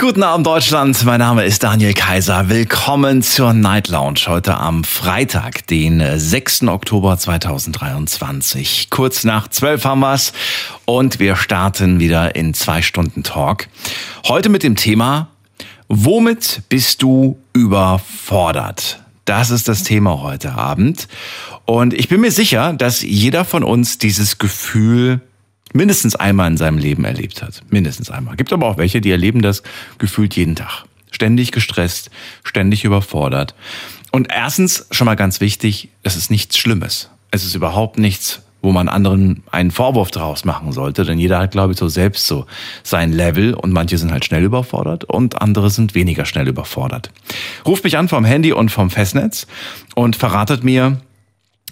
Guten Abend Deutschland, mein Name ist Daniel Kaiser. Willkommen zur Night Lounge heute am Freitag, den 6. Oktober 2023. Kurz nach 12 haben wir's und wir starten wieder in zwei Stunden Talk. Heute mit dem Thema, womit bist du überfordert? Das ist das Thema heute Abend. Und ich bin mir sicher, dass jeder von uns dieses Gefühl mindestens einmal in seinem Leben erlebt hat. Mindestens einmal. Gibt aber auch welche, die erleben das gefühlt jeden Tag. Ständig gestresst, ständig überfordert. Und erstens, schon mal ganz wichtig, es ist nichts Schlimmes. Es ist überhaupt nichts, wo man anderen einen Vorwurf daraus machen sollte, denn jeder hat, glaube ich, so selbst so sein Level und manche sind halt schnell überfordert und andere sind weniger schnell überfordert. Ruft mich an vom Handy und vom Festnetz und verratet mir,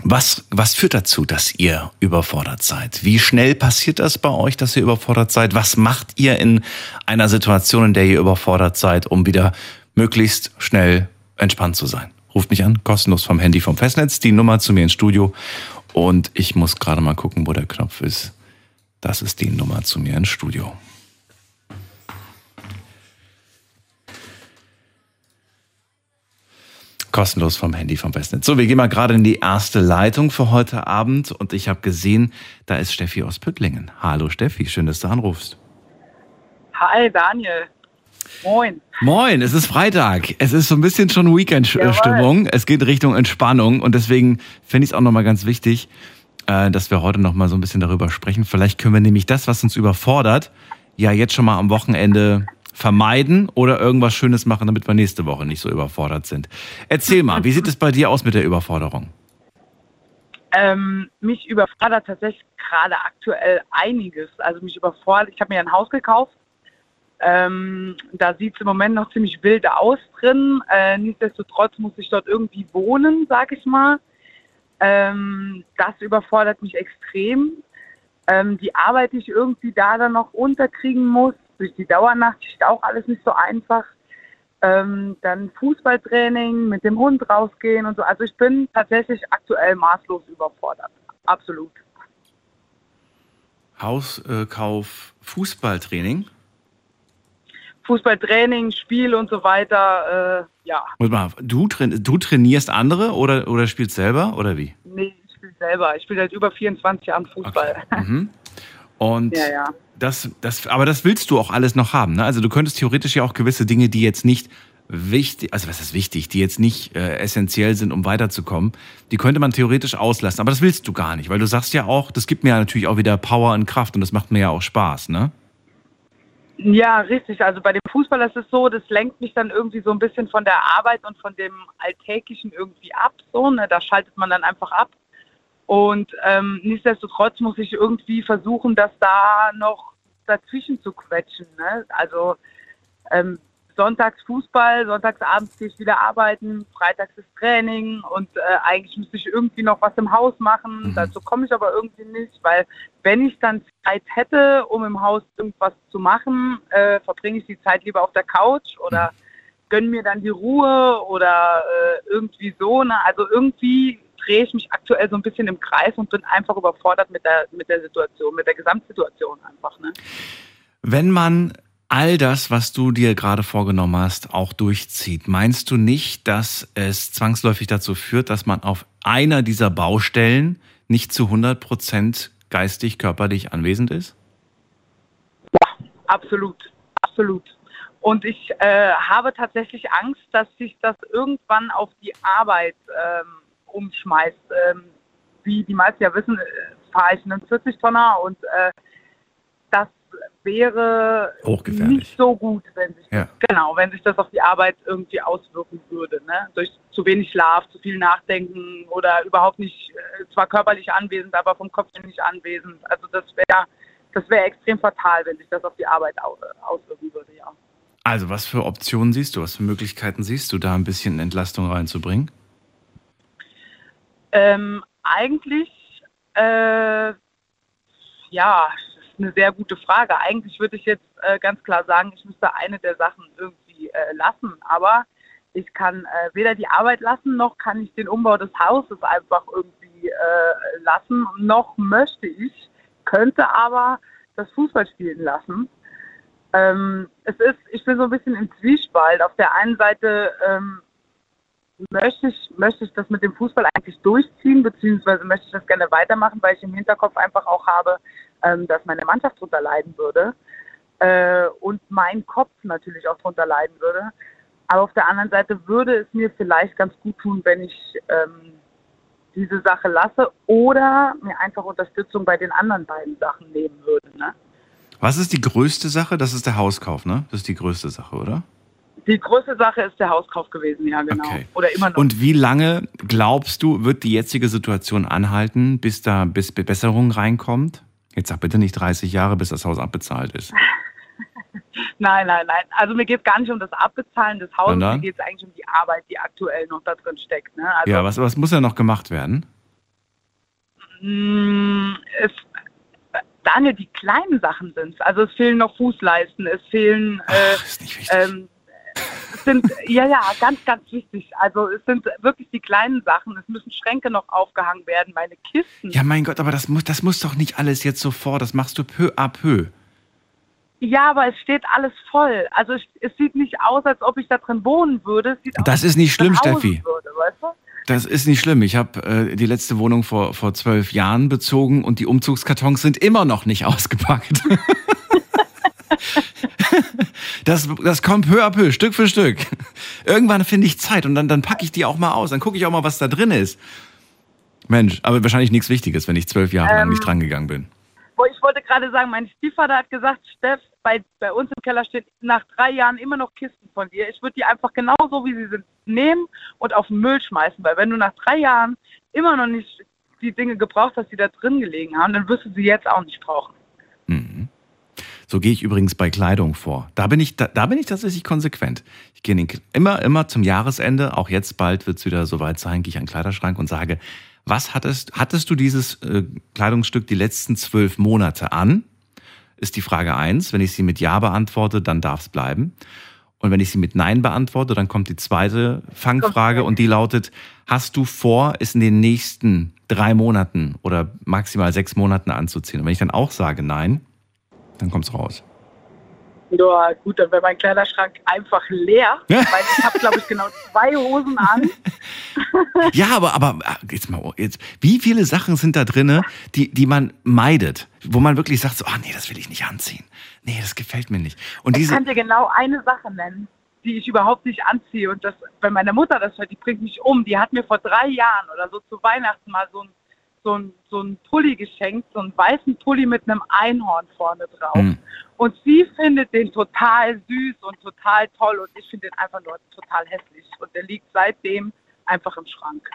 was, was führt dazu, dass ihr überfordert seid? Wie schnell passiert das bei euch, dass ihr überfordert seid? Was macht ihr in einer Situation, in der ihr überfordert seid, um wieder möglichst schnell entspannt zu sein? Ruft mich an, kostenlos vom Handy vom Festnetz, die Nummer zu mir ins Studio. Und ich muss gerade mal gucken, wo der Knopf ist. Das ist die Nummer zu mir ins Studio. Kostenlos vom Handy vom Festnetz. So, wir gehen mal gerade in die erste Leitung für heute Abend und ich habe gesehen, da ist Steffi aus Püttlingen. Hallo Steffi, schön, dass du anrufst. Hi Daniel. Moin. Moin, es ist Freitag. Es ist so ein bisschen schon Weekend-Stimmung. Es geht Richtung Entspannung und deswegen finde ich es auch nochmal ganz wichtig, äh, dass wir heute nochmal so ein bisschen darüber sprechen. Vielleicht können wir nämlich das, was uns überfordert, ja jetzt schon mal am Wochenende vermeiden oder irgendwas Schönes machen, damit wir nächste Woche nicht so überfordert sind. Erzähl mal, wie sieht es bei dir aus mit der Überforderung? Ähm, mich überfordert tatsächlich gerade aktuell einiges. Also mich überfordert, ich habe mir ein Haus gekauft. Ähm, da sieht es im Moment noch ziemlich wild aus drin. Äh, nichtsdestotrotz muss ich dort irgendwie wohnen, sag ich mal. Ähm, das überfordert mich extrem. Ähm, die Arbeit, die ich irgendwie da dann noch unterkriegen muss, durch die Dauernachtschicht auch alles nicht so einfach. Ähm, dann Fußballtraining, mit dem Hund rausgehen und so. Also ich bin tatsächlich aktuell maßlos überfordert. Absolut. Hauskauf, Fußballtraining? Fußballtraining, Spiel und so weiter, äh, ja. Mal, du, du trainierst andere oder, oder spielst selber oder wie? Nee, ich spiele selber. Ich spiele seit über 24 Jahren Fußball. Okay. Mhm. Und ja, ja. Das, das, aber das willst du auch alles noch haben. Ne? Also du könntest theoretisch ja auch gewisse Dinge, die jetzt nicht wichtig, also was ist wichtig, die jetzt nicht äh, essentiell sind, um weiterzukommen, die könnte man theoretisch auslassen. Aber das willst du gar nicht, weil du sagst ja auch, das gibt mir ja natürlich auch wieder Power und Kraft und das macht mir ja auch Spaß, ne? Ja, richtig. Also bei dem Fußball ist es so, das lenkt mich dann irgendwie so ein bisschen von der Arbeit und von dem Alltäglichen irgendwie ab. So, ne? Da schaltet man dann einfach ab. Und ähm, nichtsdestotrotz muss ich irgendwie versuchen, das da noch dazwischen zu quetschen. Ne? Also ähm, sonntags Fußball, sonntags abends gehe ich wieder arbeiten, freitags ist Training und äh, eigentlich müsste ich irgendwie noch was im Haus machen. Mhm. Dazu komme ich aber irgendwie nicht, weil wenn ich dann Zeit hätte, um im Haus irgendwas zu machen, äh, verbringe ich die Zeit lieber auf der Couch oder mhm. gönne mir dann die Ruhe oder äh, irgendwie so. Ne? Also irgendwie drehe ich mich aktuell so ein bisschen im Kreis und bin einfach überfordert mit der, mit der Situation, mit der Gesamtsituation einfach. Ne? Wenn man all das, was du dir gerade vorgenommen hast, auch durchzieht, meinst du nicht, dass es zwangsläufig dazu führt, dass man auf einer dieser Baustellen nicht zu 100 Prozent geistig, körperlich anwesend ist? Ja, absolut, absolut. Und ich äh, habe tatsächlich Angst, dass sich das irgendwann auf die Arbeit ähm, umschmeißt. Ähm, wie die meisten ja wissen, äh, fahre ich einen 40-Tonner und äh, das wäre nicht so gut, wenn sich ja. das, genau, wenn sich das auf die Arbeit irgendwie auswirken würde. Ne? Durch zu wenig Schlaf, zu viel Nachdenken oder überhaupt nicht, äh, zwar körperlich anwesend, aber vom Kopf nicht anwesend. Also das wäre das wäre extrem fatal, wenn sich das auf die Arbeit auswirken würde, ja. Also was für Optionen siehst du, was für Möglichkeiten siehst du, da ein bisschen Entlastung reinzubringen? Ähm, eigentlich, äh, ja, eine sehr gute Frage. Eigentlich würde ich jetzt äh, ganz klar sagen, ich müsste eine der Sachen irgendwie äh, lassen. Aber ich kann äh, weder die Arbeit lassen, noch kann ich den Umbau des Hauses einfach irgendwie äh, lassen, noch möchte ich, könnte aber das Fußballspielen lassen. Ähm, es ist, ich bin so ein bisschen im Zwiespalt. Auf der einen Seite ähm, möchte ich, möchte ich das mit dem Fußball eigentlich durchziehen, beziehungsweise möchte ich das gerne weitermachen, weil ich im Hinterkopf einfach auch habe, ähm, dass meine Mannschaft darunter leiden würde äh, und mein Kopf natürlich auch darunter leiden würde. Aber auf der anderen Seite würde es mir vielleicht ganz gut tun, wenn ich ähm, diese Sache lasse oder mir einfach Unterstützung bei den anderen beiden Sachen nehmen würde. Ne? Was ist die größte Sache? Das ist der Hauskauf, ne? Das ist die größte Sache, oder? Die größte Sache ist der Hauskauf gewesen, ja, genau. Okay. Oder immer noch. Und wie lange glaubst du, wird die jetzige Situation anhalten, bis da bis Besserung reinkommt? Jetzt sag bitte nicht 30 Jahre, bis das Haus abbezahlt ist. nein, nein, nein. Also mir geht es gar nicht um das Abbezahlen des Hauses, mir geht es eigentlich um die Arbeit, die aktuell noch da drin steckt. Ne? Also, ja, was, was muss ja noch gemacht werden? mh, es, Daniel, die kleinen Sachen sind Also es fehlen noch Fußleisten, es fehlen äh, Ach, ist nicht wichtig. ähm, es sind, ja, ja, ganz, ganz wichtig. Also es sind wirklich die kleinen Sachen. Es müssen Schränke noch aufgehangen werden, meine Kisten. ja, mein Gott, aber das muss, das muss doch nicht alles jetzt sofort. Das machst du peu à peu. Ja, aber es steht alles voll. Also es, es sieht nicht aus, als ob ich da drin wohnen würde. Es sieht Das aus, ist nicht schlimm, Steffi. Würde, weißt du? Das ist nicht schlimm. Ich habe äh, die letzte Wohnung vor, vor zwölf Jahren bezogen und die Umzugskartons sind immer noch nicht ausgepackt. das, das kommt peu à peu, Stück für Stück. Irgendwann finde ich Zeit und dann, dann packe ich die auch mal aus. Dann gucke ich auch mal, was da drin ist. Mensch, aber wahrscheinlich nichts Wichtiges, wenn ich zwölf Jahre lang Ähm, nicht dran gegangen bin. Ich wollte gerade sagen, mein Stiefvater hat gesagt, Steff, bei, bei uns im Keller steht nach drei Jahren immer noch Kisten von dir. Ich würde die einfach genauso, wie sie sind, nehmen und auf den Müll schmeißen. Weil wenn du nach drei Jahren immer noch nicht die Dinge gebraucht hast, die da drin gelegen haben, dann wirst du sie jetzt auch nicht brauchen. So gehe ich übrigens bei Kleidung vor. Da bin ich, da, da bin ich tatsächlich konsequent. Ich gehe in den, immer, immer zum Jahresende, auch jetzt bald wird es wieder soweit sein, gehe ich an den Kleiderschrank und sage, was hattest, hattest du dieses äh, Kleidungsstück die letzten zwölf Monate an? Ist die Frage eins. Wenn ich sie mit Ja beantworte, dann darf es bleiben. Und wenn ich sie mit Nein beantworte, dann kommt die zweite Fangfrage und die lautet, hast du vor, es in den nächsten drei Monaten oder maximal sechs Monaten anzuziehen? Und wenn ich dann auch sage Nein, dann kommt's raus. Ja, gut, dann wäre mein Kleiderschrank einfach leer, weil ich habe, glaube ich, genau zwei Hosen an. Ja, aber, aber ah, jetzt mal, jetzt, wie viele Sachen sind da drinne, die, die man meidet, wo man wirklich sagt, so, ah nee, das will ich nicht anziehen. Nee, das gefällt mir nicht. Und Ich diese, kann dir genau eine Sache nennen, die ich überhaupt nicht anziehe. Und das, wenn meine Mutter das hört, die bringt mich um. Die hat mir vor drei Jahren oder so zu Weihnachten mal so ein, so ein, so ein Pulli geschenkt, so einen weißen Pulli mit einem Einhorn vorne drauf. Hm. Und sie findet den total süß und total toll und ich finde den einfach nur total hässlich. Und der liegt seitdem einfach im Schrank.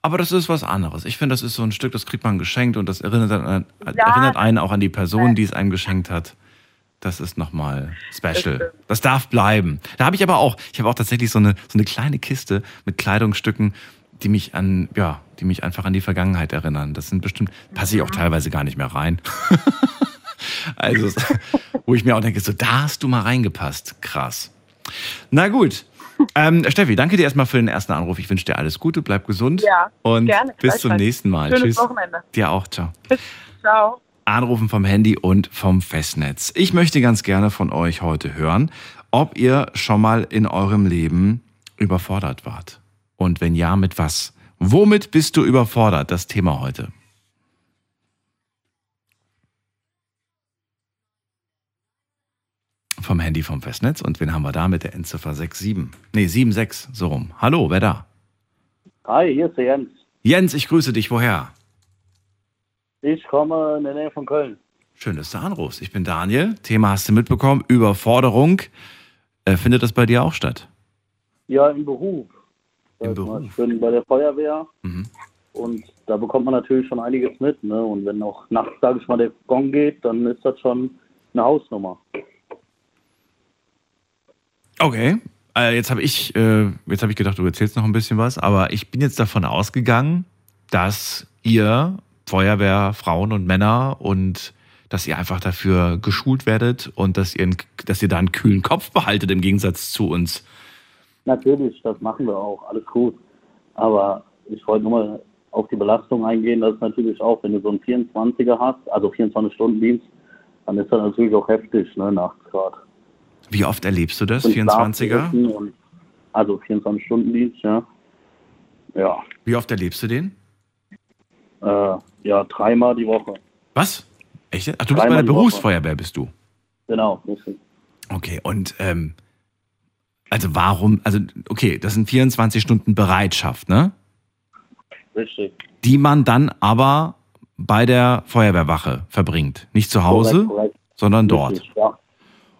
aber das ist was anderes. Ich finde, das ist so ein Stück, das kriegt man geschenkt und das erinnert, an, Ja. erinnert einen auch an die Person, die es einem geschenkt hat. Das ist nochmal special. Das darf bleiben. Da habe ich aber auch, ich habe auch tatsächlich so eine, so eine kleine Kiste mit Kleidungsstücken, die mich an, ja, die mich einfach an die Vergangenheit erinnern. Das sind bestimmt, passe ich auch teilweise gar nicht mehr rein. also, wo ich mir auch denke, so, da hast du mal reingepasst. Krass. Na gut. Ähm, Steffi, danke dir erstmal für den ersten Anruf. Ich wünsche dir alles Gute, bleib gesund. Ja, und gerne, bis zum nächsten Mal. Schönes Tschüss. Wochenende. Dir auch, ciao. Ciao. Anrufen vom Handy und vom Festnetz. Ich möchte ganz gerne von euch heute hören, ob ihr schon mal in eurem Leben überfordert wart. Und wenn ja, mit was? Womit bist du überfordert? Das Thema heute. Vom Handy vom Festnetz. Und wen haben wir da mit der Endziffer 67? Nee, 76, so rum. Hallo, wer da? Hi, hier ist der Jens. Jens, ich grüße dich. Woher? Ich komme in der Nähe von Köln. Schön, dass du anrufst. Ich bin Daniel. Thema hast du mitbekommen. Überforderung. Äh, findet das bei dir auch statt? Ja, im Beruf. Im Beruf. Ich bin bei der Feuerwehr Mhm. und da bekommt man natürlich schon einiges mit. Ne? Und wenn auch nachts, sage ich mal, der Gong geht, dann ist das schon eine Hausnummer. Okay. Äh, jetzt habe ich, äh, jetzt habe ich gedacht, du erzählst noch ein bisschen was, aber ich bin jetzt davon ausgegangen, dass ihr Feuerwehr, Frauen und Männer und dass ihr einfach dafür geschult werdet und dass ihr, dass ihr da einen kühlen Kopf behaltet im Gegensatz zu uns. Natürlich, das machen wir auch, alles gut. Aber ich wollte nur mal auf die Belastung eingehen, das ist natürlich auch, wenn du so einen 24er hast, also 24-Stunden-Dienst, dann ist das natürlich auch heftig, ne, nachts gerade. Wie oft erlebst du das, Und 24er? Schlafphasen und- Also 24-Stunden-Dienst, ja. Ja, Wie oft erlebst du den? äh, ja, dreimal die Woche. Was? Echt? Ach, du bist bei Dreimal der. Berufsfeuerwehr, bist du. Genau, richtig. Okay, und ähm, also warum, also okay, das sind 24 Stunden Bereitschaft, ne? Richtig. Die man dann aber bei der Feuerwehrwache verbringt. Nicht zu Hause, Korrekt, korrekt. sondern dort. Richtig, ja.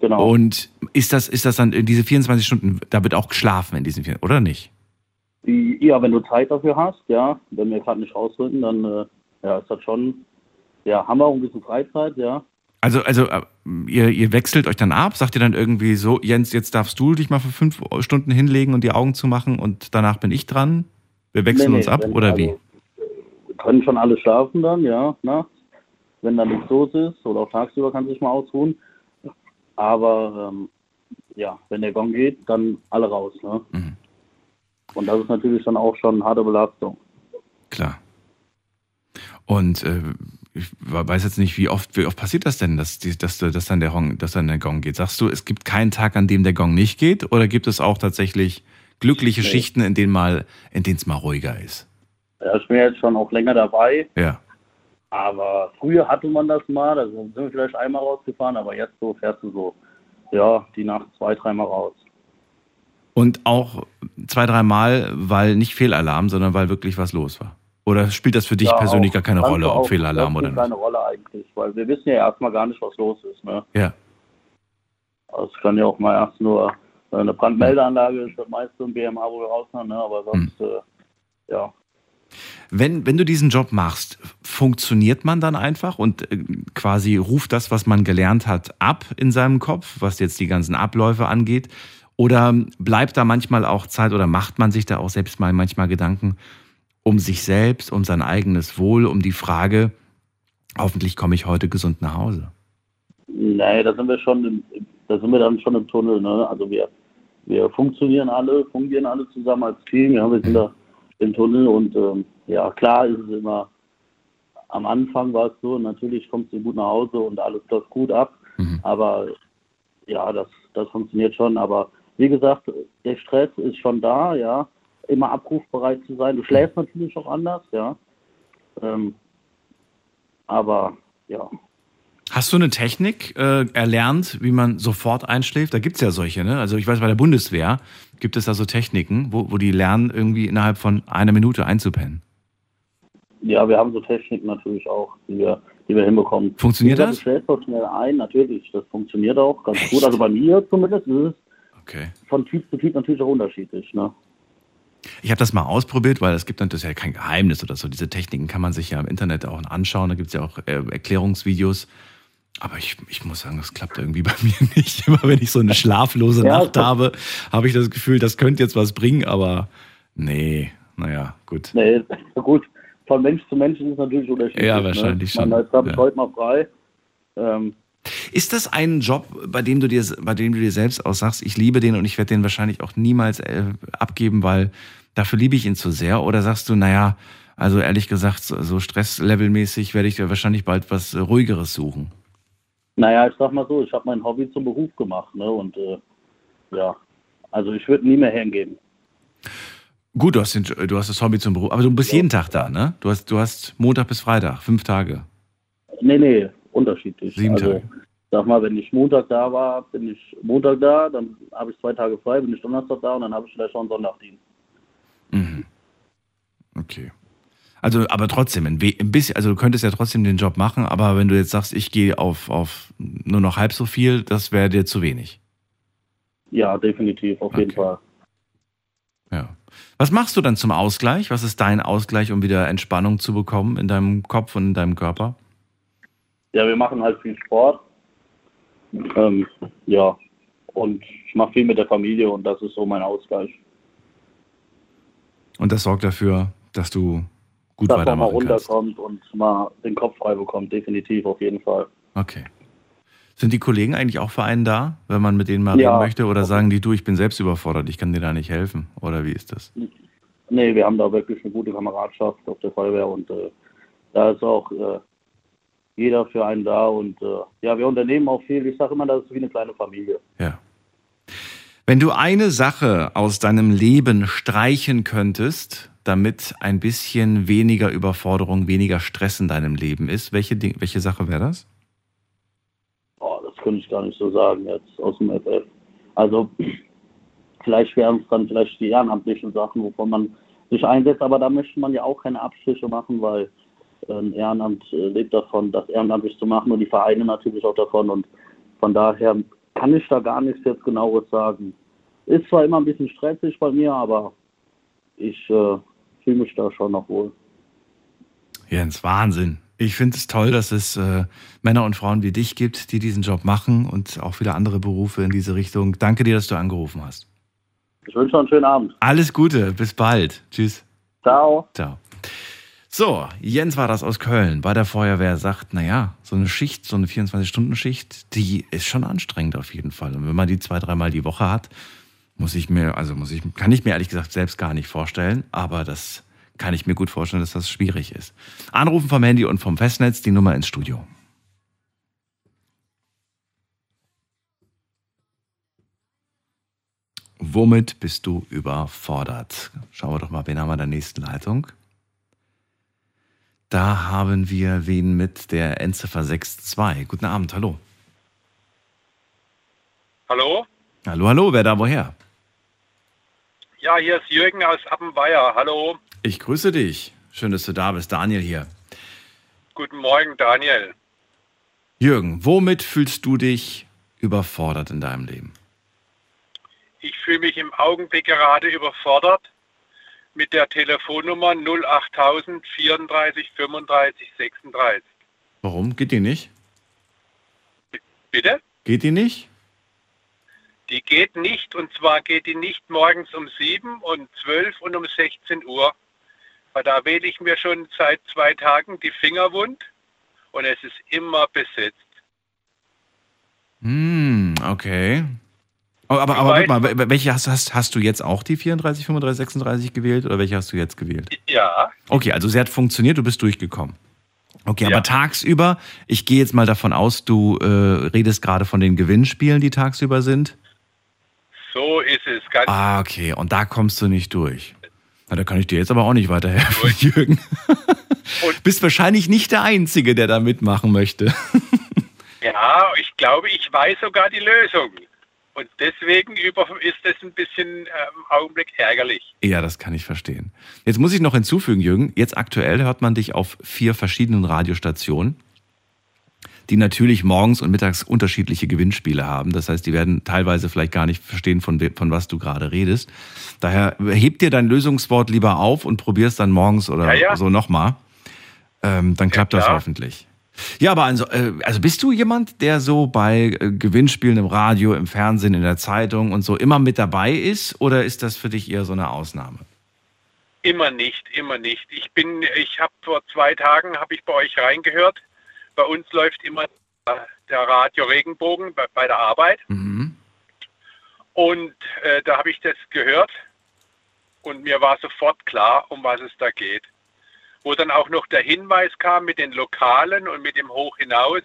Genau. Und ist das, ist das dann in diese 24 Stunden, da wird auch geschlafen in diesen vier, oder nicht? Ja, wenn du Zeit dafür hast, ja, wenn wir gerade nicht rausrücken, dann äh, ja, ist das schon, ja, haben wir auch ein bisschen Freizeit, ja. Also, also äh, ihr, ihr wechselt euch dann ab, sagt ihr dann irgendwie so, Jens, jetzt darfst du dich mal für fünf Stunden hinlegen und die Augen zumachen und danach bin ich dran? Wir wechseln Nee, uns ab wenn- oder also, wie? Wir können schon alle schlafen dann, ja, nachts. Wenn da nichts los ist oder auch tagsüber kann sich mal ausruhen. Aber ähm, ja, wenn der Gong geht, dann alle raus, ne? Mhm. Und das ist natürlich dann auch schon eine harte Belastung. Klar. Und äh, ich weiß jetzt nicht, wie oft, wie oft passiert das denn, dass, dass, dass, dann der Gong, dass dann der Gong geht? Sagst du, es gibt keinen Tag, an dem der Gong nicht geht? Oder gibt es auch tatsächlich glückliche Nee. Schichten, in denen mal, in denen es mal ruhiger ist? Ja, ich bin jetzt schon auch länger dabei, Ja. aber früher hatte man das mal, da sind wir vielleicht einmal rausgefahren, aber jetzt so fährst du so, ja, die Nacht zwei, dreimal raus. Und auch zwei, dreimal, weil nicht Fehlalarm, sondern weil wirklich was los war. Oder spielt das für dich Ja, persönlich gar keine Rolle, ob Fehlalarm oder nicht? keine Rolle eigentlich, weil wir wissen ja erstmal gar nicht, was los ist. Ne? Ja. Also es kann ja auch mal erst nur eine Brandmeldeanlage ist das meiste im BMA, wo wir rausfahren, ne? aber Hm. sonst, äh, ja. Wenn, wenn du diesen Job machst, funktioniert man dann einfach und äh, quasi ruft das, was man gelernt hat, ab in seinem Kopf, was jetzt die ganzen Abläufe angeht? Oder bleibt da manchmal auch Zeit oder macht man sich da auch selbst mal manchmal Gedanken um sich selbst, um sein eigenes Wohl, um die Frage, hoffentlich komme ich heute gesund nach Hause? Nee, da sind wir schon, im, da sind wir dann schon im Tunnel. Ne? Also wir, wir funktionieren alle, fungieren alle zusammen als Team. Ja, wir sind da im Tunnel und ähm, ja, klar ist es immer, am Anfang war es so, natürlich kommst du gut nach Hause und alles läuft gut ab. Mhm. Aber ja, das, das funktioniert schon. Aber wie gesagt, der Stress ist schon da, ja. Immer abrufbereit zu sein. Du schläfst natürlich auch anders, ja. Ähm, aber ja, Hast du eine Technik äh, erlernt, wie man sofort einschläft? Da gibt's ja solche, ne? Also ich weiß, bei der Bundeswehr gibt es da so Techniken, wo, wo die lernen, irgendwie innerhalb von einer Minute einzupennen. Ja, wir haben so Techniken natürlich auch, die wir, die wir hinbekommen. Funktioniert das? Du schläfst auch schnell ein, natürlich. Das funktioniert auch ganz gut. Also bei mir zumindest ist es Okay. von Typ zu Typ natürlich auch unterschiedlich. Ne? Ich habe das mal ausprobiert, weil es gibt natürlich ja kein Geheimnis oder so. Diese Techniken kann man sich ja im Internet auch anschauen. Da gibt's ja auch äh, Erklärungsvideos. Aber ich, ich muss sagen, das klappt irgendwie bei mir nicht. Immer wenn ich so eine schlaflose Ja, Nacht habe, habe ich das Gefühl, das könnte jetzt was bringen, aber nee, naja, gut. Nee, gut. Von Mensch zu Mensch ist es natürlich unterschiedlich. Ja, wahrscheinlich ne? schon. Man, jetzt habe ich Ja. heute mal frei. Ähm, Ist das ein Job, bei dem du dir, bei dem du dir selbst auch sagst, ich liebe den und ich werde den wahrscheinlich auch niemals äh, abgeben, weil dafür liebe ich ihn zu sehr? Oder sagst du, naja, also ehrlich gesagt, so, stresslevelmäßig werde ich dir wahrscheinlich bald was äh, ruhigeres suchen? naja, ich sag mal so, ich habe mein Hobby zum Beruf gemacht. Ne? Und äh, ja, also ich würde nie mehr hingehen. Gut, du hast, den, du hast das Hobby zum Beruf, aber du bist jeden Tag da, ne? Du hast, du hast Montag bis Freitag, fünf Tage. Nee, nee, unterschiedlich. Sieben also, Tage. Sag mal, wenn ich Montag da war, bin ich Montag da, dann habe ich zwei Tage frei, bin ich Donnerstag da und dann habe ich vielleicht schon Sonntagdienst. Mhm. Okay. Also, aber trotzdem, ein, bisschen, also du könntest ja trotzdem den Job machen, aber wenn du jetzt sagst, ich gehe auf, auf nur noch halb so viel, das wäre dir zu wenig. Ja, definitiv, auf jeden Okay. Fall. Ja. Was machst du dann zum Ausgleich? Was ist dein Ausgleich, um wieder Entspannung zu bekommen in deinem Kopf und in deinem Körper? Ja, wir machen halt viel Sport. Ähm, ja, und ich mache viel mit der Familie und das ist so mein Ausgleich. Und das sorgt dafür, dass du gut Dass man mal weitermachen kannst. runterkommt und mal den Kopf frei bekommt, definitiv, auf jeden Fall. Okay. Sind die Kollegen eigentlich auch für einen da, wenn man mit denen mal Ja. reden möchte? Oder sagen die, du, ich bin selbst überfordert, ich kann dir da nicht helfen? Oder wie ist das? Nee, wir haben da wirklich eine gute Kameradschaft auf der Feuerwehr und äh, da ist auch äh, jeder für einen da und äh, ja, wir unternehmen auch viel. Ich sage immer, das ist wie eine kleine Familie. Ja. Wenn du eine Sache aus deinem Leben streichen könntest, damit ein bisschen weniger Überforderung, weniger Stress in deinem Leben ist, welche, welche Sache wäre das? Oh, das könnte ich gar nicht so sagen jetzt aus dem FF. Also vielleicht wären es dann vielleicht die ehrenamtlichen Sachen, wovon man sich einsetzt, aber da möchte man ja auch keine Abstriche machen, weil äh, ein Ehrenamt äh, lebt davon, das ehrenamtlich zu machen und die Vereine natürlich auch davon und von daher kann ich da gar nichts jetzt genaues sagen. Ist zwar immer ein bisschen stressig bei mir, aber ich äh, fühle mich da schon noch wohl. Jens, Wahnsinn. Ich finde es toll, dass es äh, Männer und Frauen wie dich gibt, die diesen Job machen und auch viele andere Berufe in diese Richtung. Danke dir, dass du angerufen hast. Ich wünsche noch einen schönen Abend. Alles Gute, bis bald. Tschüss. Ciao. Ciao. So, Jens war das aus Köln bei der Feuerwehr, sagt, naja, so eine Schicht, so eine 24-Stunden-Schicht, die ist schon anstrengend auf jeden Fall. Und wenn man die zwei, dreimal die Woche hat, muss ich mir, also muss ich, kann ich mir ehrlich gesagt selbst gar nicht vorstellen, aber das kann ich mir gut vorstellen, dass das schwierig ist. Anrufen vom Handy und vom Festnetz, die Nummer ins Studio. Womit bist du überfordert? Schauen wir doch mal, wen haben wir in der nächsten Leitung? Da haben wir wen mit der Endziffer 62. Guten Abend, hallo. Hallo? Hallo, hallo, wer da woher? Ja, hier ist Jürgen aus Appenweier. Hallo. Ich grüße dich. Schön, dass du da bist. Daniel hier. Guten Morgen, Daniel. Jürgen, womit fühlst du dich überfordert in deinem Leben? Ich fühle mich im Augenblick gerade überfordert mit der Telefonnummer 08000 34 35 36. Warum? Geht die nicht? Bitte? Geht die nicht? Die geht nicht und zwar geht die nicht morgens um 7 und 12 und um 16 Uhr. Weil da wähle ich mir schon seit zwei Tagen die Finger wund und es ist immer besetzt. Hm, okay. Oh, aber, aber weiß- warte mal, welche hast, hast, hast du jetzt auch die 34, 35, 36 gewählt oder welche hast du jetzt gewählt? Ja, Okay, also sie hat funktioniert, du bist durchgekommen. Okay, Ja. aber tagsüber, ich gehe jetzt mal davon aus, du äh, redest gerade von den Gewinnspielen, die tagsüber sind. so ist es. Ganz Ah, okay, und da kommst du nicht durch. Na, da kann ich dir jetzt aber auch nicht weiterhelfen, Jürgen. Und- Bist wahrscheinlich nicht der Einzige, der da mitmachen möchte. Ja, ich glaube, ich weiß sogar die Lösung. Und deswegen ist das ein bisschen ähm, im Augenblick ärgerlich. Ja, das kann ich verstehen. Jetzt muss ich noch hinzufügen, Jürgen, jetzt aktuell hört man dich auf vier verschiedenen Radiostationen, die natürlich morgens und mittags unterschiedliche Gewinnspiele haben. Das heißt, die werden teilweise vielleicht gar nicht verstehen, von, von was du gerade redest. Daher heb dir dein Lösungswort lieber auf und probier's dann morgens oder Ja, ja. so nochmal. Ähm, dann klappt das klar. hoffentlich. Ja, aber also, äh, also bist du jemand, der so bei äh, Gewinnspielen im Radio, im Fernsehen, in der Zeitung und so immer mit dabei ist? Oder ist das für dich eher so eine Ausnahme? Immer nicht, immer nicht. Ich bin, ich habe vor zwei Tagen habe ich bei euch reingehört. Bei uns läuft immer der Radio Regenbogen bei, bei der Arbeit Mhm. und äh, da habe ich das gehört und mir war sofort klar, um was es da geht. Wo dann auch noch der Hinweis kam mit den Lokalen und mit dem Hoch hinaus,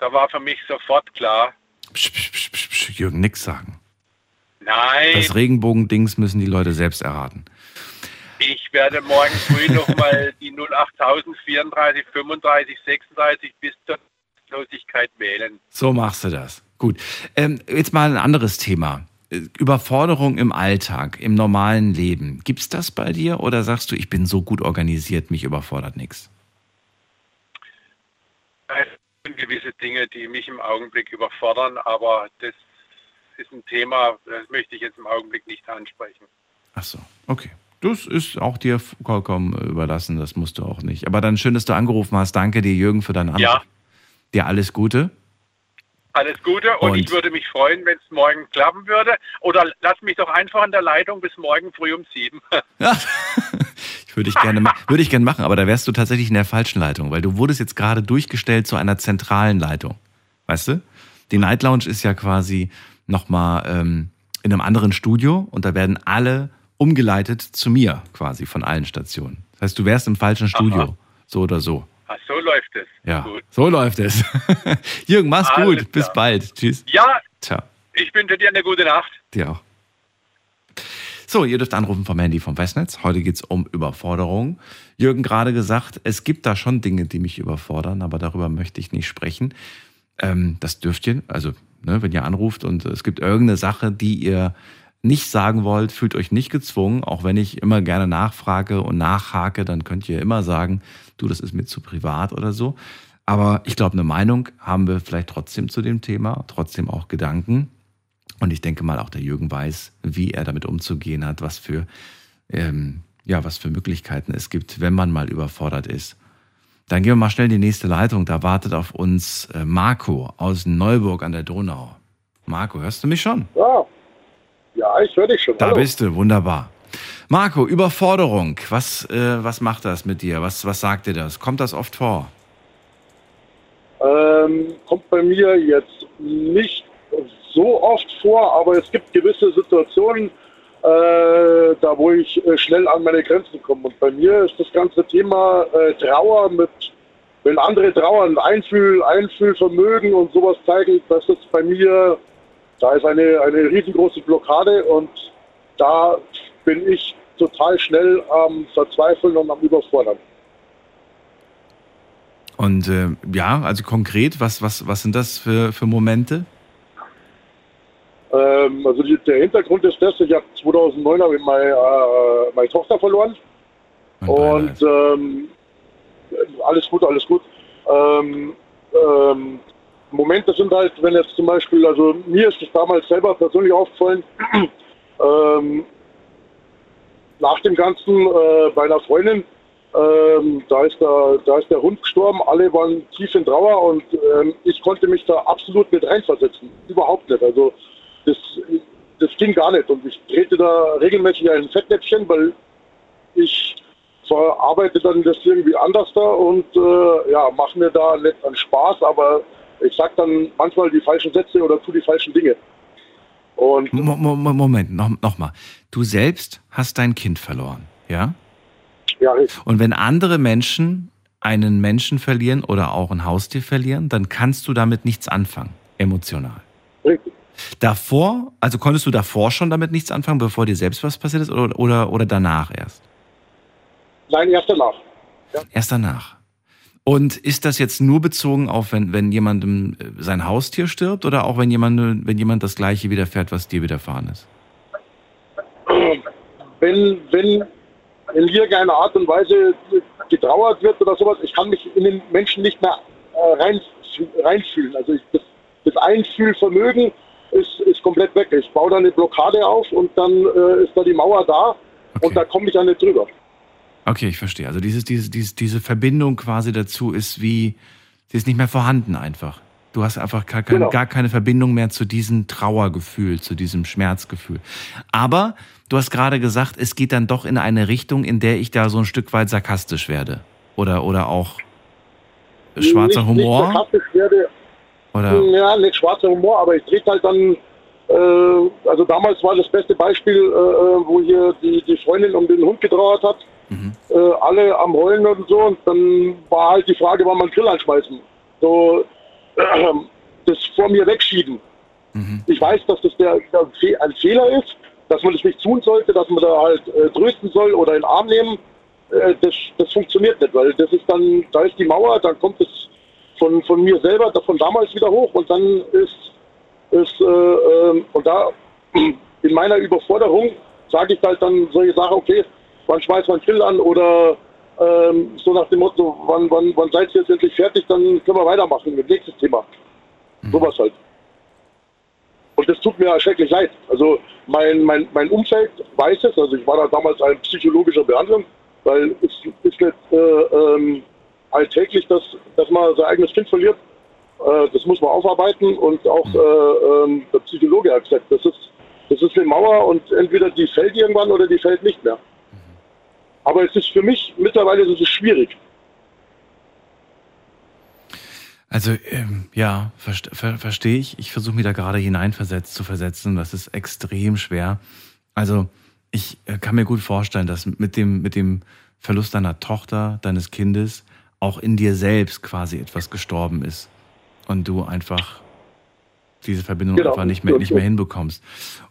da war für mich sofort klar, Psch, psch, psch, psch, psch, Jürgen, nix sagen. nein, Das Regenbogendings müssen die Leute selbst erraten. Ich werde morgen früh nochmal die 08000 34 35 36 bis zur Losigkeit wählen. So machst du das. Gut. Ähm, jetzt mal ein anderes Thema. Äh, Überforderung im Alltag, im normalen Leben. Gibt's das bei dir oder sagst du, ich bin so gut organisiert, mich überfordert nichts? Es sind gewisse Dinge, die mich im Augenblick überfordern, aber das ist ein Thema, das möchte ich jetzt im Augenblick nicht ansprechen. Ach so, okay. Das ist auch dir vollkommen äh, überlassen, das musst du auch nicht. Aber dann schön, dass du angerufen hast. Danke dir, Jürgen, für deinen Anruf. Ja. Dir alles Gute. Alles Gute und, Und- ich würde mich freuen, wenn es morgen klappen würde. Oder lass mich doch einfach in der Leitung bis morgen früh um sieben. Ja. Ich Würde ich gerne, würde ich gerne machen, aber da wärst du tatsächlich in der falschen Leitung, weil du wurdest jetzt gerade durchgestellt zu einer zentralen Leitung. Weißt du? Die Night Lounge ist ja quasi nochmal ähm, in einem anderen Studio und da werden alle umgeleitet zu mir quasi von allen Stationen. Das heißt, du wärst im falschen Studio, so oder so. Ach, so läuft es. Ja, Gut. so läuft es. Jürgen, mach's Alles gut. Bis klar. bald. Tschüss. Ja, Ciao. ich wünsche dir eine gute Nacht. Dir auch. So, ihr dürft anrufen vom Handy vom Festnetz. Heute geht's um Überforderung. Jürgen gerade gesagt, es gibt da schon Dinge, die mich überfordern, aber darüber möchte ich nicht sprechen. Ähm, das dürft ihr, also ne, wenn ihr anruft und es gibt irgendeine Sache, die ihr nicht sagen wollt, fühlt euch nicht gezwungen. Auch wenn ich immer gerne nachfrage und nachhake, dann könnt ihr immer sagen, du, das ist mir zu privat oder so. Aber ich glaube, eine Meinung haben wir vielleicht trotzdem zu dem Thema, trotzdem auch Gedanken. Und ich denke mal, auch der Jürgen weiß, wie er damit umzugehen hat, was für, ähm, ja, was für Möglichkeiten es gibt, wenn man mal überfordert ist. Dann gehen wir mal schnell in die nächste Leitung. Da wartet auf uns äh, Marco aus Neuburg an der Donau. Marco, hörst du mich schon? Ja, ja ich höre dich schon. Da Hallo. bist du, wunderbar. Marco, Überforderung, was, äh, was macht das mit dir? Was, was sagt dir das? Kommt das oft vor? Ähm, kommt bei mir jetzt nicht so oft vor, aber es gibt gewisse Situationen, äh, da wo ich äh, schnell an meine Grenzen komme. Und bei mir ist das ganze Thema äh, Trauer mit, wenn andere trauern, Einfühl, Einfühlvermögen und sowas zeigen, das ist bei mir, da ist eine, eine riesengroße Blockade und da bin ich total schnell am Verzweifeln und am Überfordern. Und äh, ja, also konkret, was, was, was sind das für, für Momente? Ähm, also die, der Hintergrund ist das, ich habe 2009 hab ich meine, äh, meine Tochter verloren Mein und ähm, alles gut, alles gut. Ähm, ähm, Momente sind halt, wenn jetzt zum Beispiel, also mir ist es damals selber persönlich aufgefallen, ähm, nach dem Ganzen äh, bei einer Freundin, ähm, da, ist der, da ist der Hund gestorben, alle waren tief in Trauer und ähm, ich konnte mich da absolut nicht reinversetzen. Überhaupt nicht. Also das, das ging gar nicht. Und ich trete da regelmäßig ein Fettnäpfchen, weil ich verarbeite dann das irgendwie anders da und äh, ja, mache mir da nicht an Spaß, aber ich sag dann manchmal die falschen Sätze oder tu die falschen Dinge. Und Mo- Mo- Mo- Moment, noch, noch mal. Du selbst hast dein Kind verloren, ja? ja, richtig. Und wenn andere Menschen einen Menschen verlieren oder auch ein Haustier verlieren, dann kannst du damit nichts anfangen, emotional. richtig. Davor, also konntest du davor schon damit nichts anfangen, bevor dir selbst was passiert ist oder, oder, oder danach erst? Nein, erst danach. Erst danach. Und ist das jetzt nur bezogen auf, wenn, wenn jemandem äh, sein Haustier stirbt oder auch wenn jemand, wenn jemand das gleiche widerfährt, was dir widerfahren ist? wenn, wenn in irgendeiner Art und Weise getrauert wird oder sowas, ich kann mich in den Menschen nicht mehr äh, rein, reinfühlen. Also ich, das, das Einfühlvermögen ist, ist komplett weg. Ich baue da eine Blockade auf und dann äh, ist da die Mauer da Okay. und da komme ich ja nicht drüber. Okay, ich verstehe. Also dieses, dieses, dieses, diese Verbindung quasi dazu ist wie, sie ist nicht mehr vorhanden einfach. Du hast einfach gar, kein, Genau. gar keine Verbindung mehr zu diesem Trauergefühl, zu diesem Schmerzgefühl. Aber du hast gerade gesagt, es geht dann doch in eine Richtung, in der ich da so ein Stück weit sarkastisch werde. Oder, oder auch schwarzer nicht, Humor. Nicht sarkastisch werde, oder, Ja, nicht schwarzer Humor, aber ich trete halt dann, äh, also damals war das beste Beispiel, äh, äh, wo hier die, die Freundin um den Hund getrauert hat, Mhm. äh, alle am Heulen und so, und dann war halt die Frage, wann man Grill anschmeißen. So, äh, das vor mir wegschieben. Mhm. Ich weiß, dass das der, der Fe ein Fehler ist, dass man das nicht tun sollte, dass man da halt äh, trösten soll oder in den Arm nehmen. Äh, das, das funktioniert nicht, weil das ist dann, da ist die Mauer, dann kommt es von, von mir selber, von damals wieder hoch und dann ist, ist äh, ähm, und da in meiner Überforderung sage ich halt dann solche Sachen, okay, wann schmeißt man Grill an oder ähm, so nach dem Motto, wann, wann, wann seid ihr jetzt endlich fertig, dann können wir weitermachen mit nächstes Thema. Sowas halt. Und das tut mir schrecklich leid. Also mein, mein, mein Umfeld weiß es, also ich war da damals in psychologischer Behandlung, weil es ist nicht äh, ähm, alltäglich, dass, dass man sein eigenes Kind verliert. Äh, das muss man aufarbeiten und auch äh, ähm, der Psychologe hat gesagt, das ist, das ist eine Mauer und entweder die fällt irgendwann oder die fällt nicht mehr. Aber es ist für mich mittlerweile so schwierig. Also ähm, ja, verste ver verstehe ich. Ich versuche mich da gerade hineinversetzt zu versetzen. Das ist extrem schwer. Also ich äh, kann mir gut vorstellen, dass mit dem, mit dem Verlust deiner Tochter, deines Kindes, auch in dir selbst quasi etwas gestorben ist. Und du einfach diese Verbindung Genau. einfach nicht mehr, nicht mehr hinbekommst.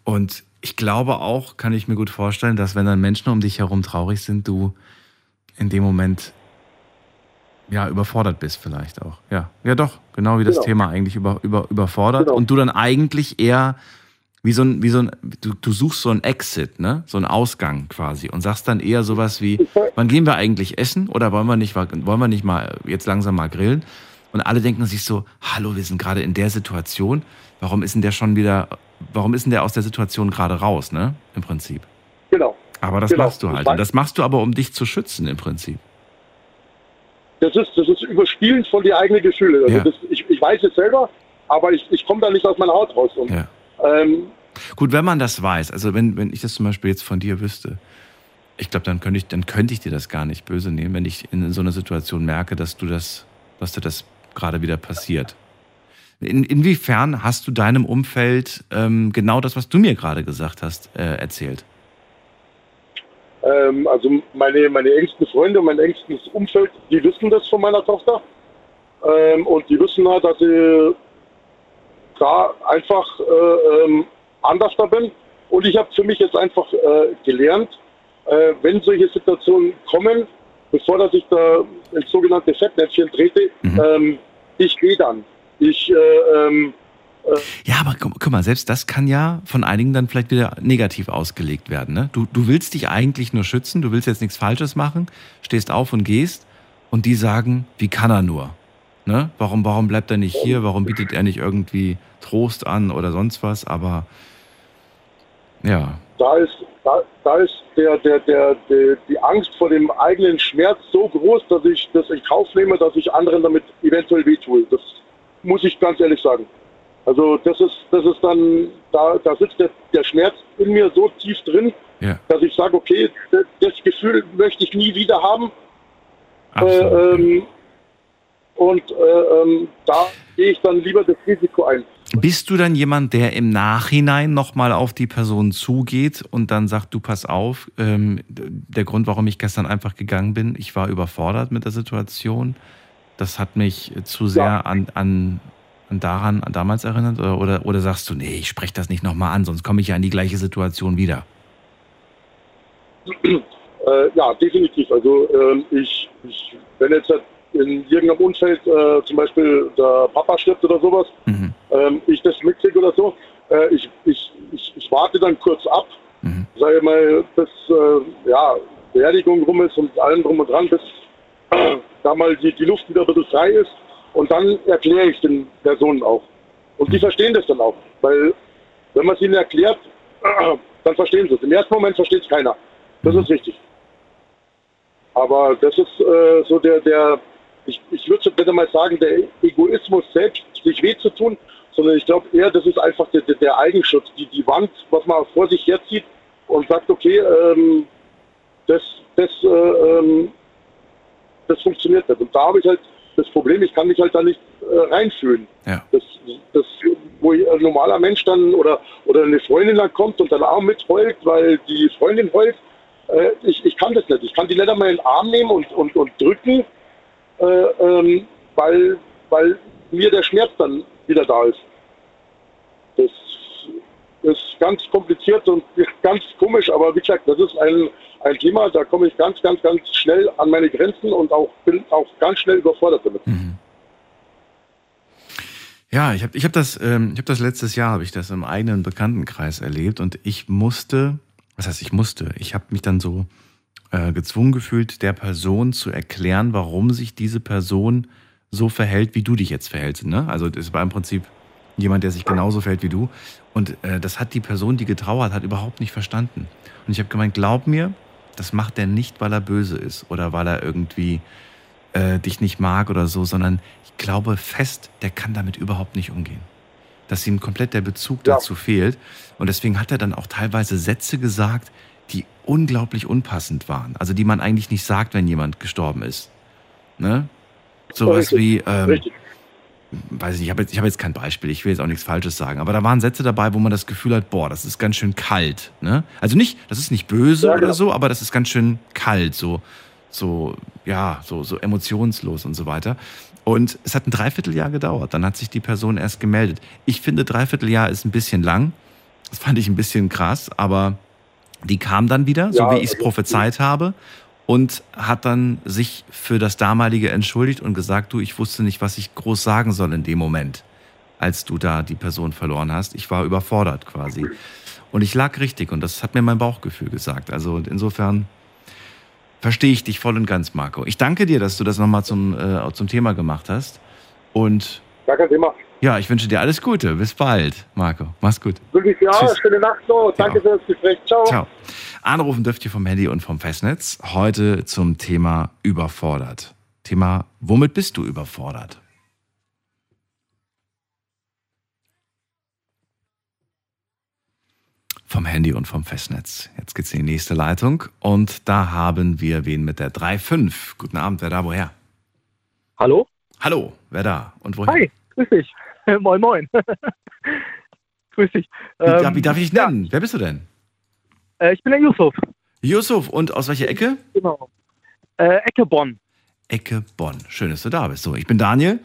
Und ich glaube auch, kann ich mir gut vorstellen, dass wenn dann Menschen um dich herum traurig sind, du in dem Moment ja überfordert bist vielleicht auch. Ja, ja doch, genau wie das Genau. Thema eigentlich über, über, überfordert Genau. und du dann eigentlich eher wie so ein, wie so ein, du, du suchst so einen Exit, ne? So einen Ausgang quasi und sagst dann eher sowas wie, wann gehen wir eigentlich essen oder wollen wir nicht, wollen wir nicht mal jetzt langsam mal grillen? Und alle denken sich so, hallo, wir sind gerade in der Situation. Warum ist denn der schon wieder, warum ist denn der aus der Situation gerade raus, ne? Im Prinzip. Genau. Aber das Genau. machst du halt. Und das machst du aber, um dich zu schützen im Prinzip. Das ist, das ist Überspielen von die eigenen Gefühle. Also Ja. das, ich, ich weiß es selber, aber ich, ich komme da nicht aus meiner Haut raus. Und, Ja. ähm, Gut, wenn man das weiß, also wenn, wenn ich das zum Beispiel jetzt von dir wüsste, ich glaube, dann könnte ich, dann könnte ich dir das gar nicht böse nehmen, wenn ich in so einer Situation merke, dass du das, dass dir das gerade wieder passiert. In, inwiefern hast du deinem Umfeld ähm, genau das, was du mir gerade gesagt hast, äh, erzählt? Ähm, also meine, meine engsten Freunde, mein engstes Umfeld, die wissen das von meiner Tochter. Ähm, und die wissen halt, dass ich da einfach äh, ähm, anders da bin. Und ich habe für mich jetzt einfach äh, gelernt, äh, wenn solche Situationen kommen, bevor dass ich da ins sogenannte Fettnäpfchen trete, ähm, ich gehe dann. Ich, äh, ähm, Ja, aber guck, guck mal, selbst das kann ja von einigen dann vielleicht wieder negativ ausgelegt werden. Ne? Du, du willst dich eigentlich nur schützen, du willst jetzt nichts Falsches machen, stehst auf und gehst und die sagen, wie kann er nur? Ne? Warum, warum bleibt er nicht hier? Warum bietet er nicht irgendwie Trost an oder sonst was? Aber ja, da ist, da, da ist der, der, der, der, die Angst vor dem eigenen Schmerz so groß, dass ich das in Kauf nehme, dass ich anderen damit eventuell wehtue. Das muss ich ganz ehrlich sagen. Also das ist, das ist dann, da, da sitzt der, der Schmerz in mir so tief drin, ja, dass ich sage, okay, das, das Gefühl möchte ich nie wieder haben. absolut. Äh, ähm, und äh, ähm, da gehe ich dann lieber das Risiko ein. Bist du dann jemand, der im Nachhinein nochmal auf die Person zugeht und dann sagt, du pass auf, ähm, der Grund, warum ich gestern einfach gegangen bin, ich war überfordert mit der Situation. Das hat mich zu sehr Ja. an, an, an daran an damals erinnert oder, oder, oder sagst du, nee, ich spreche das nicht nochmal an, sonst komme ich ja in die gleiche Situation wieder. Äh, ja, definitiv. Also ähm, ich, ich, wenn jetzt in irgendeinem Umfeld äh, zum Beispiel der Papa stirbt oder sowas, Mhm. ähm, ich das mitkriege oder so, äh, ich, ich, ich, ich warte dann kurz ab, Mhm. sage mal, bis äh, ja, Beerdigung rum ist und allem drum und dran, bis da mal die, die Luft wieder ein bisschen frei ist. Und dann erkläre ich den Personen auch. Und die verstehen das dann auch. Weil wenn man es ihnen erklärt, dann verstehen sie es. Im ersten Moment versteht es keiner. Das ist richtig. Aber das ist äh, so der, der ich, ich würde so bitte mal sagen, der Egoismus selbst, sich weh zu tun, sondern ich glaube eher, das ist einfach der, der, der Eigenschutz, die, die Wand, was man vor sich herzieht und sagt, okay, ähm, das, das, äh, ähm, das funktioniert nicht. Und da habe ich halt das Problem, ich kann mich halt da nicht äh, reinfühlen. Ja. Das, das, wo ein normaler Mensch dann oder, oder eine Freundin dann kommt und dann auch mitheult, weil die Freundin heult, äh, ich, ich kann das nicht. Ich kann die nicht einmal in den Arm nehmen und, und, und drücken, äh, ähm, weil, weil mir der Schmerz dann wieder da ist. Das ist ganz kompliziert und ganz komisch, aber wie gesagt, das ist ein, ein Thema, da komme ich ganz, ganz, ganz schnell an meine Grenzen und auch bin auch ganz schnell überfordert damit. Ja, ich habe ich hab das, ähm, hab das letztes Jahr, habe ich das im eigenen Bekanntenkreis erlebt und ich musste, was heißt ich musste, ich habe mich dann so äh, gezwungen gefühlt, der Person zu erklären, warum sich diese Person so verhält, wie du dich jetzt verhältst. Ne? Also das war im Prinzip jemand, der sich genauso verhält wie du. Und äh, das hat die Person, die getrauert hat, überhaupt nicht verstanden. Und ich habe gemeint, glaub mir, das macht er nicht, weil er böse ist oder weil er irgendwie äh, dich nicht mag oder so, sondern ich glaube fest, der kann damit überhaupt nicht umgehen. Dass ihm komplett der Bezug Ja. dazu fehlt. Und deswegen hat er dann auch teilweise Sätze gesagt, die unglaublich unpassend waren. Also die man eigentlich nicht sagt, wenn jemand gestorben ist. Ne? Sowas wie, ähm, weiß ich nicht, ich habe jetzt, ich hab jetzt kein Beispiel, ich will jetzt auch nichts Falsches sagen, aber da waren Sätze dabei, wo man das Gefühl hat, boah, das ist ganz schön kalt. Ne? Also nicht, das ist nicht böse Ja, oder genau. so, aber das ist ganz schön kalt, so, so, ja, so, so emotionslos und so weiter. Und es hat ein Dreivierteljahr gedauert. Dann hat sich die Person erst gemeldet. Ich finde, Dreivierteljahr ist ein bisschen lang. Das fand ich ein bisschen krass, aber die kam dann wieder, so Ja, wie ich es also- prophezeit habe, und hat dann sich für das damalige entschuldigt und gesagt, du, ich wusste nicht, was ich groß sagen soll in dem Moment, als du da die Person verloren hast. Ich war überfordert quasi. Und ich lag richtig und das hat mir mein Bauchgefühl gesagt. Also insofern verstehe ich dich voll und ganz, Marco. Ich danke dir, dass du das nochmal zum, äh, zum Thema gemacht hast. Und Gar kein Thema. Ja, ich wünsche dir alles Gute. Bis bald, Marco. Mach's gut. Wirklich, ja, Tschüss. schöne Nacht noch. Danke Ja. für das Gespräch. Ciao. Ciao. Anrufen dürft ihr vom Handy und vom Festnetz. Heute zum Thema überfordert. Thema, womit bist du überfordert? Vom Handy und vom Festnetz. Jetzt geht's in die nächste Leitung und da haben wir wen mit der 3.5. Guten Abend, wer da, woher? Hallo? Hallo, wer da und woher? Hi, grüß dich. moin, moin. grüß dich. Wie, darf- Ähm, wie darf ich dich nennen? Wer bist du denn? äh, ich bin der Yusuf. Yusuf und aus welcher Ecke? Genau. Äh, Ecke Bonn. Ecke Bonn. Schön, dass du da bist. So, ich bin Daniel.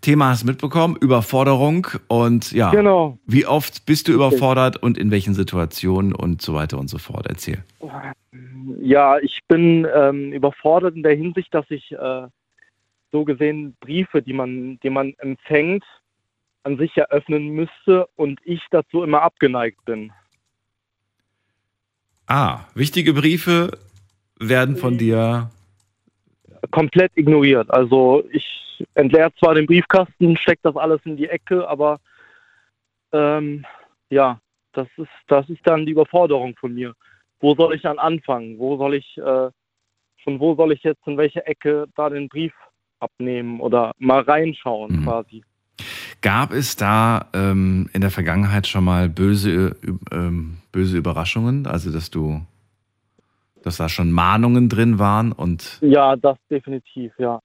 Thema hast du mitbekommen, Überforderung und ja, Genau. wie oft bist du überfordert und in welchen Situationen und so weiter und so fort. Erzähl. Ja, ich bin ähm, überfordert in der Hinsicht, dass ich äh, so gesehen Briefe, die man, die man empfängt, an sich eröffnen müsste und ich dazu immer abgeneigt bin. Ah, wichtige Briefe werden von dir. Komplett ignoriert. Also ich entleere zwar den Briefkasten, stecke das alles in die Ecke, aber ähm, ja, das ist, das ist dann die Überforderung von mir. Wo soll ich dann anfangen? Wo soll ich, äh, von wo soll ich jetzt in welche Ecke da den Brief abnehmen oder mal reinschauen Mhm. quasi? Gab es da ähm, in der Vergangenheit schon mal böse, ähm, böse Überraschungen? Also, dass du, dass da schon Mahnungen drin waren und Ja, das definitiv, ja.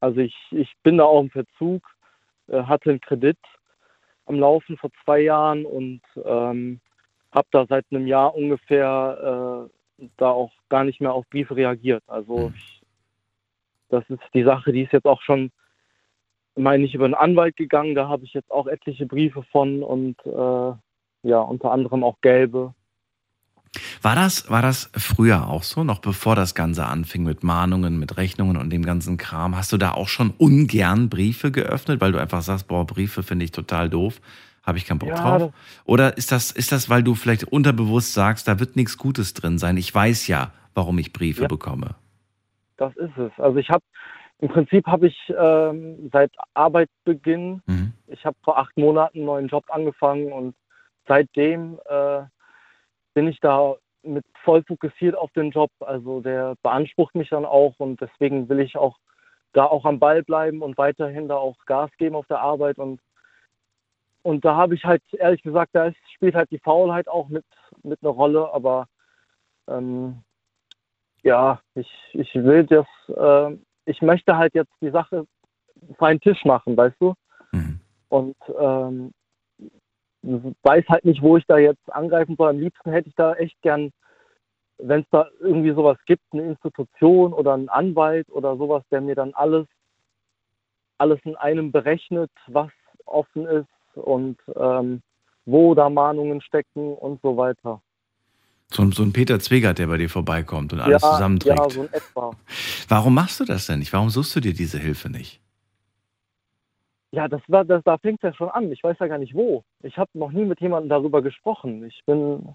Also ich, ich bin da auch im Verzug, äh, hatte einen Kredit am Laufen vor zwei Jahren und ähm, habe da seit einem Jahr ungefähr äh, da auch gar nicht mehr auf Briefe reagiert. Also Mhm. ich, das ist die Sache, die ist jetzt auch schon, meine ich, über einen Anwalt gegangen. Da habe ich jetzt auch etliche Briefe von und äh, ja, unter anderem auch gelbe. War das, war das früher auch so, noch bevor das Ganze anfing mit Mahnungen, mit Rechnungen und dem ganzen Kram? Hast du da auch schon ungern Briefe geöffnet, weil du einfach sagst, boah, Briefe finde ich total doof, habe ich keinen Bock Ja, drauf? Oder ist das, ist das, weil du vielleicht unterbewusst sagst, da wird nichts Gutes drin sein? Ich weiß ja, warum ich Briefe Ja. bekomme. Das ist es. Also ich habe im Prinzip habe ich ähm, seit Arbeitsbeginn, Mhm. ich habe vor acht Monaten einen neuen Job angefangen und seitdem äh, bin ich da mit voll fokussiert auf den Job. Also der beansprucht mich dann auch und deswegen will ich auch da auch am Ball bleiben und weiterhin da auch Gas geben auf der Arbeit und und da habe ich halt ehrlich gesagt, da spielt halt die Faulheit auch mit mit einer Rolle, aber ähm, ja, ich, ich will das, äh, ich möchte halt jetzt die Sache auf einen Tisch machen, weißt du? Mhm. Und ähm, weiß halt nicht, wo ich da jetzt angreifen soll. Am liebsten hätte ich da echt gern, wenn es da irgendwie sowas gibt, eine Institution oder einen Anwalt oder sowas, der mir dann alles, alles in einem berechnet, was offen ist und ähm, wo da Mahnungen stecken und so weiter. So, ein- so ein Peter Zwegert, der bei dir vorbeikommt und alles ja, zusammenträgt. Ja, so in etwa. Warum machst du das denn nicht? Warum suchst du dir diese Hilfe nicht? Ja, das war, das, da fängt es ja schon an. Ich weiß ja gar nicht wo. Ich habe noch nie mit jemandem darüber gesprochen. Ich bin,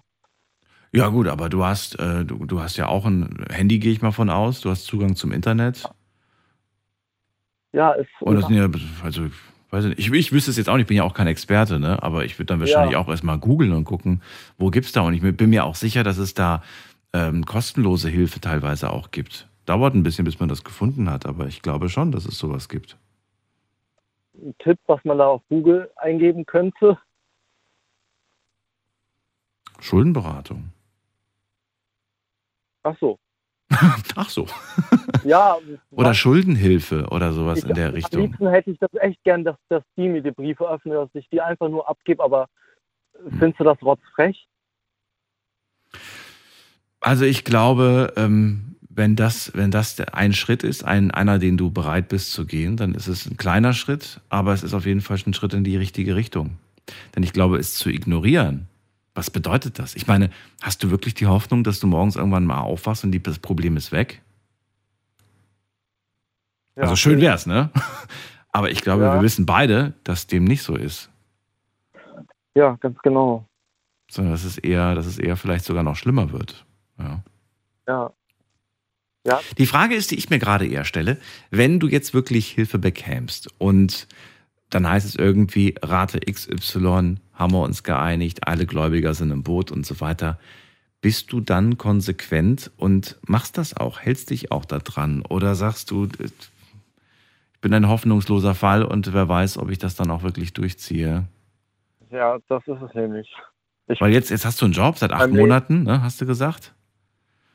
Ja gut, aber du hast, äh, du, du hast ja auch ein Handy, gehe ich mal von aus. Du hast Zugang zum Internet. ja, es, Und das sind ja, also, weiß ich, nicht, ich, ich wüsste es jetzt auch nicht, ich bin ja auch kein Experte, ne? aber ich würde dann wahrscheinlich Ja. auch erstmal googeln und gucken, wo gibt's da. Und ich bin mir auch sicher, dass es da ähm, kostenlose Hilfe teilweise auch gibt. Dauert ein bisschen, bis man das gefunden hat, aber ich glaube schon, dass es sowas gibt. ein Tipp, was man da auf Google eingeben könnte. Schuldenberatung. Ach so. Ach so. Ja. Oder Schuldenhilfe oder sowas ich, in der Am Richtung. liebsten hätte ich das echt gern, dass, dass die mir die Briefe öffnen, dass ich die einfach nur abgebe, aber Hm. findest du das rotzfrech? Also ich glaube, ähm, wenn das, wenn das ein Schritt ist, ein, einer, den du bereit bist zu gehen, dann ist es ein kleiner Schritt, aber es ist auf jeden Fall ein Schritt in die richtige Richtung. Denn ich glaube, es zu ignorieren, was bedeutet das? Ich meine, hast du wirklich die Hoffnung, dass du morgens irgendwann mal aufwachst und das Problem ist weg? Ja. Also schön wär's, ne? Aber ich glaube, Ja. wir wissen beide, dass dem nicht so ist. Ja, ganz genau. Sondern dass es eher, dass es eher vielleicht sogar noch schlimmer wird. Ja. Ja. Die Frage ist, die ich mir gerade eher stelle, wenn du jetzt wirklich Hilfe bekämst und dann heißt es irgendwie, Rate XY, haben wir uns geeinigt, alle Gläubiger sind im Boot und so weiter. Bist du dann konsequent und machst das auch, hältst dich auch da dran? Oder sagst du, bin ein hoffnungsloser Fall und wer weiß, ob ich das dann auch wirklich durchziehe? Ja, das ist es nämlich. Ich, Weil jetzt, jetzt hast du einen Job seit acht. Monaten, ne, hast du gesagt?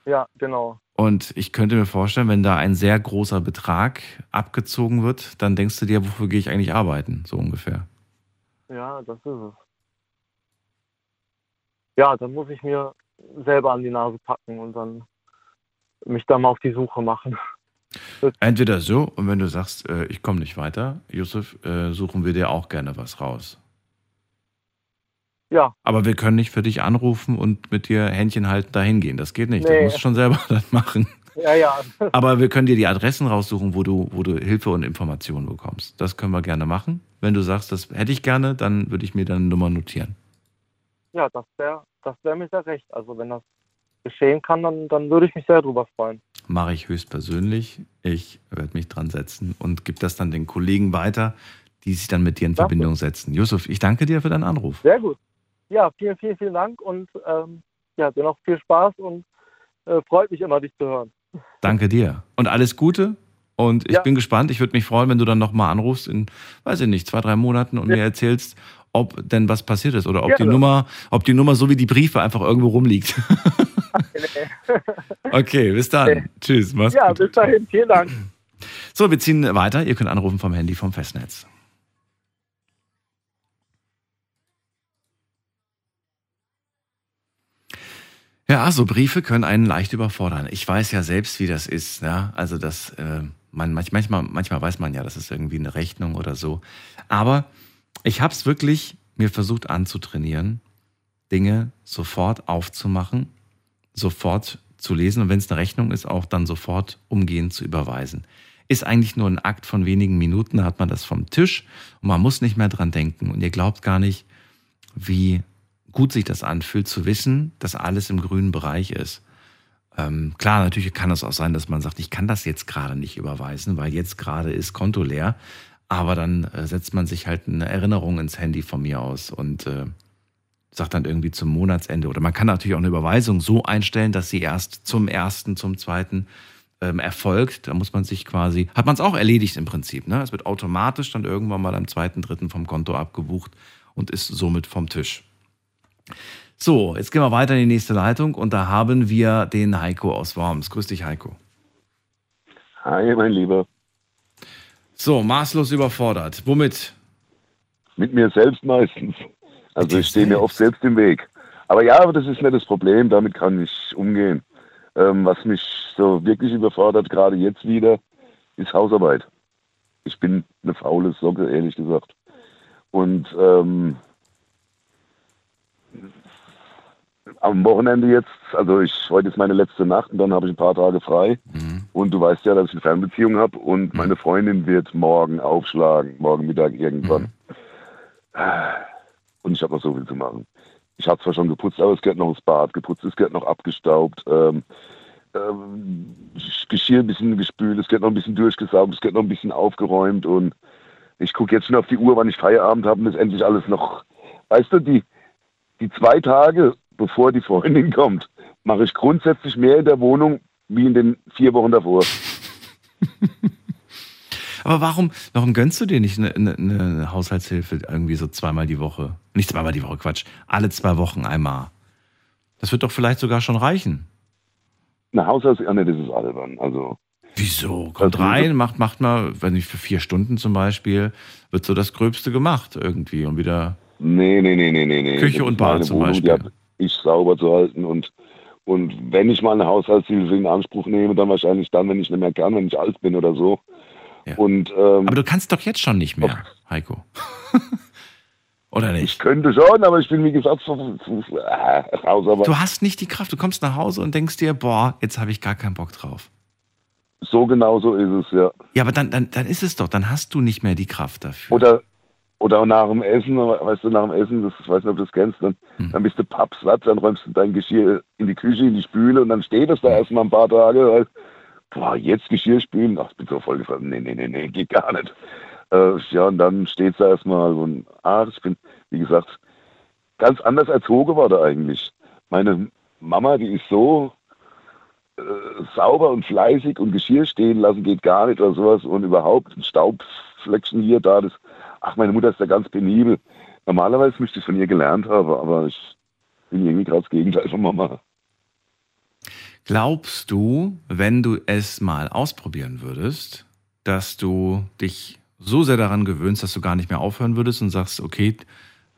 ja, genau. Und ich könnte mir vorstellen, wenn da ein sehr großer Betrag abgezogen wird, dann denkst du dir, wofür gehe ich eigentlich arbeiten? So ungefähr. Ja, das ist es. Ja, dann muss ich mir selber an die Nase packen und dann mich da mal auf die Suche machen. Entweder so, und wenn du sagst, äh, ich komme nicht weiter, Yusuf, äh, suchen wir dir auch gerne was raus. Ja, Aber wir können nicht für dich anrufen und mit dir Händchen halten dahin gehen. Das geht nicht. Das Nee. musst du schon selber dann machen. ja, ja. Aber wir können dir die Adressen raussuchen, wo du, wo du Hilfe und Informationen bekommst. Das können wir gerne machen. Wenn du sagst, das hätte ich gerne, dann würde ich mir deine Nummer notieren. Ja, das wäre das wär mir sehr recht. Also wenn das geschehen kann, dann, dann würde ich mich sehr drüber freuen. Mache ich höchstpersönlich. Ich werde mich dran setzen und gebe das dann den Kollegen weiter, die sich dann mit dir in Danke. Verbindung setzen. Yusuf, ich danke dir für deinen Anruf. Sehr gut. Ja, vielen, vielen, vielen Dank und ähm, ja, dir noch viel Spaß und äh, freut mich immer, dich zu hören. Danke dir. Und alles Gute. Und ich Ja. bin gespannt. Ich würde mich freuen, wenn du dann nochmal anrufst in, weiß ich nicht, zwei, drei Monaten und Ja. mir erzählst, ob denn was passiert ist oder ob die Gerne. Nummer, ob die Nummer so wie die Briefe einfach irgendwo rumliegt. okay, bis dann. Okay. Tschüss. Mach's ja, gut. bis dahin. Vielen Dank. So, wir ziehen weiter. Ihr könnt anrufen vom Handy vom Festnetz. Ja, so Briefe können einen leicht überfordern. Ich weiß ja selbst, wie das ist. Ja? Also das, äh, man, manch- manchmal, manchmal weiß man ja, das ist irgendwie eine Rechnung oder so. Aber ich habe es wirklich mir versucht anzutrainieren, Dinge sofort aufzumachen, sofort zu lesen und wenn es eine Rechnung ist, auch dann sofort umgehend zu überweisen. Ist eigentlich nur ein Akt von wenigen Minuten, hat man das vom Tisch und man muss nicht mehr dran denken. Und ihr glaubt gar nicht, wie gut sich das anfühlt, zu wissen, dass alles im grünen Bereich ist. Ähm, klar, natürlich kann es auch sein, dass man sagt, ich kann das jetzt gerade nicht überweisen, weil jetzt gerade ist Konto leer. Aber dann äh, setzt man sich halt eine Erinnerung ins Handy von mir aus und äh, sagt dann irgendwie zum Monatsende. Oder man kann natürlich auch eine Überweisung so einstellen, dass sie erst zum ersten, zum zweiten ähm, erfolgt. Da muss man sich quasi, hat man es auch erledigt im Prinzip. Ne? Es wird automatisch dann irgendwann mal am zweiten, dritten vom Konto abgebucht und ist somit vom Tisch. So, jetzt gehen wir weiter in die nächste Leitung und da haben wir den Heiko aus Worms. Grüß dich, Heiko. Hi, mein Lieber. So, maßlos überfordert. Womit? Mit mir selbst meistens. Also ich stehe mir oft selbst im Weg. Aber ja, aber das ist nicht das Problem, damit kann ich umgehen. Ähm, was mich so wirklich überfordert, gerade jetzt wieder, ist Hausarbeit. Ich bin eine faule Socke, ehrlich gesagt. Und ähm, am Wochenende jetzt, also ich heute ist meine letzte Nacht und dann habe ich ein paar Tage frei. Mhm. Und du weißt ja, dass ich eine Fernbeziehung habe und meine Freundin wird morgen aufschlagen, morgen Mittag irgendwann. Und ich habe noch so viel zu machen. Ich habe zwar schon geputzt, aber es gehört noch ins Bad geputzt, es gehört noch abgestaubt, ähm, ähm, Geschirr ein bisschen gespült, es gehört noch ein bisschen durchgesaugt, es gehört noch ein bisschen aufgeräumt und ich gucke jetzt schon auf die Uhr, wann ich Feierabend habe und ist endlich alles noch. Weißt du, die, die zwei Tage, bevor die Freundin kommt, mache ich grundsätzlich mehr in der Wohnung wie in den vier Wochen davor. Aber warum, warum gönnst du dir nicht eine, eine, eine Haushaltshilfe irgendwie so zweimal die Woche? Nicht zweimal die Woche, Quatsch. Alle zwei Wochen einmal. Das wird doch vielleicht sogar schon reichen. Eine Haushalts... Ja, nee, das ist albern. Also, Wieso? Kommt Also, rein, macht, macht mal, wenn nicht für vier Stunden zum Beispiel, wird so das Gröbste gemacht irgendwie und wieder. nee, nee, nee, nee, nee. Küche Das und Bad zum Wohnung, Beispiel. Ich sauber zu halten und und wenn ich mal eine Haushaltshilfe in Anspruch nehme, dann wahrscheinlich dann, wenn ich nicht mehr kann, wenn ich alt bin oder so. Ja. Und ähm, Aber du kannst doch jetzt schon nicht mehr, Heiko. Oder ich nicht? könnte schon, aber ich bin wie gesagt so, so, so, raus. Aber Du hast nicht die Kraft. Du kommst nach Hause und denkst dir, boah, jetzt habe ich gar keinen Bock drauf. so genau so ist es, ja. Ja, aber dann, dann, dann ist es doch, dann hast du nicht mehr die Kraft dafür. Oder, oder nach dem Essen, weißt du, nach dem Essen, das, ich weiß nicht, ob du das kennst, dann, Hm. dann bist du pappsatt, dann räumst du dein Geschirr in die Küche, in die Spüle und dann steht es da erstmal ein paar Tage, weil, boah, jetzt Geschirr spülen, ach, ich bin so voll gefallen, nee, nee, nee, nee, geht gar nicht. Äh, ja, und dann steht da erstmal und, ach, ich bin, wie gesagt, ganz anders erzogen worden eigentlich. Meine Mama, die ist so äh, sauber und fleißig und Geschirr stehen lassen geht gar nicht oder sowas und überhaupt ein Staubfleckchen hier, da, das, ach, meine Mutter ist da ganz penibel. Normalerweise müsste ich von ihr gelernt haben, aber ich bin irgendwie gerade das Gegenteil von Mama. Glaubst du, wenn du es mal ausprobieren würdest, dass du dich so sehr daran gewöhnst, dass du gar nicht mehr aufhören würdest und sagst, okay,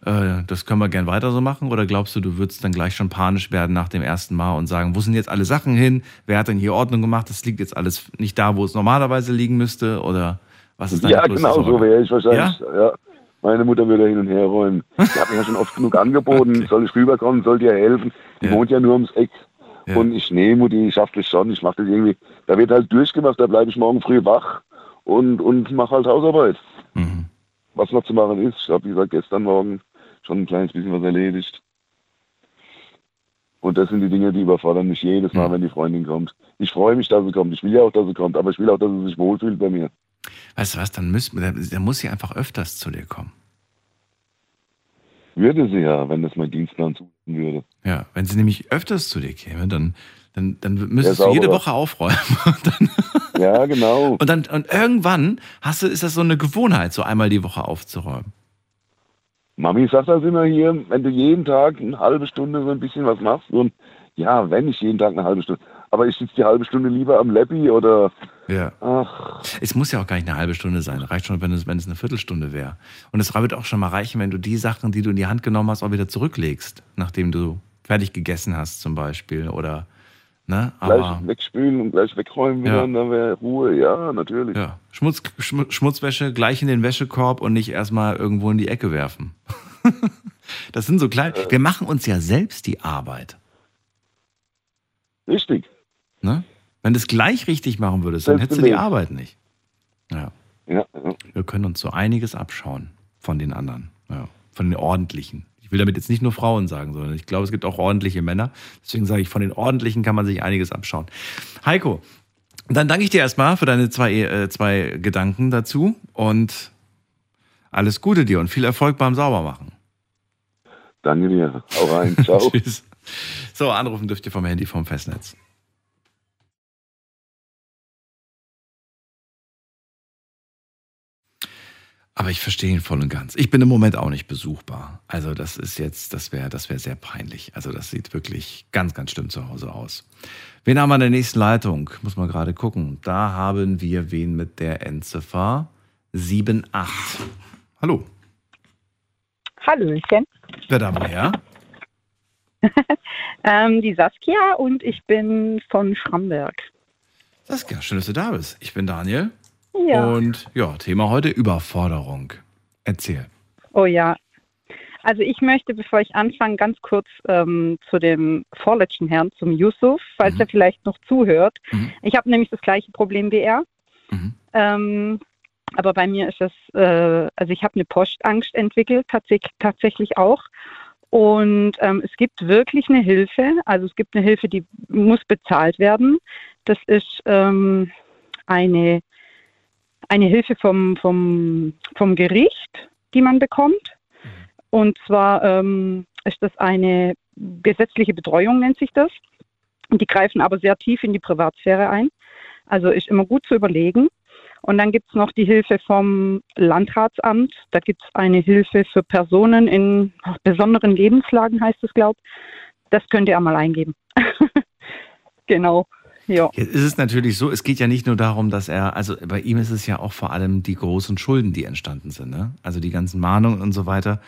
äh, das können wir gern weiter so machen? Oder glaubst du, du würdest dann gleich schon panisch werden nach dem ersten Mal und sagen, wo sind jetzt alle Sachen hin? Wer hat denn hier Ordnung gemacht? Das liegt jetzt alles nicht da, wo es normalerweise liegen müsste? Oder was ist deine Ja, genau so Sorge? wäre ich wahrscheinlich. Ja? Meine Mutter würde hin und her räumen. Ich habe mir ja schon oft genug angeboten, Okay. soll ich rüberkommen, soll dir helfen. Die Ja. wohnt ja nur ums Eck. Ja. Und ich, nee, Mutti, ich schaff das schon, ich mach das irgendwie. Da wird halt durchgemacht, da bleibe ich morgen früh wach und, und mache halt Hausarbeit. Mhm. Was noch zu machen ist, ich habe, wie gesagt, gestern Morgen schon ein kleines bisschen was erledigt. Und das sind die Dinge, die überfordern mich jedes Mal, Mhm. wenn die Freundin kommt. Ich freue mich, dass sie kommt. Ich will ja auch, dass sie kommt, aber ich will auch, dass sie sich wohlfühlt bei mir. Weißt du was, dann, müssen, dann muss sie einfach öfters zu dir kommen. Würde sie ja, wenn das mein Dienstplan zulassen würde. Ja, wenn sie nämlich öfters zu dir käme, dann, dann, dann müsstest du sauberer. jede Woche aufräumen. Ja, genau. und, dann, und irgendwann hast du, ist das so eine Gewohnheit, so einmal die Woche aufzuräumen. Mami sagt das immer hier, wenn du jeden Tag eine halbe Stunde so ein bisschen was machst und ja, wenn ich jeden Tag eine halbe Stunde, aber ich sitze die halbe Stunde lieber am Leppi oder Ja. ach, Es muss ja auch gar nicht eine halbe Stunde sein. Reicht schon, wenn es, wenn es eine Viertelstunde wäre. Und es wird auch schon mal reichen, wenn du die Sachen, die du in die Hand genommen hast, auch wieder zurücklegst, nachdem du fertig gegessen hast, zum Beispiel. Oder, ne? gleich Aber, wegspülen und gleich wegräumen wieder Ja. und dann wäre Ruhe. Ja, natürlich. ja. Schmutz, Schmu- Schmutzwäsche gleich in den Wäschekorb und nicht erstmal irgendwo in die Ecke werfen. das sind so kleine. Wir machen uns ja selbst die Arbeit. Richtig. Ne? Wenn du es gleich richtig machen würdest, dann hättest du die. Arbeit nicht. Ja. Ja, ja. Wir können uns so einiges abschauen von den anderen, ja, von den ordentlichen. Ich will damit jetzt nicht nur Frauen sagen, sondern ich glaube, es gibt auch ordentliche Männer. Deswegen sage ich, von den ordentlichen kann man sich einiges abschauen. Heiko, dann danke ich dir erstmal für deine zwei, äh, zwei Gedanken dazu und alles Gute dir und viel Erfolg beim Saubermachen. Danke dir. Hau rein. Ciao. Tschüss. So, anrufen dürft ihr vom Handy vom Festnetz. Aber ich verstehe ihn voll und ganz. Ich bin im Moment auch nicht besuchbar. Also das ist jetzt, das wäre, das wäre sehr peinlich. Also das sieht wirklich ganz, ganz schlimm zu Hause aus. Wen haben wir in der nächsten Leitung? Muss mal gerade gucken. Da haben wir wen mit der Endziffer 78. Hallo. Hallöchen, Wer da woher? ähm, die Saskia und ich bin von Schramberg. Saskia, schön, dass du da bist. Ich bin Daniel. Ja. Und ja, Thema heute Überforderung. Erzähl. Oh ja. Also ich möchte, bevor ich anfange, ganz kurz ähm, zu dem vorletzten Herrn, zum Yusuf, falls Mhm. er vielleicht noch zuhört. Mhm. Ich habe nämlich das gleiche Problem wie er. Mhm. Ähm, aber bei mir ist es, äh, also ich habe eine Postangst entwickelt, tatsächlich, tatsächlich auch. Und ähm, es gibt wirklich eine Hilfe. Also es gibt eine Hilfe, die muss bezahlt werden. Das ist ähm, eine, eine Hilfe vom, vom, vom Gericht, die man bekommt. Und zwar ähm, ist das eine gesetzliche Betreuung, nennt sich das. Die greifen aber sehr tief in die Privatsphäre ein. Also ist immer gut zu überlegen. Und dann gibt es noch die Hilfe vom Landratsamt. Da gibt es eine Hilfe für Personen in besonderen Lebenslagen, heißt es, glaube ich. Das könnt ihr einmal eingeben. genau. Ja. Jetzt ist es natürlich so, es geht ja nicht nur darum, dass er, also bei ihm ist es ja auch vor allem die großen Schulden, die entstanden sind, ne? Also die ganzen Mahnungen und so weiter.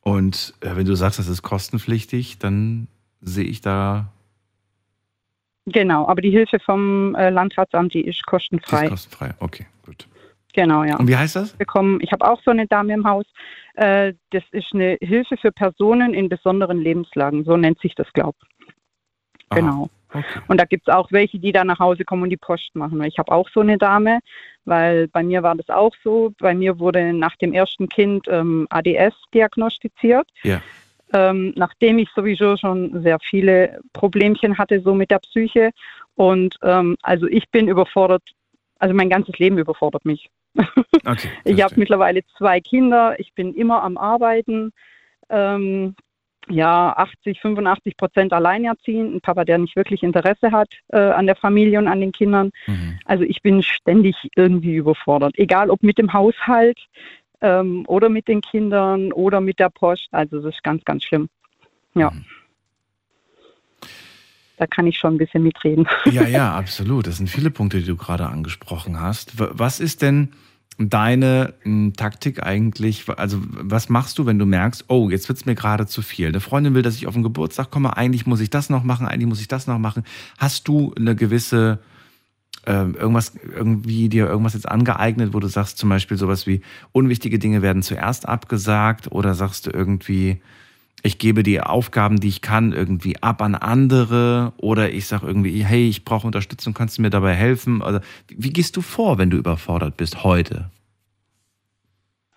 Und äh, wenn du sagst, das ist kostenpflichtig, dann sehe ich da. Genau, aber die Hilfe vom äh, Landratsamt, die ist kostenfrei. Ist kostenfrei, okay, gut. Genau, ja. Und wie heißt das? Bekommen. Ich habe auch so eine Dame im Haus. Äh, das ist eine Hilfe für Personen in besonderen Lebenslagen. So nennt sich das, glaube ich. Genau. Okay. Und da gibt es auch welche, die dann nach Hause kommen und die Post machen. Ich habe auch so eine Dame, weil bei mir war das auch so. Bei mir wurde nach dem ersten Kind ähm, ADS diagnostiziert. Ja. Ähm, nachdem ich sowieso schon sehr viele Problemchen hatte, so mit der Psyche. Und ähm, also ich bin überfordert, also mein ganzes Leben überfordert mich. Okay. Ich habe mittlerweile zwei Kinder, ich bin immer am Arbeiten. Ähm, ja, 80, 85 Prozent alleinerziehend, ein Papa, der nicht wirklich Interesse hat äh, an der Familie und an den Kindern. Mhm. Also ich bin ständig irgendwie überfordert, egal ob mit dem Haushalt ähm, oder mit den Kindern oder mit der Post. Also das ist ganz, ganz schlimm. Ja. Mhm. Da kann ich schon ein bisschen mitreden. Ja, ja, absolut. Das sind viele Punkte, die du gerade angesprochen hast. Was ist denn deine m, Taktik eigentlich? Also, was machst du, wenn du merkst, oh, jetzt wird's mir gerade zu viel? Eine Freundin will, dass ich auf den Geburtstag komme. Eigentlich muss ich das noch machen. Eigentlich muss ich das noch machen. Hast du eine gewisse ähm, irgendwas irgendwie dir irgendwas jetzt angeeignet, wo du sagst zum Beispiel sowas wie unwichtige Dinge werden zuerst abgesagt oder sagst du irgendwie ich gebe die Aufgaben, die ich kann, irgendwie ab an andere oder ich sage irgendwie, hey, ich brauche Unterstützung, kannst du mir dabei helfen? Also, wie gehst du vor, wenn du überfordert bist heute?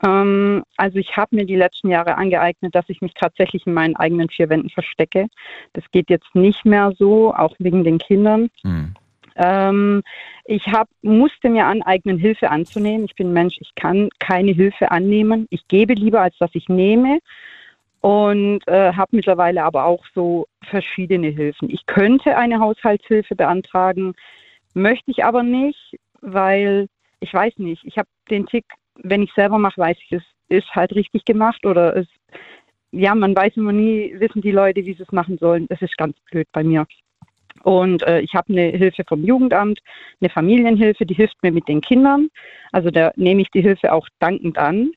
Ähm, also ich habe mir die letzten Jahre angeeignet, dass ich mich tatsächlich in meinen eigenen vier Wänden verstecke. Das geht jetzt nicht mehr so, auch wegen den Kindern. Hm. Ähm, ich hab, musste mir aneignen, Hilfe anzunehmen. Ich bin Mensch, ich kann keine Hilfe annehmen. Ich gebe lieber, als dass ich nehme. Und äh, habe mittlerweile aber auch so verschiedene Hilfen. Ich könnte eine Haushaltshilfe beantragen, möchte ich aber nicht, weil ich weiß nicht. Ich habe den Tick, wenn ich selber mache, weiß ich, es ist halt richtig gemacht oder es, ja, man weiß immer nie, wissen die Leute, wie sie es machen sollen. Das ist ganz blöd bei mir. Und äh, ich habe eine Hilfe vom Jugendamt, eine Familienhilfe, die hilft mir mit den Kindern. Also da nehme ich die Hilfe auch dankend an.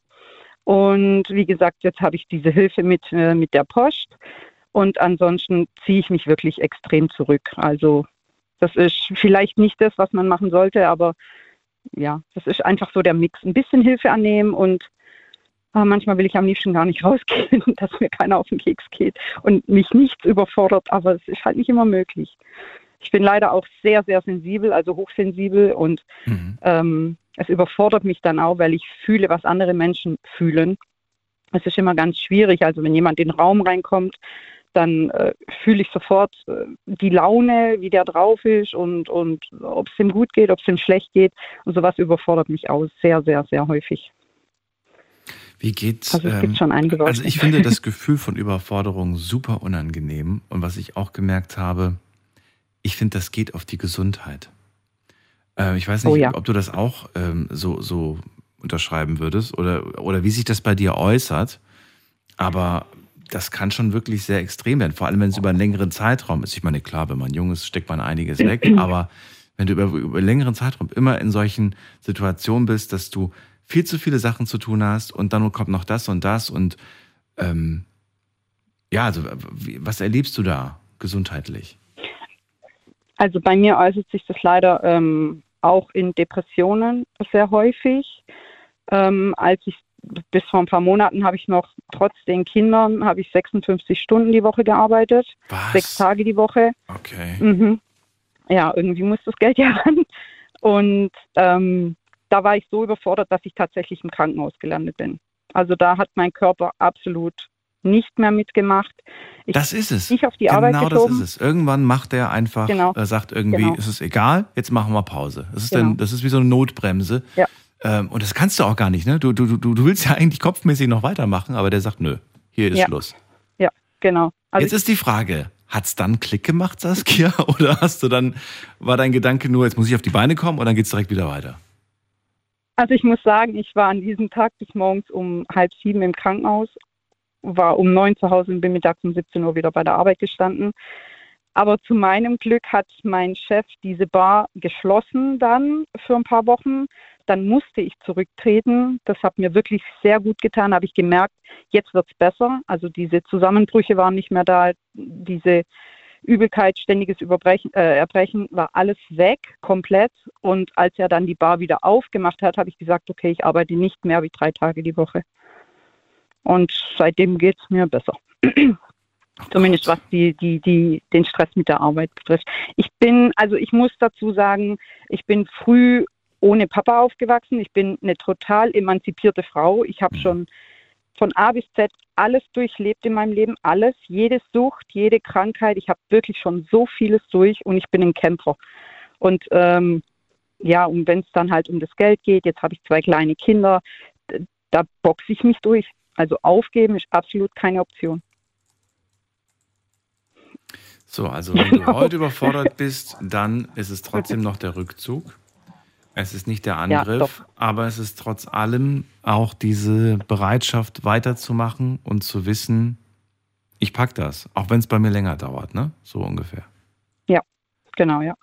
Und wie gesagt, jetzt habe ich diese Hilfe mit, äh, mit der Post. Und ansonsten ziehe ich mich wirklich extrem zurück. Also das ist vielleicht nicht das, was man machen sollte, aber ja, das ist einfach so der Mix. Ein bisschen Hilfe annehmen und ah, manchmal will ich am liebsten gar nicht rausgehen, dass mir keiner auf den Keks geht und mich nichts überfordert, aber es ist halt nicht immer möglich. Ich bin leider auch sehr, sehr sensibel, also hochsensibel und Mhm. ähm, es überfordert mich dann auch, weil ich fühle, was andere Menschen fühlen. Es ist immer ganz schwierig. Also wenn jemand in den Raum reinkommt, dann äh, fühle ich sofort äh, die Laune, wie der drauf ist und, und ob es ihm gut geht, ob es ihm schlecht geht. Und sowas überfordert mich auch sehr, sehr, sehr häufig. Wie geht's? Also es gibt schon einige Leute. also ich finde das Gefühl von Überforderung super unangenehm. Und was ich auch gemerkt habe, ich finde, das geht auf die Gesundheit. Äh, ich weiß nicht, Oh ja. ob du das auch ähm, so, so unterschreiben würdest oder, oder wie sich das bei dir äußert. Aber das kann schon wirklich sehr extrem werden, vor allem wenn es über einen längeren Zeitraum ist. Ich meine, klar, wenn man jung ist, steckt man einiges weg, aber wenn du über, über einen längeren Zeitraum immer in solchen Situationen bist, dass du viel zu viele Sachen zu tun hast und dann kommt noch das und das und ähm, ja, also was erlebst du da gesundheitlich? Also bei mir äußert sich das leider ähm, auch in Depressionen sehr häufig. Ähm, als ich bis vor ein paar Monaten habe ich noch trotz den Kindern habe ich 56 Stunden die Woche gearbeitet, Was? sechs Tage die Woche. Okay. Mhm. Ja, irgendwie muss das Geld ja ran. Und ähm, da war ich so überfordert, dass ich tatsächlich im Krankenhaus gelandet bin. Also da hat mein Körper absolut nicht mehr mitgemacht. Ich Das ist es. Nicht auf die genau Arbeit das geschoben. ist es. Irgendwann macht er einfach, Genau. er sagt irgendwie, Genau. es ist egal, jetzt machen wir Pause. Das ist, Genau. dann, das ist wie so eine Notbremse. Ja. Ähm, und das kannst du auch gar nicht, ne? Du, du, du, du willst ja eigentlich kopfmäßig noch weitermachen, aber der sagt, nö, hier ist Ja. Schluss. Ja, genau. Also jetzt ist die Frage, hat's dann Klick gemacht, Saskia? Oder hast du dann, war dein Gedanke nur, jetzt muss ich auf die Beine kommen und dann geht's direkt wieder weiter? Also ich muss sagen, ich war an diesem Tag bis morgens um halb sieben im Krankenhaus, war um neun zu Hause und bin mittags um 17 Uhr wieder bei der Arbeit gestanden. Aber zu meinem Glück hat mein Chef diese Bar geschlossen dann für ein paar Wochen. Dann musste ich zurücktreten. Das hat mir wirklich sehr gut getan. Habe ich gemerkt, jetzt wird es besser. Also diese Zusammenbrüche waren nicht mehr da. Diese Übelkeit, ständiges Überbrechen, äh, Erbrechen war alles weg, komplett. Und als er dann die Bar wieder aufgemacht hat, habe ich gesagt, okay, ich arbeite nicht mehr wie drei Tage die Woche. Und seitdem geht es mir besser. Zumindest was die, die, die, den Stress mit der Arbeit betrifft. Ich bin, also ich muss dazu sagen, ich bin früh ohne Papa aufgewachsen. Ich bin eine total emanzipierte Frau. Ich habe schon von A bis Z alles durchlebt in meinem Leben, alles, jede Sucht, jede Krankheit. Ich habe wirklich schon so vieles durch und ich bin ein Kämpfer. Und ähm, ja, und wenn es dann halt um das Geld geht, jetzt habe ich zwei kleine Kinder, da boxe ich mich durch. Also aufgeben ist absolut keine Option. So, also wenn du heute überfordert bist, dann ist es trotzdem noch der Rückzug. Es ist nicht der Angriff, ja, aber es ist trotz allem auch diese Bereitschaft weiterzumachen und zu wissen, ich pack das, auch wenn es bei mir länger dauert, ne? So ungefähr. Ja, genau, ja.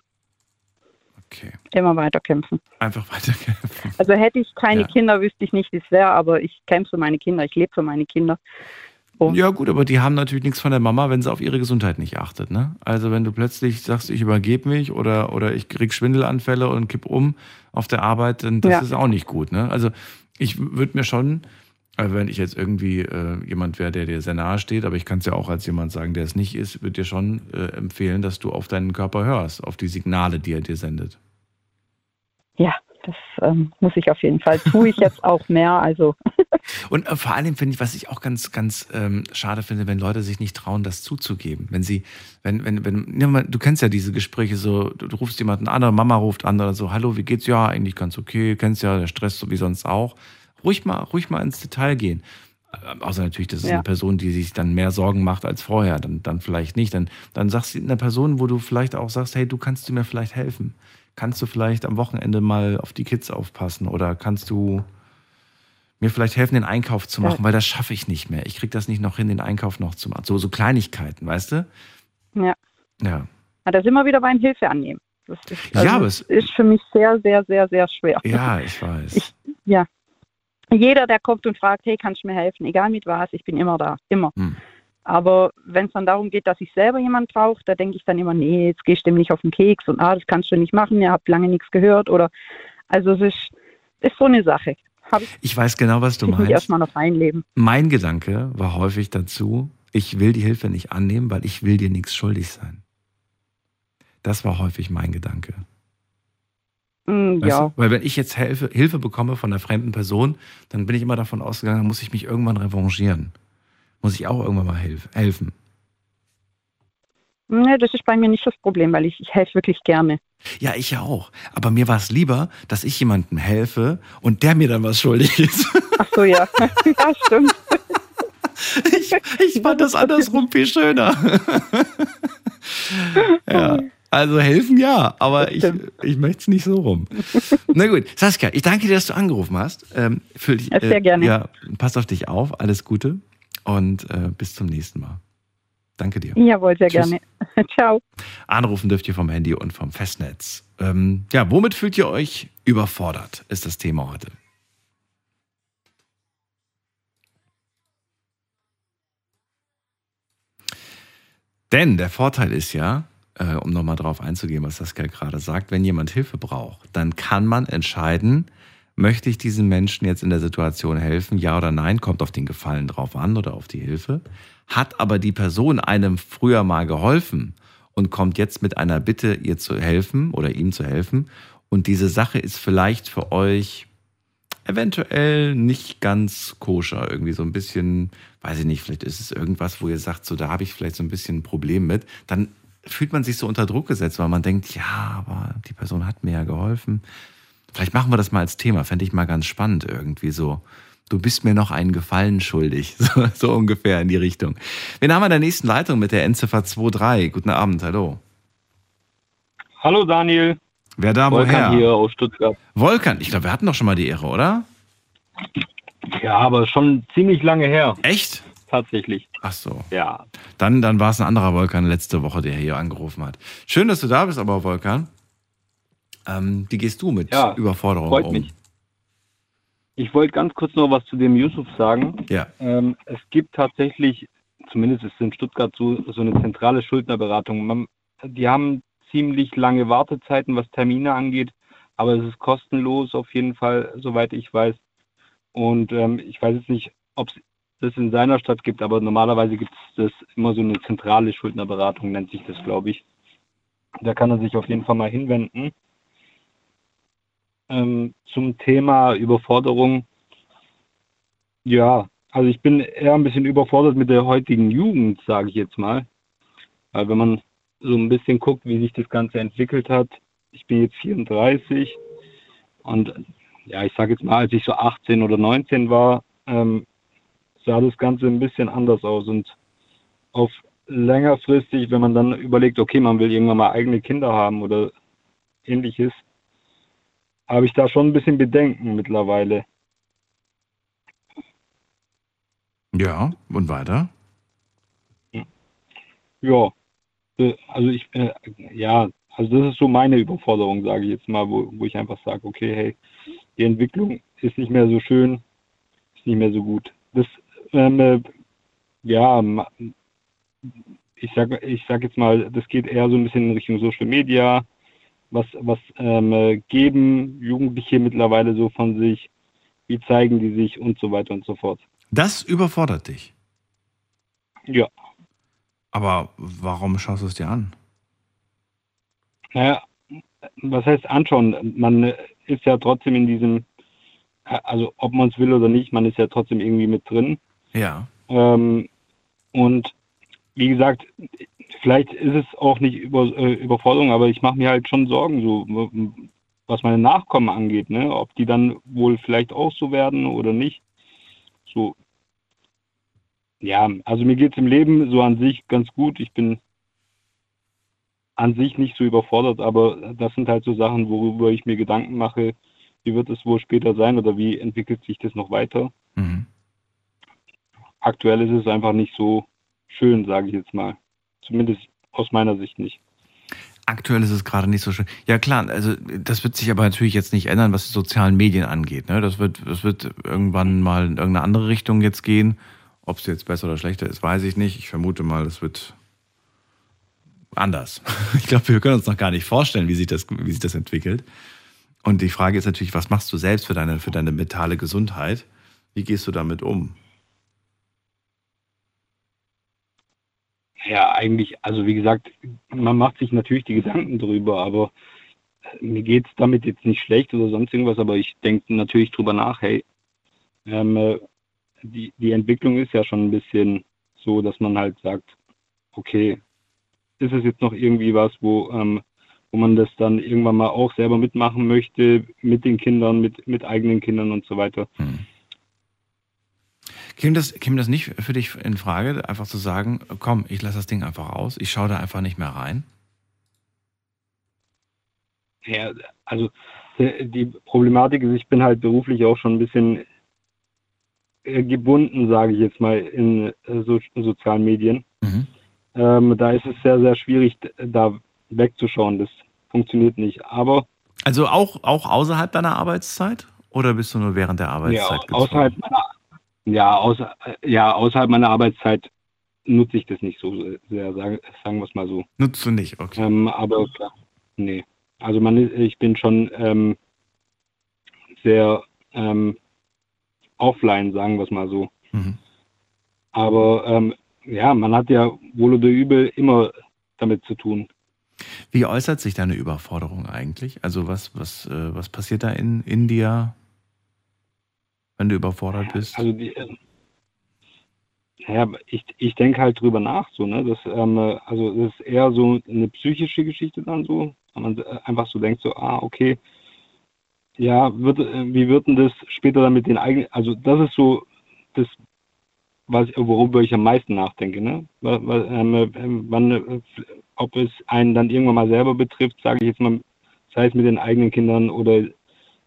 Okay. Immer weiter kämpfen. Einfach weiter kämpfen. Also hätte ich keine ja. Kinder, wüsste ich nicht, wie es wäre, aber ich kämpfe für meine Kinder, ich lebe für meine Kinder. Und ja, gut, aber die haben natürlich nichts von der Mama, wenn sie auf ihre Gesundheit nicht achtet. Ne? Also wenn du plötzlich sagst, ich übergebe mich oder, oder ich krieg Schwindelanfälle und kipp um auf der Arbeit, dann das ja. ist auch nicht gut. Ne? Also ich würde mir schon, also wenn ich jetzt irgendwie äh, jemand wäre, der dir sehr nahe steht, aber ich kann es ja auch als jemand sagen, der es nicht ist, würde dir schon äh, empfehlen, dass du auf deinen Körper hörst, auf die Signale, die er dir sendet. Ja, das ähm, muss ich auf jeden Fall. Tue ich jetzt auch mehr. Also. Und äh, vor allem finde ich, was ich auch ganz, ganz ähm, schade finde, wenn Leute sich nicht trauen, das zuzugeben. Wenn sie, wenn, wenn, wenn, du kennst ja diese Gespräche so, du, du, rufst jemanden an, oder Mama ruft an oder so, hallo, wie geht's? Ja, eigentlich ganz okay, kennst ja, der Stress so wie sonst auch. Ruhig mal, ruhig mal ins Detail gehen. Äh, außer natürlich, das ist ja. eine Person, die sich dann mehr Sorgen macht als vorher, dann, dann vielleicht nicht. Dann, dann sagst du einer Person, wo du vielleicht auch sagst, hey, du kannst du mir vielleicht helfen kannst du vielleicht am Wochenende mal auf die Kids aufpassen oder kannst du mir vielleicht helfen, den Einkauf zu machen, ja. weil das schaffe ich nicht mehr. Ich kriege das nicht noch hin, den Einkauf noch zu machen. So, so Kleinigkeiten, weißt du? Ja. Ja. Da sind wir wieder beim Hilfe annehmen. Das ist, also ja, aber es ist für mich sehr, sehr, sehr, sehr schwer. Ja, ich weiß. Ich, ja. Jeder, der kommt und fragt, hey, kannst du mir helfen? Egal mit was, ich bin immer da. Immer. Hm. Aber wenn es dann darum geht, dass ich selber jemand brauche, da denke ich dann immer, nee, jetzt gehst du dem nicht auf den Keks und ah, das kannst du nicht machen, ihr habt lange nichts gehört oder also es ist, ist so eine Sache. Ich, ich, weiß genau, was du ich meinst. erstmal noch reinleben. Mein Gedanke war häufig dazu, ich will die Hilfe nicht annehmen, weil ich will dir nichts schuldig sein. Das war häufig mein Gedanke. Mm, ja. Du? Weil wenn ich jetzt Hilfe, Hilfe bekomme von einer fremden Person, dann bin ich immer davon ausgegangen, muss ich mich irgendwann revanchieren muss ich auch irgendwann mal helfen. Nee, das ist bei mir nicht das Problem, weil ich, ich helfe wirklich gerne. Ja, ich ja auch. Aber mir war es lieber, dass ich jemandem helfe und der mir dann was schuldig ist. Ach so, ja. ja, stimmt. Ich, ich fand das andersrum viel schöner. ja. Also helfen ja, aber ich, ich möchte es nicht so rum. Na gut, Saskia, ich danke dir, dass du angerufen hast. Ähm, für dich, äh, Sehr gerne. Ja, pass auf dich auf, alles Gute und äh, bis zum nächsten Mal. Danke dir. Jawohl, sehr Tschüss. gerne. Ciao. Anrufen dürft ihr vom Handy und vom Festnetz. Ähm, ja, womit fühlt ihr euch überfordert, ist das Thema heute. Denn der Vorteil ist ja, äh, um nochmal drauf einzugehen, was Saskia gerade sagt, wenn jemand Hilfe braucht, dann kann man entscheiden, Möchte ich diesem Menschen jetzt in der Situation helfen? Ja oder nein? Kommt auf den Gefallen drauf an oder auf die Hilfe. Hat aber die Person einem früher mal geholfen und kommt jetzt mit einer Bitte, ihr zu helfen oder ihm zu helfen. Und diese Sache ist vielleicht für euch eventuell nicht ganz koscher, irgendwie so ein bisschen, weiß ich nicht, vielleicht ist es irgendwas, wo ihr sagt, so da habe ich vielleicht so ein bisschen ein Problem mit, dann fühlt man sich so unter Druck gesetzt, weil man denkt, ja, aber die Person hat mir ja geholfen. Vielleicht machen wir das mal als Thema, fände ich mal ganz spannend irgendwie so. Du bist mir noch einen Gefallen schuldig, so, so ungefähr in die Richtung. Wen haben wir in der nächsten Leitung mit der Endziffer 23? Guten Abend, hallo. Hallo Daniel. Wer da Volkan woher? hier aus Stuttgart. Volkan, ich glaube, wir hatten doch schon mal die Ehre, oder? Ja, aber schon ziemlich lange her. Echt? Tatsächlich. Ach so. Ja. Dann, dann war es ein anderer Volkan letzte Woche, der hier angerufen hat. Schön, dass du da bist, aber Volkan. Ähm, wie gehst du mit Ja, Überforderung freut um? mich. Ich wollte ganz kurz noch was zu dem Yusuf sagen. Ja. Ähm, es gibt tatsächlich, zumindest ist es in Stuttgart so, so eine zentrale Schuldnerberatung. Man, die haben ziemlich lange Wartezeiten, was Termine angeht, aber es ist kostenlos auf jeden Fall, soweit ich weiß. Und ähm, ich weiß jetzt nicht, ob es das in seiner Stadt gibt, aber normalerweise gibt es das immer so eine zentrale Schuldnerberatung, nennt sich das, glaube ich. Da kann er sich auf jeden Fall mal hinwenden. Ähm, zum Thema Überforderung. Ja, also ich bin eher ein bisschen überfordert mit der heutigen Jugend, sage ich jetzt mal. Weil wenn man so ein bisschen guckt, wie sich das Ganze entwickelt hat, ich bin jetzt 34 und ja, ich sage jetzt mal, als ich so 18 oder 19 war, ähm, sah das Ganze ein bisschen anders aus und auf längerfristig, wenn man dann überlegt, okay, man will irgendwann mal eigene Kinder haben oder ähnliches, habe ich da schon ein bisschen Bedenken mittlerweile. Ja, und weiter? Ja, äh, also ich, äh, ja, also das ist so meine Überforderung, sage ich jetzt mal, wo, wo ich einfach sage, okay, hey, die Entwicklung ist nicht mehr so schön, ist nicht mehr so gut. Das, ähm, äh, ja, ma- ich sage ich sag jetzt mal, das geht eher so ein bisschen in Richtung Social Media. Was, was ähm, äh, geben Jugendliche mittlerweile so von sich? Wie zeigen die sich und so weiter und so fort. Das überfordert dich. Ja. Aber warum schaust du es dir an? Naja, was heißt anschauen? Man ist ja trotzdem in diesem, also ob man es will oder nicht, man ist ja trotzdem irgendwie mit drin. Ja. Ähm, und wie gesagt, vielleicht ist es auch nicht über, äh, Überforderung, aber ich mache mir halt schon Sorgen, so was meine Nachkommen angeht, ne? Ob die dann wohl vielleicht auch so werden oder nicht. So. Ja, also mir geht es im Leben so an sich ganz gut. Ich bin an sich nicht so überfordert, aber das sind halt so Sachen, worüber ich mir Gedanken mache, wie wird es wohl später sein oder wie entwickelt sich das noch weiter. Mhm. Aktuell ist es einfach nicht so schön, sage ich jetzt mal. Zumindest aus meiner Sicht nicht. Aktuell ist es gerade nicht so schön. Ja klar, also das wird sich aber natürlich jetzt nicht ändern, was die sozialen Medien angeht. Ne? Das wird, das wird irgendwann mal in irgendeine andere Richtung jetzt gehen. Ob es jetzt besser oder schlechter ist, weiß ich nicht. Ich vermute mal, es wird anders. Ich glaube, wir können uns noch gar nicht vorstellen, wie sich das, wie sich das entwickelt. Und die Frage ist natürlich, was machst du selbst für deine, für deine mentale Gesundheit? Wie gehst du damit um? Ja, eigentlich, also wie gesagt, man macht sich natürlich die Gedanken drüber, aber mir geht es damit jetzt nicht schlecht oder sonst irgendwas, aber ich denke natürlich drüber nach, hey, ähm, äh, die, die Entwicklung ist ja schon ein bisschen so, dass man halt sagt, okay, ist es jetzt noch irgendwie was, wo, ähm, wo man das dann irgendwann mal auch selber mitmachen möchte, mit den Kindern, mit, mit eigenen Kindern und so weiter. Käme das, käme das nicht für dich in Frage, einfach zu sagen, komm, ich lasse das Ding einfach aus, ich schaue da einfach nicht mehr rein? Ja, also äh, die Problematik ist, ich bin halt beruflich auch schon ein bisschen äh, gebunden, sage ich jetzt mal, in äh, so, sozialen Medien. Ähm, da ist es sehr, sehr schwierig, da wegzuschauen. Das funktioniert nicht. Aber Also auch, auch außerhalb deiner Arbeitszeit? Oder bist du nur während der ja, Arbeitszeit gezwungen? außerhalb meiner, ja, außer, ja, außerhalb meiner Arbeitszeit nutze ich das nicht so sehr, sagen, sagen wir es mal so. Nutzt du nicht, okay. Ähm, aber klar, nee. Also man, ist- ich bin schon ähm, sehr ähm, offline, sagen wir es mal so. Mhm. Aber ähm, ja, man hat ja wohl oder übel immer damit zu tun. Wie äußert sich deine Überforderung eigentlich? Also was, was, äh, was passiert da in, in dir, wenn du überfordert bist? Also die, äh, ja, ich, ich denke halt drüber nach, so, ne? Das, ähm, äh, also das ist eher so eine psychische Geschichte dann so. Wenn man äh, einfach so denkt, so, ah, okay, ja, wird, äh, wie wird denn das später dann mit den eigenen, also das ist so das, was, worüber ich am meisten nachdenke, ne? Wa- wa- ähm, äh, wann, äh, ob es einen dann irgendwann mal selber betrifft, sage ich jetzt mal, sei es mit den eigenen Kindern oder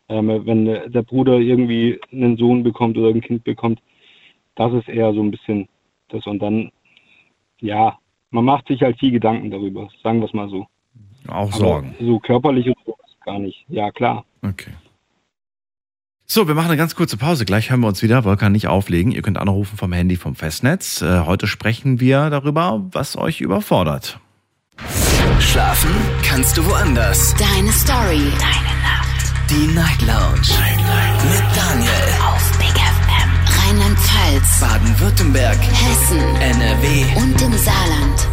ähm, wenn der Bruder irgendwie einen Sohn bekommt oder ein Kind bekommt, das ist eher so ein bisschen Das und dann, ja, man macht sich halt viel Gedanken darüber, sagen wir es mal so. Auch Aber Sorgen. So körperlich und so gar nicht. Ja, klar. Okay. So, wir machen eine ganz kurze Pause. Gleich hören wir uns wieder. Wolkan nicht auflegen. Ihr könnt anrufen vom Handy vom Festnetz. Äh, heute sprechen wir darüber, was euch überfordert. Schlafen kannst du woanders. Deine Story. Deine Nacht. Die Night Lounge. Night, Night. Mit Daniel. Auf Big FM. Rheinland-Pfalz. Baden-Württemberg. Hessen. NRW. Und im Saarland.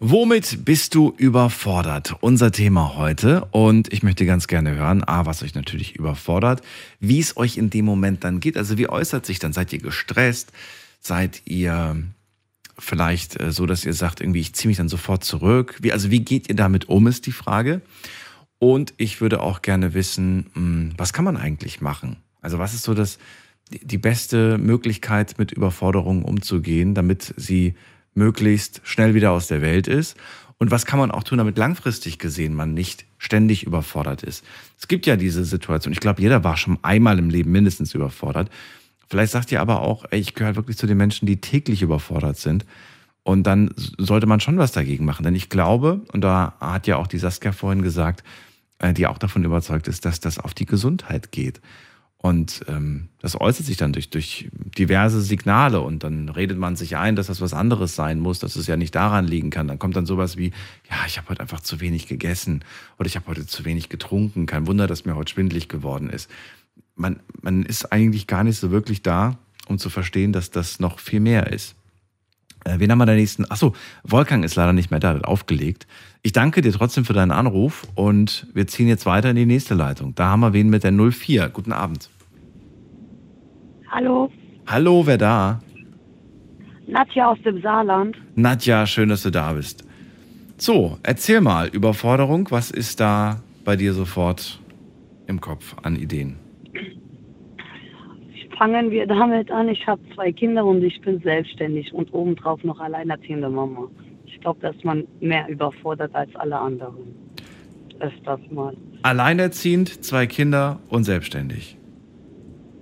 Womit bist du überfordert? Unser Thema heute. Und ich möchte ganz gerne hören, A, was euch natürlich überfordert, wie es euch in dem Moment dann geht. Also wie äußert sich dann? Seid ihr gestresst? Seid ihr vielleicht äh, so, dass ihr sagt, irgendwie, ich ziehe mich dann sofort zurück? Wie, also wie geht ihr damit um, ist die Frage. Und ich würde auch gerne wissen, mh, was kann man eigentlich machen? Also was ist so das, die beste Möglichkeit, mit Überforderungen umzugehen, damit sie möglichst schnell wieder aus der Welt ist? Und was kann man auch tun, damit langfristig gesehen man nicht ständig überfordert ist? Es gibt ja diese Situation. Ich glaube, jeder war schon einmal im Leben mindestens überfordert. Vielleicht sagt ihr aber auch, ey, ich gehöre wirklich zu den Menschen, die täglich überfordert sind. Und dann sollte man schon was dagegen machen. Denn ich glaube, und da hat ja auch die Saskia vorhin gesagt, die auch davon überzeugt ist, dass das auf die Gesundheit geht. Und ähm, das äußert sich dann durch, durch diverse Signale und dann redet man sich ein, dass das was anderes sein muss, dass es ja nicht daran liegen kann. Dann kommt dann sowas wie, ja, ich habe heute einfach zu wenig gegessen oder ich habe heute zu wenig getrunken. Kein Wunder, dass mir heute schwindlig geworden ist. Man, man ist eigentlich gar nicht so wirklich da, um zu verstehen, dass das noch viel mehr ist. Äh, wen haben wir da nächsten? Achso, Wolfgang ist leider nicht mehr da, hat aufgelegt. Ich danke dir trotzdem für deinen Anruf und wir ziehen jetzt weiter in die nächste Leitung. Da haben wir wen mit der 04. Guten Abend. Hallo, Hallo, wer da? Nadja aus dem Saarland. Nadja, schön, dass du da bist. So, erzähl mal, Überforderung, was ist da bei dir sofort im Kopf an Ideen? Fangen wir damit an. Ich habe zwei Kinder und ich bin selbstständig und obendrauf noch alleinerziehende Mama. Ich glaube, dass man mehr überfordert als alle anderen. Öfters mal. Alleinerziehend, zwei Kinder und selbstständig.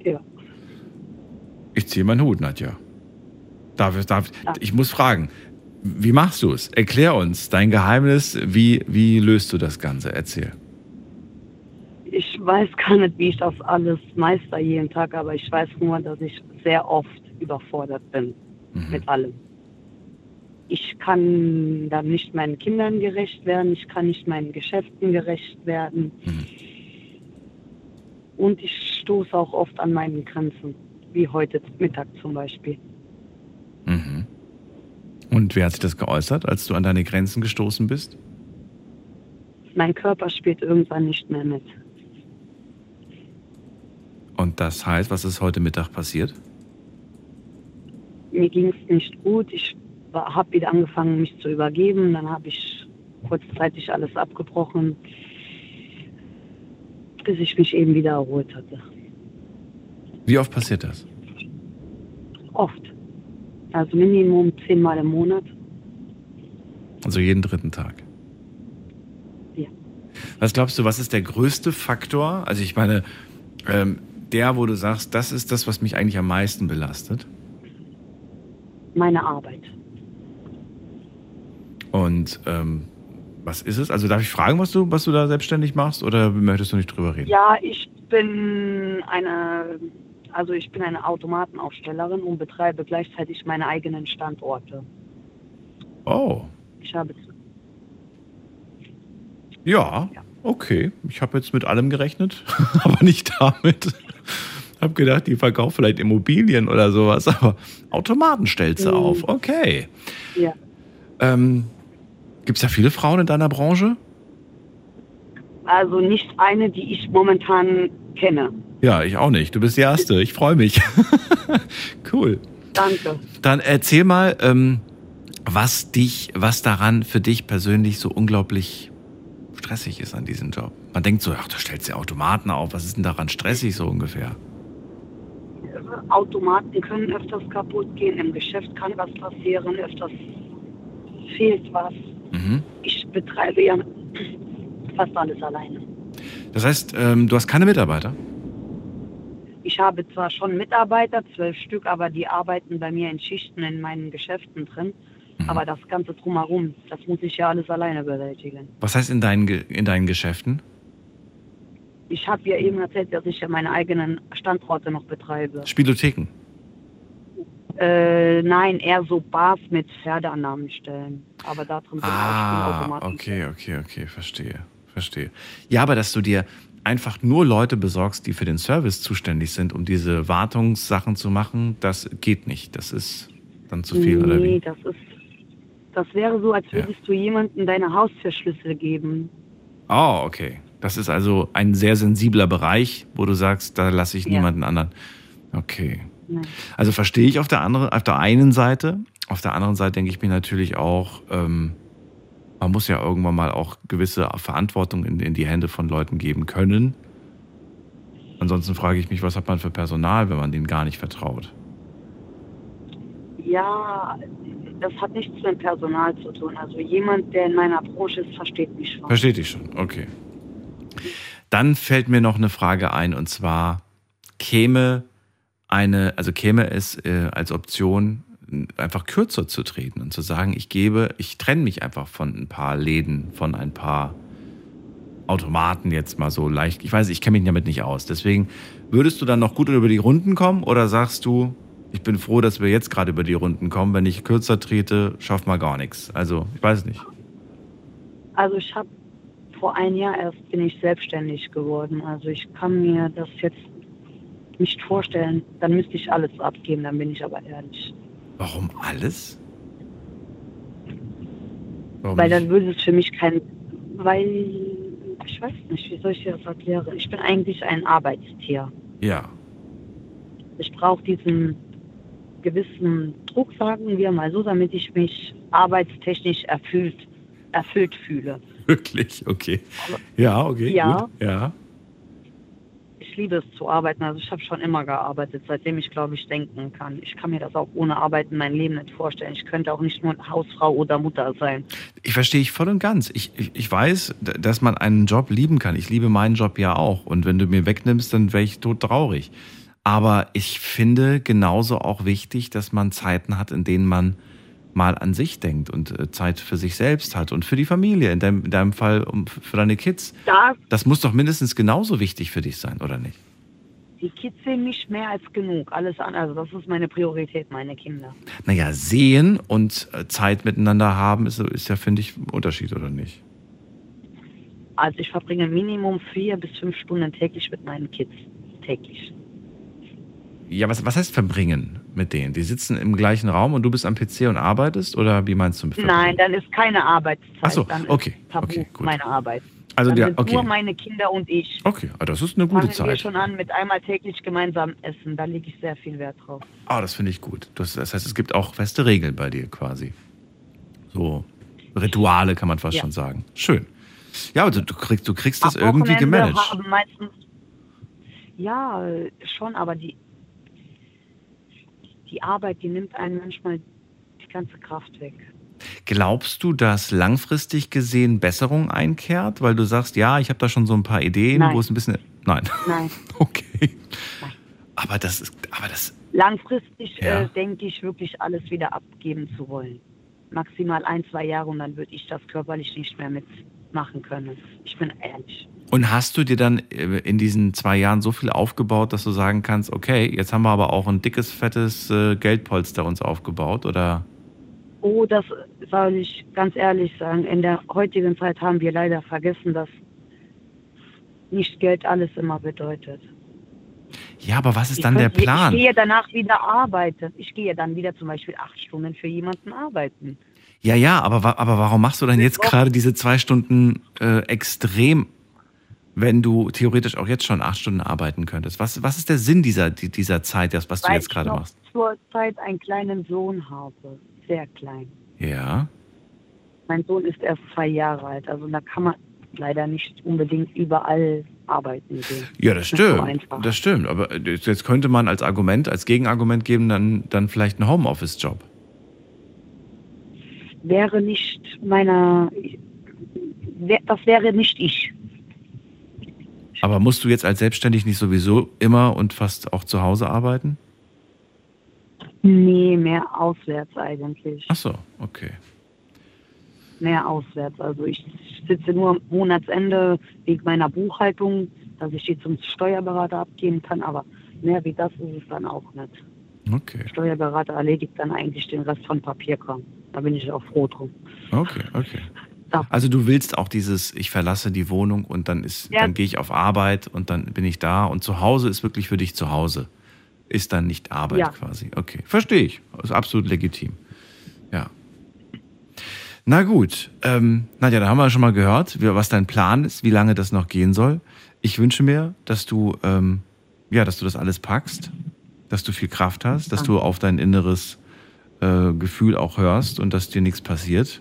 Ja. Ich ziehe meinen Hut, Nadja. Darf, darf, ich muss fragen, wie machst du es? Erklär uns dein Geheimnis. Wie, wie löst du das Ganze? Erzähl. Ich weiß gar nicht, wie ich das alles meister jeden Tag, aber ich weiß nur, dass ich sehr oft überfordert bin mit allem. Ich kann dann nicht meinen Kindern gerecht werden, ich kann nicht meinen Geschäften gerecht werden. Und ich stoße auch oft an meinen Grenzen, wie heute Mittag zum Beispiel. Mhm. Und wer hat sich das geäußert, als du an deine Grenzen gestoßen bist? Mein Körper spielt irgendwann nicht mehr mit. Und das heißt, was ist heute Mittag passiert? Mir ging es nicht gut. Ich habe wieder angefangen, mich zu übergeben. Dann habe ich kurzzeitig alles abgebrochen, bis ich mich eben wieder erholt hatte. Wie oft passiert das? Oft. Also Minimum zehnmal im Monat. Also jeden dritten Tag. Ja. Was glaubst du, was ist der größte Faktor? Also ich meine, ähm, der, wo du sagst, das ist das, was mich eigentlich am meisten belastet. Meine Arbeit. Und ähm, was ist es? Also darf ich fragen, was du, was du da selbstständig machst oder möchtest du nicht drüber reden? Ja, ich bin eine, also ich bin eine Automatenaufstellerin und betreibe gleichzeitig meine eigenen Standorte. Oh, Ich habe ja, okay. Ich habe jetzt mit allem gerechnet, aber nicht damit. Hab gedacht, die verkauft vielleicht Immobilien oder sowas, aber Automaten stellt sie Mhm. auf. Okay. ja, Ähm, Gibt es da viele Frauen in deiner Branche? also nicht eine, die ich momentan kenne. Ja, ich auch nicht. Du bist die Erste. Ich freue mich. cool. Danke. Dann erzähl mal, ähm, was dich, was daran für dich persönlich so unglaublich stressig ist an diesem Job. Man denkt so, ach, da stellst du Automaten auf. Was ist denn daran stressig so ungefähr? Automaten können öfters kaputt gehen, im Geschäft kann was passieren, öfters fehlt was. Mhm. Ich betreibe ja fast alles alleine. Das heißt, ähm, du hast keine Mitarbeiter? Ich habe zwar schon Mitarbeiter, zwölf Stück, aber die arbeiten bei mir in Schichten in meinen Geschäften drin. Mhm. Aber das Ganze drumherum, das muss ich ja alles alleine bewältigen. Was heißt in deinen, Ge- in deinen Geschäften? Ich habe ja eben erzählt, dass ich ja meine eigenen Standorte noch betreibe. Spielotheken. Äh, nein, eher so Bars mit Pferdeannahmenstellen. Aber da drin sind auch Ah, Spielautomaten. okay, okay, okay, verstehe, verstehe. Ja, aber dass du dir einfach nur Leute besorgst, die für den Service zuständig sind, um diese Wartungssachen zu machen, das geht nicht. Das ist dann zu viel, oder nee, wie? das ist, das wäre so, als würdest du jemandem deine Haustürschlüssel geben. Oh, okay. Das ist also ein sehr sensibler Bereich, wo du sagst, da lasse ich Ja. niemanden anderen. Okay. Nein. Also verstehe ich auf der anderen, auf der einen Seite. Auf der anderen Seite denke ich mir natürlich auch, ähm, man muss ja irgendwann mal auch gewisse Verantwortung in, in die Hände von Leuten geben können. Ansonsten frage ich mich, was hat man für Personal, wenn man denen gar nicht vertraut? Ja, das hat nichts mit Personal zu tun. Also jemand, der in meiner Branche ist, versteht mich schon. Versteht ich schon, okay. Dann fällt mir noch eine Frage ein und zwar käme eine, also käme es äh, als Option, einfach kürzer zu treten und zu sagen, ich gebe, ich trenne mich einfach von ein paar Läden, von ein paar Automaten jetzt mal so leicht. Ich weiß, ich kenne mich damit nicht aus. Deswegen würdest du dann noch gut über die Runden kommen oder sagst du, ich bin froh, dass wir jetzt gerade über die Runden kommen. Wenn ich kürzer trete, schafft mal gar nichts. Also, ich weiß nicht. Also ich habe vor einem Jahr erst bin ich selbstständig geworden. Also ich kann mir das jetzt nicht vorstellen. Dann müsste ich alles abgeben, dann bin ich aber ehrlich. Warum alles? Warum Weil dann würde es für mich kein, weil ich weiß nicht, wie soll ich dir das erklären? Ich bin eigentlich ein Arbeitstier. Ja. Ich brauche diesen gewissen Druck, sagen wir mal so, damit ich mich arbeitstechnisch erfüllt, erfüllt fühle. Wirklich? Okay. Ja, okay. Ja. Gut. Ja. Ich liebe es zu arbeiten. Also ich habe schon immer gearbeitet, seitdem ich, glaube ich, denken kann. Ich kann mir das auch ohne Arbeiten mein Leben nicht vorstellen. Ich könnte auch nicht nur Hausfrau oder Mutter sein. Ich verstehe ich voll und ganz. Ich, ich, ich weiß, dass man einen Job lieben kann. Ich liebe meinen Job ja auch. Und wenn du mir wegnimmst, dann wäre ich tot traurig. Aber ich finde genauso auch wichtig, dass man Zeiten hat, in denen man mal an sich denkt und äh, Zeit für sich selbst hat und für die Familie, in deinem, in deinem Fall um, für deine Kids. Das, Das muss doch mindestens genauso wichtig für dich sein, oder nicht? die Kids sehen mich mehr als genug. Alles an, also das ist meine Priorität, meine Kinder. Naja, sehen und äh, Zeit miteinander haben, ist, ist ja, finde ich, ein Unterschied, oder nicht? Also ich verbringe Minimum vier bis fünf Stunden täglich mit meinen Kids. Täglich. Ja, was, was heißt verbringen mit denen? Die sitzen im gleichen Raum und du bist am PC und arbeitest? Oder wie meinst du? Nein, dann ist keine Arbeitszeit. Ach so, okay, ist Tabu okay, gut. meine Arbeit. Also dann sind okay. nur meine Kinder und ich. Okay, ah, das ist eine gute Fangen wir Zeit. schon an mit einmal täglich gemeinsam essen. Da lege ich sehr viel Wert drauf. Ah, das finde ich gut. Das, das heißt, es gibt auch feste Regeln bei dir quasi. So Rituale kann man fast Ja. schon sagen. Schön. Ja, also du kriegst, du kriegst das Am irgendwie Wochenende gemanagt. Haben meistens, ja, schon, aber die, die Arbeit, die nimmt einen manchmal die ganze Kraft weg. Glaubst du, dass langfristig gesehen Besserung einkehrt? Weil du sagst, ja, ich habe da schon so ein paar Ideen, Nein. wo es ein bisschen. Nein. Nein. Okay. Aber das ist, aber das, Langfristig Ja. äh, denke ich wirklich alles wieder abgeben zu wollen. Maximal ein, zwei Jahre und dann würde ich das körperlich nicht mehr mitmachen können. Ich bin ehrlich. Und hast du dir dann äh, in diesen zwei Jahren so viel aufgebaut, dass du sagen kannst, okay, jetzt haben wir aber auch ein dickes, fettes äh, Geldpolster uns aufgebaut, oder? Oh, das soll ich ganz ehrlich sagen. In der heutigen Zeit haben wir leider vergessen, dass nicht Geld alles immer bedeutet. Ja, aber was ist Ich dann der könnte- Plan? Ich gehe danach wieder arbeiten. Ich gehe dann wieder zum Beispiel acht Stunden für jemanden arbeiten. Ja, ja, aber, aber warum machst du dann jetzt gerade diese zwei Stunden äh, extrem, wenn du theoretisch auch jetzt schon acht Stunden arbeiten könntest? Was, was ist der Sinn dieser, die- dieser Zeit, das, was du weil jetzt ich gerade noch machst? zur Zeit einen kleinen Sohn habe. Sehr klein. Ja. Mein Sohn ist erst zwei Jahre alt. Also da kann man leider nicht unbedingt überall arbeiten gehen. Ja, das so stimmt. einfach. Das stimmt. Aber jetzt könnte man als Argument, als Gegenargument geben, dann, dann vielleicht einen Homeoffice-Job. wäre nicht meiner, das wäre nicht ich. Aber musst du jetzt als selbstständig nicht sowieso immer und fast auch zu Hause arbeiten? Nee, mehr auswärts eigentlich. Ach so, okay. Mehr auswärts. Also ich sitze nur am Monatsende wegen meiner Buchhaltung, dass ich die zum Steuerberater abgeben kann, aber mehr wie das ist es dann auch nicht. Okay. Steuerberater erledigt dann eigentlich den Rest von Papierkram. Da bin ich auch froh drum. Okay, okay. Also du willst auch dieses, ich verlasse die Wohnung und dann ist, Ja. dann gehe ich auf Arbeit und dann bin ich da und zu Hause ist wirklich für dich zu Hause. Ist dann nicht Arbeit Ja. quasi. Okay, verstehe ich. Ist absolut legitim. Ja. Na gut, ähm, Nadja, da haben wir schon mal gehört, was dein Plan ist, wie lange das noch gehen soll. Ich wünsche mir, dass du, ähm, ja, dass du das alles packst, dass du viel Kraft hast, dass du auf dein inneres äh, Gefühl auch hörst und dass dir nichts passiert.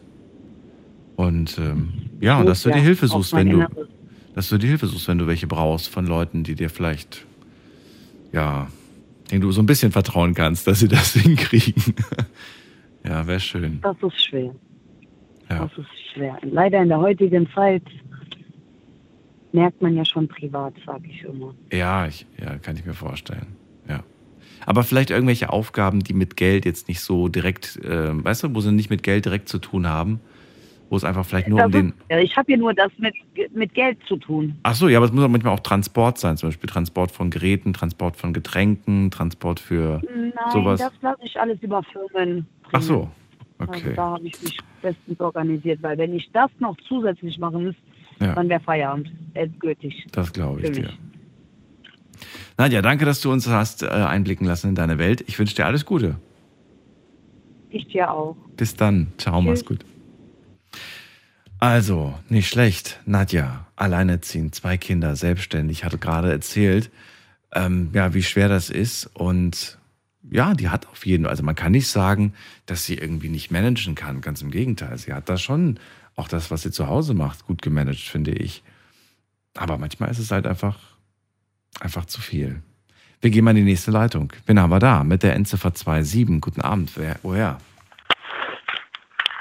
Und ähm, ja, und dass du Ja, dir Hilfe auf suchst, wenn du, Inneres. dass du dir Hilfe suchst, wenn du welche brauchst von Leuten, die dir vielleicht, ja, denen du so ein bisschen vertrauen kannst, dass sie das hinkriegen. ja, wäre schön. Das ist schwer. Ja. Das ist schwer. Leider in der heutigen Zeit merkt man ja schon privat, sage ich immer. Ja, ich, ja, kann ich mir vorstellen. Ja. Aber vielleicht irgendwelche Aufgaben, die mit Geld jetzt nicht so direkt, äh, weißt du, wo sie nicht mit Geld direkt zu tun haben, wo es einfach vielleicht nur Das um den. ist, ich habe ja nur das mit, mit Geld zu tun. Ach so, ja, aber es muss auch manchmal auch Transport sein, zum Beispiel Transport von Geräten, Transport von Getränken, Transport für Nein, sowas. das lasse ich alles über Firmen. Ach so, Also okay. da habe ich mich bestens organisiert, weil wenn ich das noch zusätzlich machen müsste, Ja. dann wäre Feierabend. Endgültig. Das glaube ich dir. Nadja, danke, dass du uns hast äh, einblicken lassen in deine Welt. Ich wünsche dir alles Gute. Ich dir auch. Bis dann. Ciao, mach's gut. Also, nicht schlecht. Nadja, alleinerziehend, zwei Kinder, selbstständig, hatte gerade erzählt, ähm, ja, wie schwer das ist. Und ja, die hat auf jeden Fall, also man kann nicht sagen, dass sie irgendwie nicht managen kann. Ganz im Gegenteil. Sie hat da schon auch das, was sie zu Hause macht, gut gemanagt, finde ich. Aber manchmal ist es halt einfach, einfach zu viel. Wir gehen mal in die nächste Leitung. Wen haben wir da? Mit der Endziffer 27. Guten Abend. Wer, woher?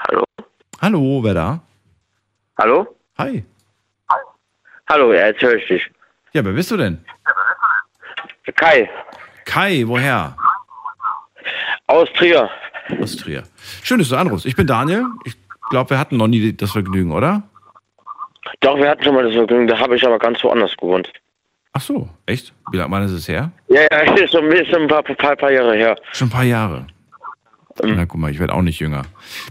Hallo? Hallo, wer da? Hallo? Hi. Hallo, ja, jetzt höre ich dich. Ja, wer bist du denn? Kai. Kai, woher? Aus Trier. Aus Trier. Schön, dass du anrufst. Ich bin Daniel. Ich glaube, wir hatten noch nie das Vergnügen, oder? Doch, wir hatten schon mal das Vergnügen, da habe ich aber ganz woanders gewohnt. Ach so, echt? Wie lange wann ist es her? Ja, ja, ist schon ist schon ein paar, paar, paar Jahre her. Schon ein paar Jahre. Na, guck mal, ich werde auch nicht jünger.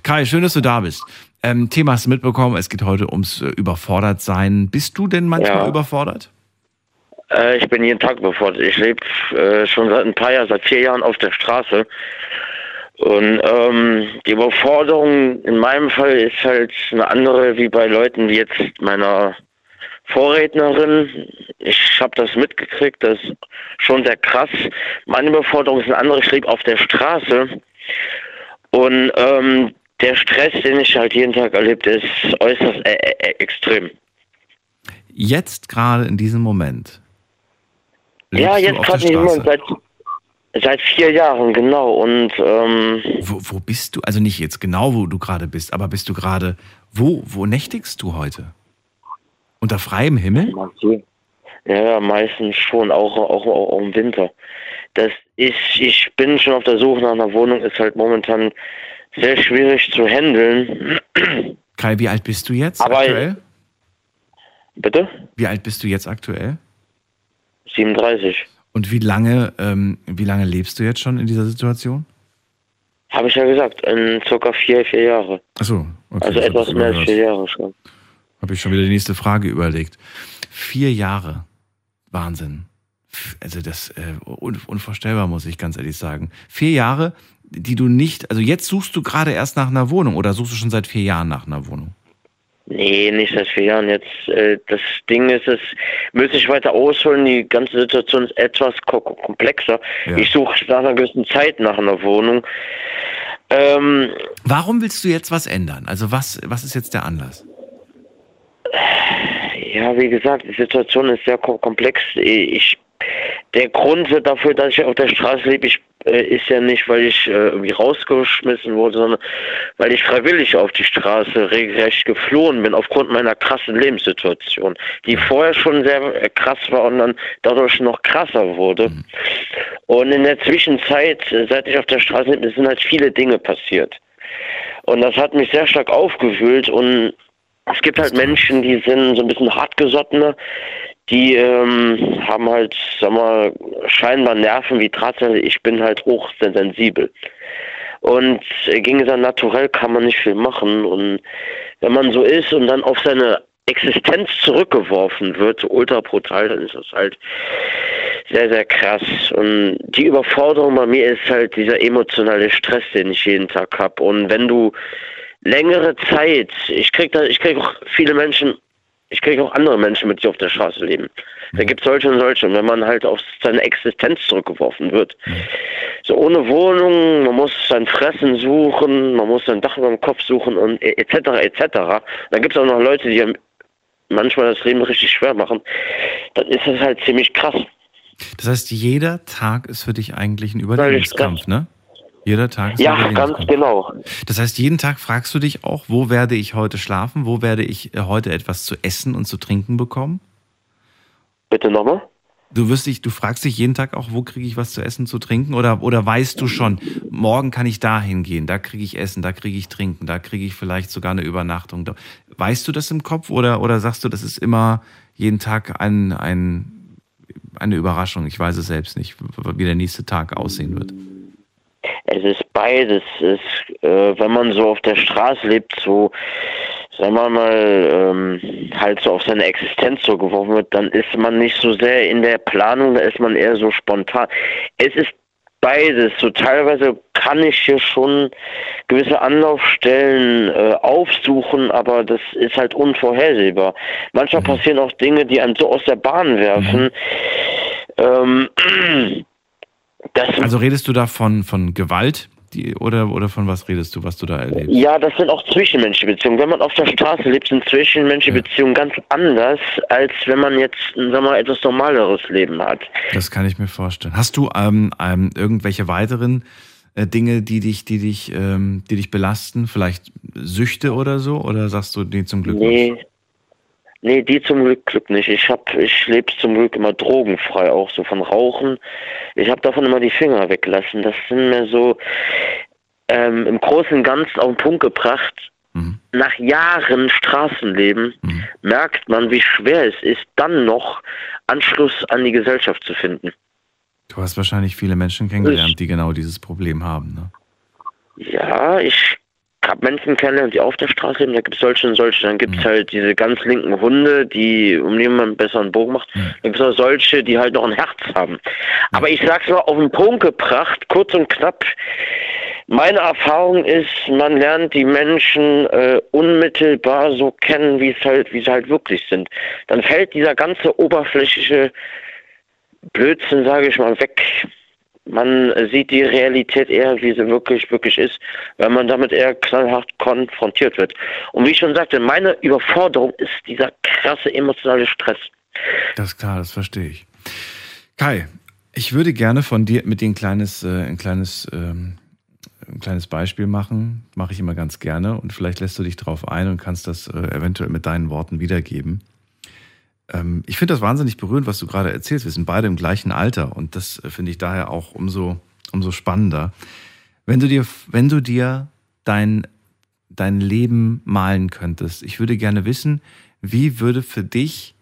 Kai, schön, dass du da bist. Ähm, Thema hast du mitbekommen, es geht heute ums äh, Überfordertsein. Bist du denn manchmal Ja. überfordert? Äh, ich bin jeden Tag befordert. Ich lebe äh, schon seit ein paar Jahren, seit vier Jahren auf der Straße. Und ähm, die Überforderung in meinem Fall ist halt eine andere wie bei Leuten wie jetzt meiner Vorrednerin. Ich habe das mitgekriegt, das ist schon sehr krass. Meine Überforderung ist eine andere. Ich lebe auf der Straße. Und ähm, der Stress, den ich halt jeden Tag erlebt, ist äußerst äh, äh, extrem. Jetzt gerade in diesem Moment. Ja, jetzt gerade nicht immer Straße. seit, seit vier Jahren, genau. Und ähm, Wo, wo bist du? Also nicht jetzt genau, wo du gerade bist, aber bist du gerade, wo, wo nächtigst du heute? Unter freiem Himmel? ja, ja, meistens schon, auch, auch, auch im Winter. Das ist, ich bin schon auf der Suche nach einer Wohnung, ist halt momentan sehr schwierig zu handeln. Kai, wie alt bist du jetzt Aber- aktuell? Bitte? Wie alt bist du jetzt aktuell? 37. Und wie lange, ähm, wie lange lebst du jetzt schon in dieser Situation? Habe ich ja gesagt, in circa vier, vier Jahre. Achso, okay. also etwas mehr als vier Jahre schon. Habe ich schon wieder die nächste Frage überlegt. Vier Jahre. Wahnsinn. Also das äh, un unvorstellbar, muss ich ganz ehrlich sagen. Vier Jahre, die du nicht, also jetzt suchst du gerade erst nach einer Wohnung oder suchst du schon seit vier Jahren nach einer Wohnung? Nee, nicht seit vier Jahren. Jetzt äh, das Ding ist, es müsste ich weiter ausholen. Die ganze Situation ist etwas ko komplexer. Ja. Ich suche nach einer gewissen Zeit nach einer Wohnung. Ähm, Warum willst du jetzt was ändern? Also was, was ist jetzt der Anlass? ja, wie gesagt, die Situation ist sehr ko komplex. Ich, der Grund dafür, dass ich auf der Straße lebe, ich ist ja nicht, weil ich äh, irgendwie rausgeschmissen wurde, sondern weil ich freiwillig auf die Straße regelrecht geflohen bin aufgrund meiner krassen Lebenssituation, die vorher schon sehr äh, krass war und dann dadurch noch krasser wurde. Mhm. Und in der Zwischenzeit, äh, seit ich auf der Straße bin, sind halt viele Dinge passiert. Und das hat mich sehr stark aufgewühlt und es gibt halt Menschen, die sind so ein bisschen hartgesottener, die ähm, haben halt, sag mal, scheinbar Nerven wie Drahtseilen. Ich bin halt hochsensibel. Und gegen sein Naturell kann man nicht viel machen. Und wenn man so ist und dann auf seine Existenz zurückgeworfen wird, ultra brutal, dann ist das halt sehr, sehr krass. Und die Überforderung bei mir ist halt dieser emotionale Stress, den ich jeden Tag habe. Und wenn du längere Zeit, ich krieg da, ich krieg auch viele Menschen ich kriege auch andere Menschen mit, die auf der Straße leben. Da gibt es solche und solche. Und wenn man halt auf seine Existenz zurückgeworfen wird, so ohne Wohnung, man muss sein Fressen suchen, man muss sein Dach über dem Kopf suchen und etc. etc. Dann gibt es auch noch Leute, die manchmal das Leben richtig schwer machen. Dann ist das halt ziemlich krass. Das heißt, jeder Tag ist für dich eigentlich ein Überlebenskampf, ne? Jeder Tag ist Ja, ganz genau. Das heißt, jeden Tag fragst du dich auch, wo werde ich heute schlafen? Wo werde ich äh, heute etwas zu essen und zu trinken bekommen? Bitte nochmal? Du wirst dich, du fragst dich jeden Tag auch, wo kriege ich was zu essen, zu trinken? Oder, oder weißt du schon, morgen kann ich da hingehen, da kriege ich Essen, da kriege ich Trinken, da kriege ich vielleicht sogar eine Übernachtung. Weißt du das im Kopf oder, oder sagst du, das ist immer jeden Tag ein, ein, eine Überraschung? Ich weiß es selbst nicht, wie der nächste Tag aussehen wird. Es ist beides. Es, äh, wenn man so auf der Straße lebt, so, sagen wir mal, ähm, halt so auf seine Existenz so geworfen wird, dann ist man nicht so sehr in der Planung, da ist man eher so spontan. Es ist beides. So teilweise kann ich hier schon gewisse Anlaufstellen äh, aufsuchen, aber das ist halt unvorhersehbar. Manchmal mhm. passieren auch Dinge, die einen so aus der Bahn werfen. Mhm. Ähm, das also redest du da von, von Gewalt die, oder, oder von was redest du, was du da erlebst? Ja, das sind auch zwischenmenschliche Beziehungen. Wenn man auf der Straße lebt, sind zwischenmenschliche ja. Beziehungen ganz anders, als wenn man jetzt sagen wir mal, etwas normaleres Leben hat. Das kann ich mir vorstellen. Hast du ähm, ähm, irgendwelche weiteren äh, Dinge, die dich, die dich, ähm, die dich belasten? Vielleicht Süchte oder so? Oder sagst du, nee, zum Glück nee, nicht? Nee, die zum Glück, Glück nicht. Ich hab, ich lebe zum Glück immer drogenfrei, auch so von Rauchen. Ich habe davon immer die Finger weggelassen. Das sind mir so ähm, im Großen und Ganzen auf den Punkt gebracht. Mhm. Nach Jahren Straßenleben mhm. merkt man, wie schwer es ist, dann noch Anschluss an die Gesellschaft zu finden. Du hast wahrscheinlich viele Menschen kennengelernt, ich, die genau dieses Problem haben, ne? Ja, ich habe Menschen kennengelernt, die auf der Straße leben, da gibt es solche und solche. Dann gibt es mhm. halt diese ganz linken Hunde, die um die man einen besseren Bogen macht. Mhm. Dann gibt es auch solche, die halt noch ein Herz haben. Aber ich sag's mal auf den Punkt gebracht, kurz und knapp. Meine Erfahrung ist, man lernt die Menschen äh, unmittelbar so kennen, wie es halt, wie sie halt wirklich sind. Dann fällt dieser ganze oberflächliche Blödsinn, sage ich mal, weg man sieht die Realität eher, wie sie wirklich, wirklich ist, wenn man damit eher knallhart konfrontiert wird. Und wie ich schon sagte, meine Überforderung ist dieser krasse emotionale Stress. Das ist klar, das verstehe ich. Kai, ich würde gerne von dir mit dir ein kleines, äh, ein kleines, ähm, ein kleines Beispiel machen. Mache ich immer ganz gerne und vielleicht lässt du dich darauf ein und kannst das äh, eventuell mit deinen Worten wiedergeben. Ähm, ich finde das wahnsinnig berührend, was du gerade erzählst. Wir sind beide im gleichen Alter und das äh, finde ich daher auch umso, umso spannender. Wenn du dir, wenn du dir dein, dein Leben malen könntest, ich würde gerne wissen, wie würde für dich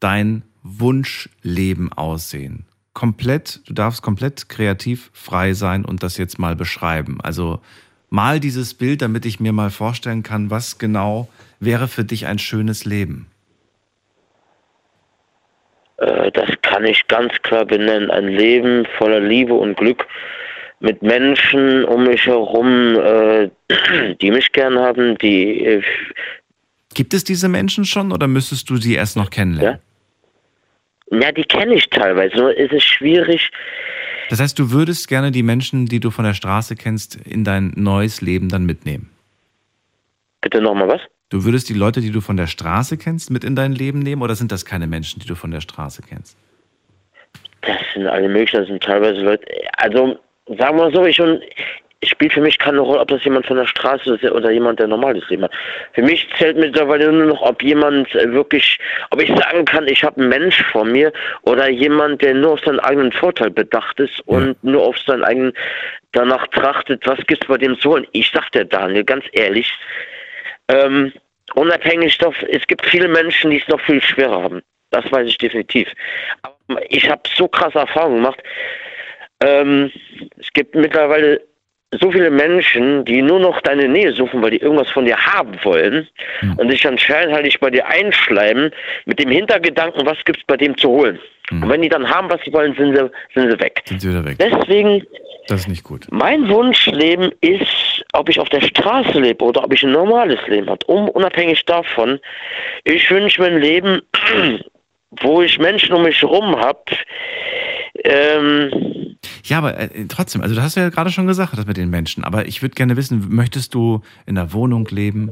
dein Wunschleben aussehen? Komplett, du darfst komplett kreativ frei sein und das jetzt mal beschreiben. Also mal dieses Bild, damit ich mir mal vorstellen kann, was genau wäre für dich ein schönes Leben. Äh, das kann ich ganz klar benennen. Ein Leben voller Liebe und Glück mit Menschen um mich herum, äh, die mich gern haben, die. Äh, Gibt es diese Menschen schon oder müsstest du sie erst noch kennenlernen? Ja, ja die kenne ich teilweise. Nur ist es schwierig. Das heißt, du würdest gerne die Menschen, die du von der Straße kennst, in dein neues Leben dann mitnehmen? Bitte nochmal was? Du würdest die Leute, die du von der Straße kennst, mit in dein Leben nehmen oder sind das keine Menschen, die du von der Straße kennst? Das sind alle möglichen, das sind teilweise Leute. Also sagen wir so, ich es spielt für mich keine Rolle, ob das jemand von der Straße ist oder jemand, der normales Leben hat. Für mich zählt mittlerweile nur noch, ob jemand äh, wirklich, ob ich sagen kann, ich habe einen Mensch vor mir oder jemand, der nur auf seinen eigenen Vorteil bedacht ist und nur auf seinen eigenen danach trachtet, was gibt's bei dem zu holen. Ich sag dir, Daniel, ganz ehrlich, ähm, unabhängig davon, es gibt viele Menschen, die es noch viel schwerer haben. Das weiß ich definitiv. Aber ich habe so krasse Erfahrungen gemacht. Ähm, es gibt mittlerweile so viele Menschen, die nur noch deine Nähe suchen, weil die irgendwas von dir haben wollen Hm. und sich anscheinend halt nicht bei dir einschleimen mit dem Hintergedanken, was gibt's bei dem zu holen. Und wenn die dann haben, was sie wollen, sind sie, sind sie weg. Sind sie wieder weg. Deswegen, Das ist nicht gut. mein Wunschleben ist, ob ich auf der Straße lebe oder ob ich ein normales Leben habe. Um, unabhängig davon, ich wünsche mir ein Leben, wo ich Menschen um mich herum habe. Ähm, Ja, aber äh, trotzdem, also du hast ja gerade schon gesagt, das mit den Menschen. Aber ich würde gerne wissen, möchtest du in einer Wohnung leben?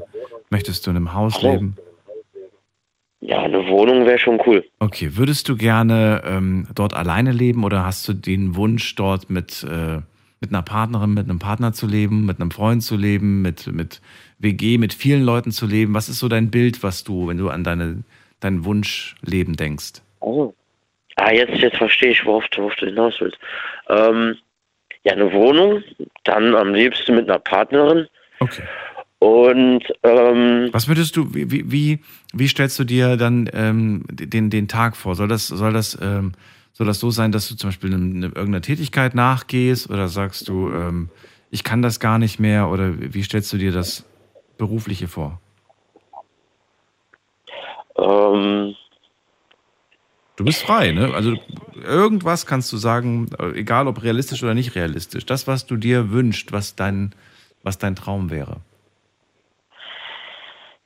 Möchtest du in einem Haus Hallo? leben? ja, eine Wohnung wäre schon cool. Okay, würdest du gerne ähm, dort alleine leben oder hast du den Wunsch, dort mit, äh, mit einer Partnerin, mit einem Partner zu leben, mit einem Freund zu leben, mit, mit WG, mit vielen Leuten zu leben? Was ist so dein Bild, was du, wenn du an deine, dein Wunschleben denkst? Also. Ah, jetzt, jetzt verstehe ich, worauf, du- worauf du hinaus willst. Ähm, ja, eine Wohnung, dann am liebsten mit einer Partnerin. Okay. Und ähm, Was würdest du, wie, wie- wie, stellst du dir dann ähm, den, den Tag vor? Soll das, soll das, ähm, soll das so sein, dass du zum Beispiel eine, eine, irgendeiner Tätigkeit nachgehst oder sagst du, ähm, ich kann das gar nicht mehr oder wie stellst du dir das Berufliche vor? Ähm, Du bist frei, ne? Also irgendwas kannst du sagen, egal ob realistisch oder nicht realistisch. Das, was du dir wünschst, was dein, was dein Traum wäre.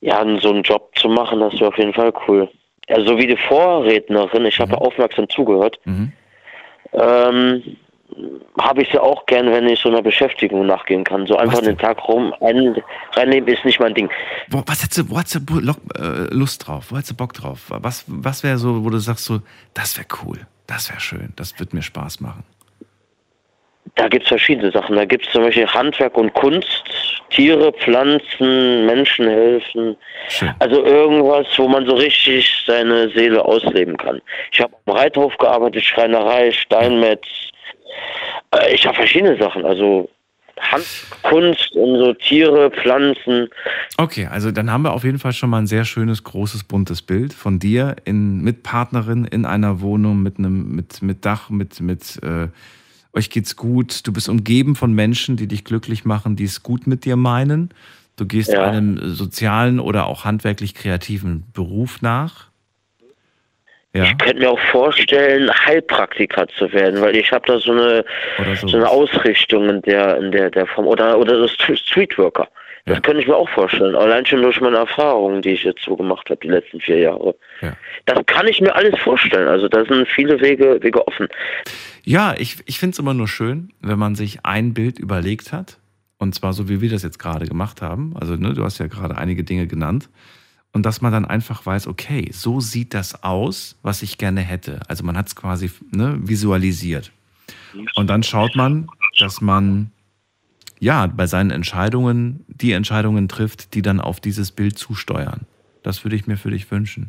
ja, so einen Job zu machen, das wäre auf jeden Fall cool. Also so wie die Vorrednerin, ich habe ja aufmerksam zugehört, Mhm. ähm, habe ich ja auch gern, wenn ich so einer Beschäftigung nachgehen kann. So einfach den Tag rum ein, reinnehmen ist nicht mein Ding. Wo, was hättest du, wo hättest du äh, Lust drauf? Wo hättest du Bock drauf? Was, was wäre so, wo du sagst so, das wäre cool, das wäre schön, das wird mir Spaß machen? Da gibt es verschiedene Sachen. Da gibt es zum Beispiel Handwerk und Kunst, Tiere, Pflanzen, Menschen helfen. Also irgendwas, wo man so richtig seine Seele ausleben kann. Ich habe am Reithof gearbeitet, Schreinerei, Steinmetz. Äh, Ich habe verschiedene Sachen. Also Hand, Kunst und so Tiere, Pflanzen. Okay, also dann haben wir auf jeden Fall schon mal ein sehr schönes, großes, buntes Bild von dir in, mit Partnerin in einer Wohnung, mit einem, mit, mit Dach, mit, mit äh, euch geht's gut. Du bist umgeben von Menschen, die dich glücklich machen, die es gut mit dir meinen. Du gehst Ja. einem sozialen oder auch handwerklich kreativen Beruf nach. Ja. Ich könnte mir auch vorstellen, Heilpraktiker zu werden, weil ich habe da so eine, so. eine Ausrichtung in der, in der, der Form. Oder, oder so St- Streetworker. Das könnte ich mir auch vorstellen. Allein schon durch meine Erfahrungen, die ich jetzt so gemacht habe, die letzten vier Jahre. Ja. Das kann ich mir alles vorstellen. Also da sind viele Wege, Wege offen. Ja, ich, ich finde es immer nur schön, wenn man sich ein Bild überlegt hat. Und zwar so, wie wir das jetzt gerade gemacht haben. Also, ne, du hast ja gerade einige Dinge genannt. Und dass man dann einfach weiß, okay, so sieht das aus, was ich gerne hätte. Also man hat es quasi ne, visualisiert. Und dann schaut man, dass man ja bei seinen Entscheidungen die Entscheidungen trifft, die dann auf dieses Bild zusteuern. Das würde ich mir für dich wünschen.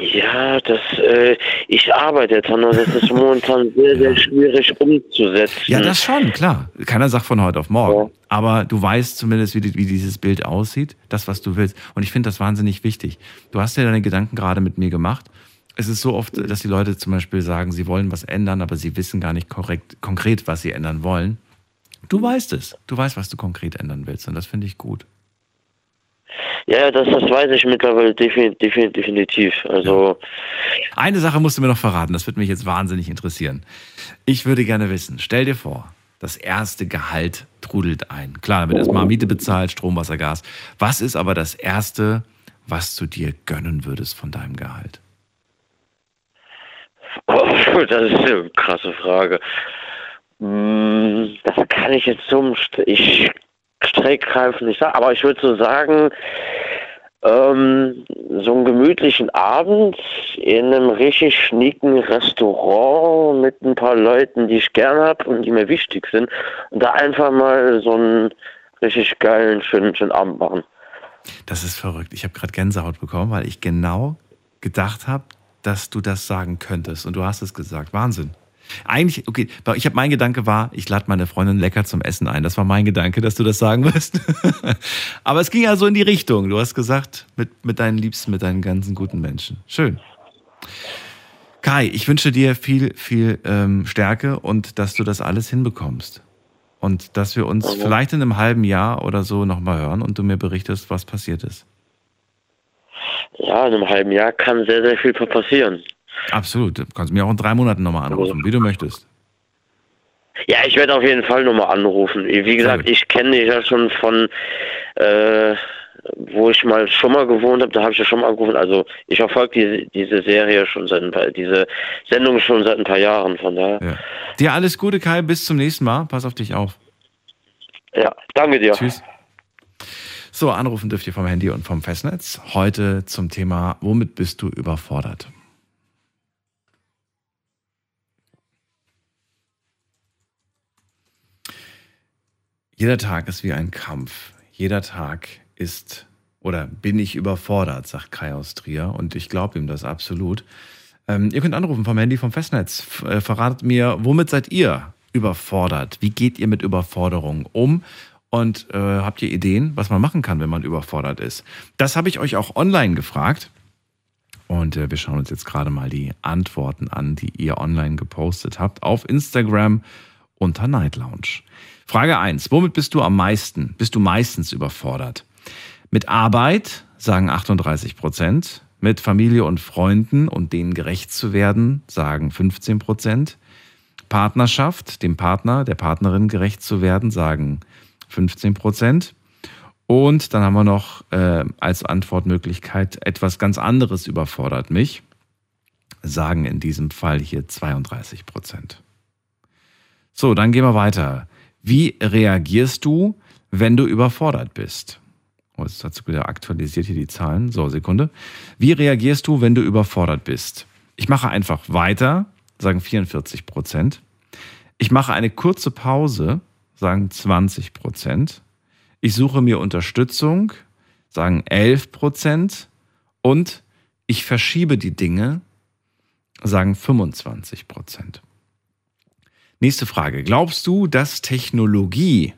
Ja, das, äh, ich arbeite dran und das ist momentan sehr, sehr schwierig umzusetzen. Ja, das schon, klar. Keiner sagt von heute auf morgen. Aber du weißt zumindest, wie, wie dieses Bild aussieht, das, was du willst. Und ich finde das wahnsinnig wichtig. Du hast ja deine Gedanken gerade mit mir gemacht. Es ist so oft, dass die Leute zum Beispiel sagen, sie wollen was ändern, aber sie wissen gar nicht korrekt, konkret, was sie ändern wollen. Du weißt es. Du weißt, was du konkret ändern willst. Und das finde ich gut. Ja, das, das weiß ich mittlerweile defin, defin, definitiv. Also, Eine Sache musst du mir noch verraten, das würde mich jetzt wahnsinnig interessieren. Ich würde gerne wissen, stell dir vor, das erste Gehalt trudelt ein. Klar, da wird erstmal Miete bezahlt, Strom, Wasser, Gas. Was ist aber das erste, was du dir gönnen würdest von deinem Gehalt? oh, das ist eine krasse Frage. Hm, Das kann ich jetzt zum, ich streckgreifend nicht sagen, aber ich würde so sagen, Ähm, so einen gemütlichen Abend in einem richtig schnieken Restaurant mit ein paar Leuten, die ich gern habe und die mir wichtig sind. Und da einfach mal so einen richtig geilen, schönen, schönen Abend machen. Das ist verrückt. Ich habe gerade Gänsehaut bekommen, weil ich genau gedacht habe, dass du das sagen könntest. Und du hast es gesagt. Wahnsinn. Eigentlich, okay, ich habe mein Gedanke war, ich lade meine Freundin lecker zum Essen ein. Das war mein Gedanke, dass du das sagen wirst. Aber es ging ja so in die Richtung. Du hast gesagt, mit, mit deinen Liebsten, mit deinen ganzen guten Menschen. Schön. Kai, ich wünsche dir viel, viel ähm, Stärke und dass du das alles hinbekommst. Und dass wir uns okay. vielleicht in einem halben Jahr oder so nochmal hören und du mir berichtest, was passiert ist. Ja, in einem halben Jahr kann sehr, sehr viel passieren. Absolut. Du kannst mir auch in drei Monaten nochmal anrufen, wie du möchtest. Ja, ich werde auf jeden Fall nochmal anrufen. Wie gesagt, ich kenne dich ja schon von, äh, wo ich mal schon mal gewohnt habe, da habe ich ja schon mal angerufen. Also ich verfolge diese, diese Serie schon seit ein paar, diese Sendung schon seit ein paar Jahren, von daher. Ja. Dir alles Gute, Kai, bis zum nächsten Mal. Pass auf dich auf. Ja, danke dir. Tschüss. So, anrufen dürft ihr vom Handy und vom Festnetz. Heute zum Thema, womit bist du überfordert? Jeder Tag ist wie ein Kampf. Jeder Tag ist oder bin ich überfordert, sagt Kai aus Trier. Und ich glaube ihm das absolut. Ähm, ihr könnt anrufen vom Handy vom Festnetz. Äh, verratet mir, womit seid ihr überfordert? Wie geht ihr mit Überforderung um? Und äh, habt ihr Ideen, was man machen kann, wenn man überfordert ist? Das habe ich euch auch online gefragt. Und äh, wir schauen uns jetzt gerade mal die Antworten an, die ihr online gepostet habt auf Instagram unter Night Lounge. Frage 1. Womit bist du am meisten? Bist du meistens überfordert? Mit Arbeit, sagen 38 Prozent. Mit Familie und Freunden und denen gerecht zu werden, sagen 15 Prozent. Partnerschaft, dem Partner, der Partnerin gerecht zu werden, sagen 15 Prozent. Und dann haben wir noch äh, als Antwortmöglichkeit etwas ganz anderes überfordert mich, sagen in diesem Fall hier 32 Prozent. So, dann gehen wir weiter. Wie reagierst du, wenn du überfordert bist? Oh, jetzt hat wieder aktualisiert hier die Zahlen. So, Sekunde. Wie reagierst du, wenn du überfordert bist? Ich mache einfach weiter, sagen 44 Prozent. Ich mache eine kurze Pause, sagen 20 Prozent. Ich suche mir Unterstützung, sagen 11 Prozent. Und ich verschiebe die Dinge, sagen 25 Prozent. Nächste Frage. Glaubst du, dass Technologie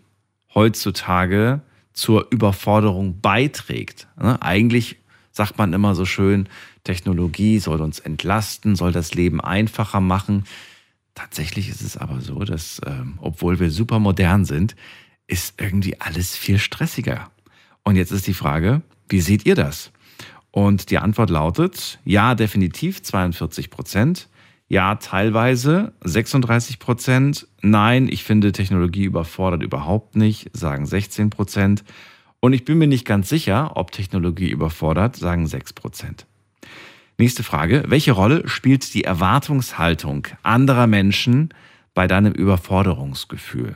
heutzutage zur Überforderung beiträgt? Ne, eigentlich sagt man immer so schön, Technologie soll uns entlasten, soll das Leben einfacher machen. Tatsächlich ist es aber so, dass ähm, obwohl wir super modern sind, ist irgendwie alles viel stressiger. Und jetzt ist die Frage, wie seht ihr das? Und die Antwort lautet, ja, definitiv 42 Prozent. Ja, teilweise 36 Prozent. Nein, ich finde Technologie überfordert überhaupt nicht, sagen 16 Prozent. Und ich bin mir nicht ganz sicher, ob Technologie überfordert, sagen 6 Prozent. Nächste Frage. Welche Rolle spielt die Erwartungshaltung anderer Menschen bei deinem Überforderungsgefühl?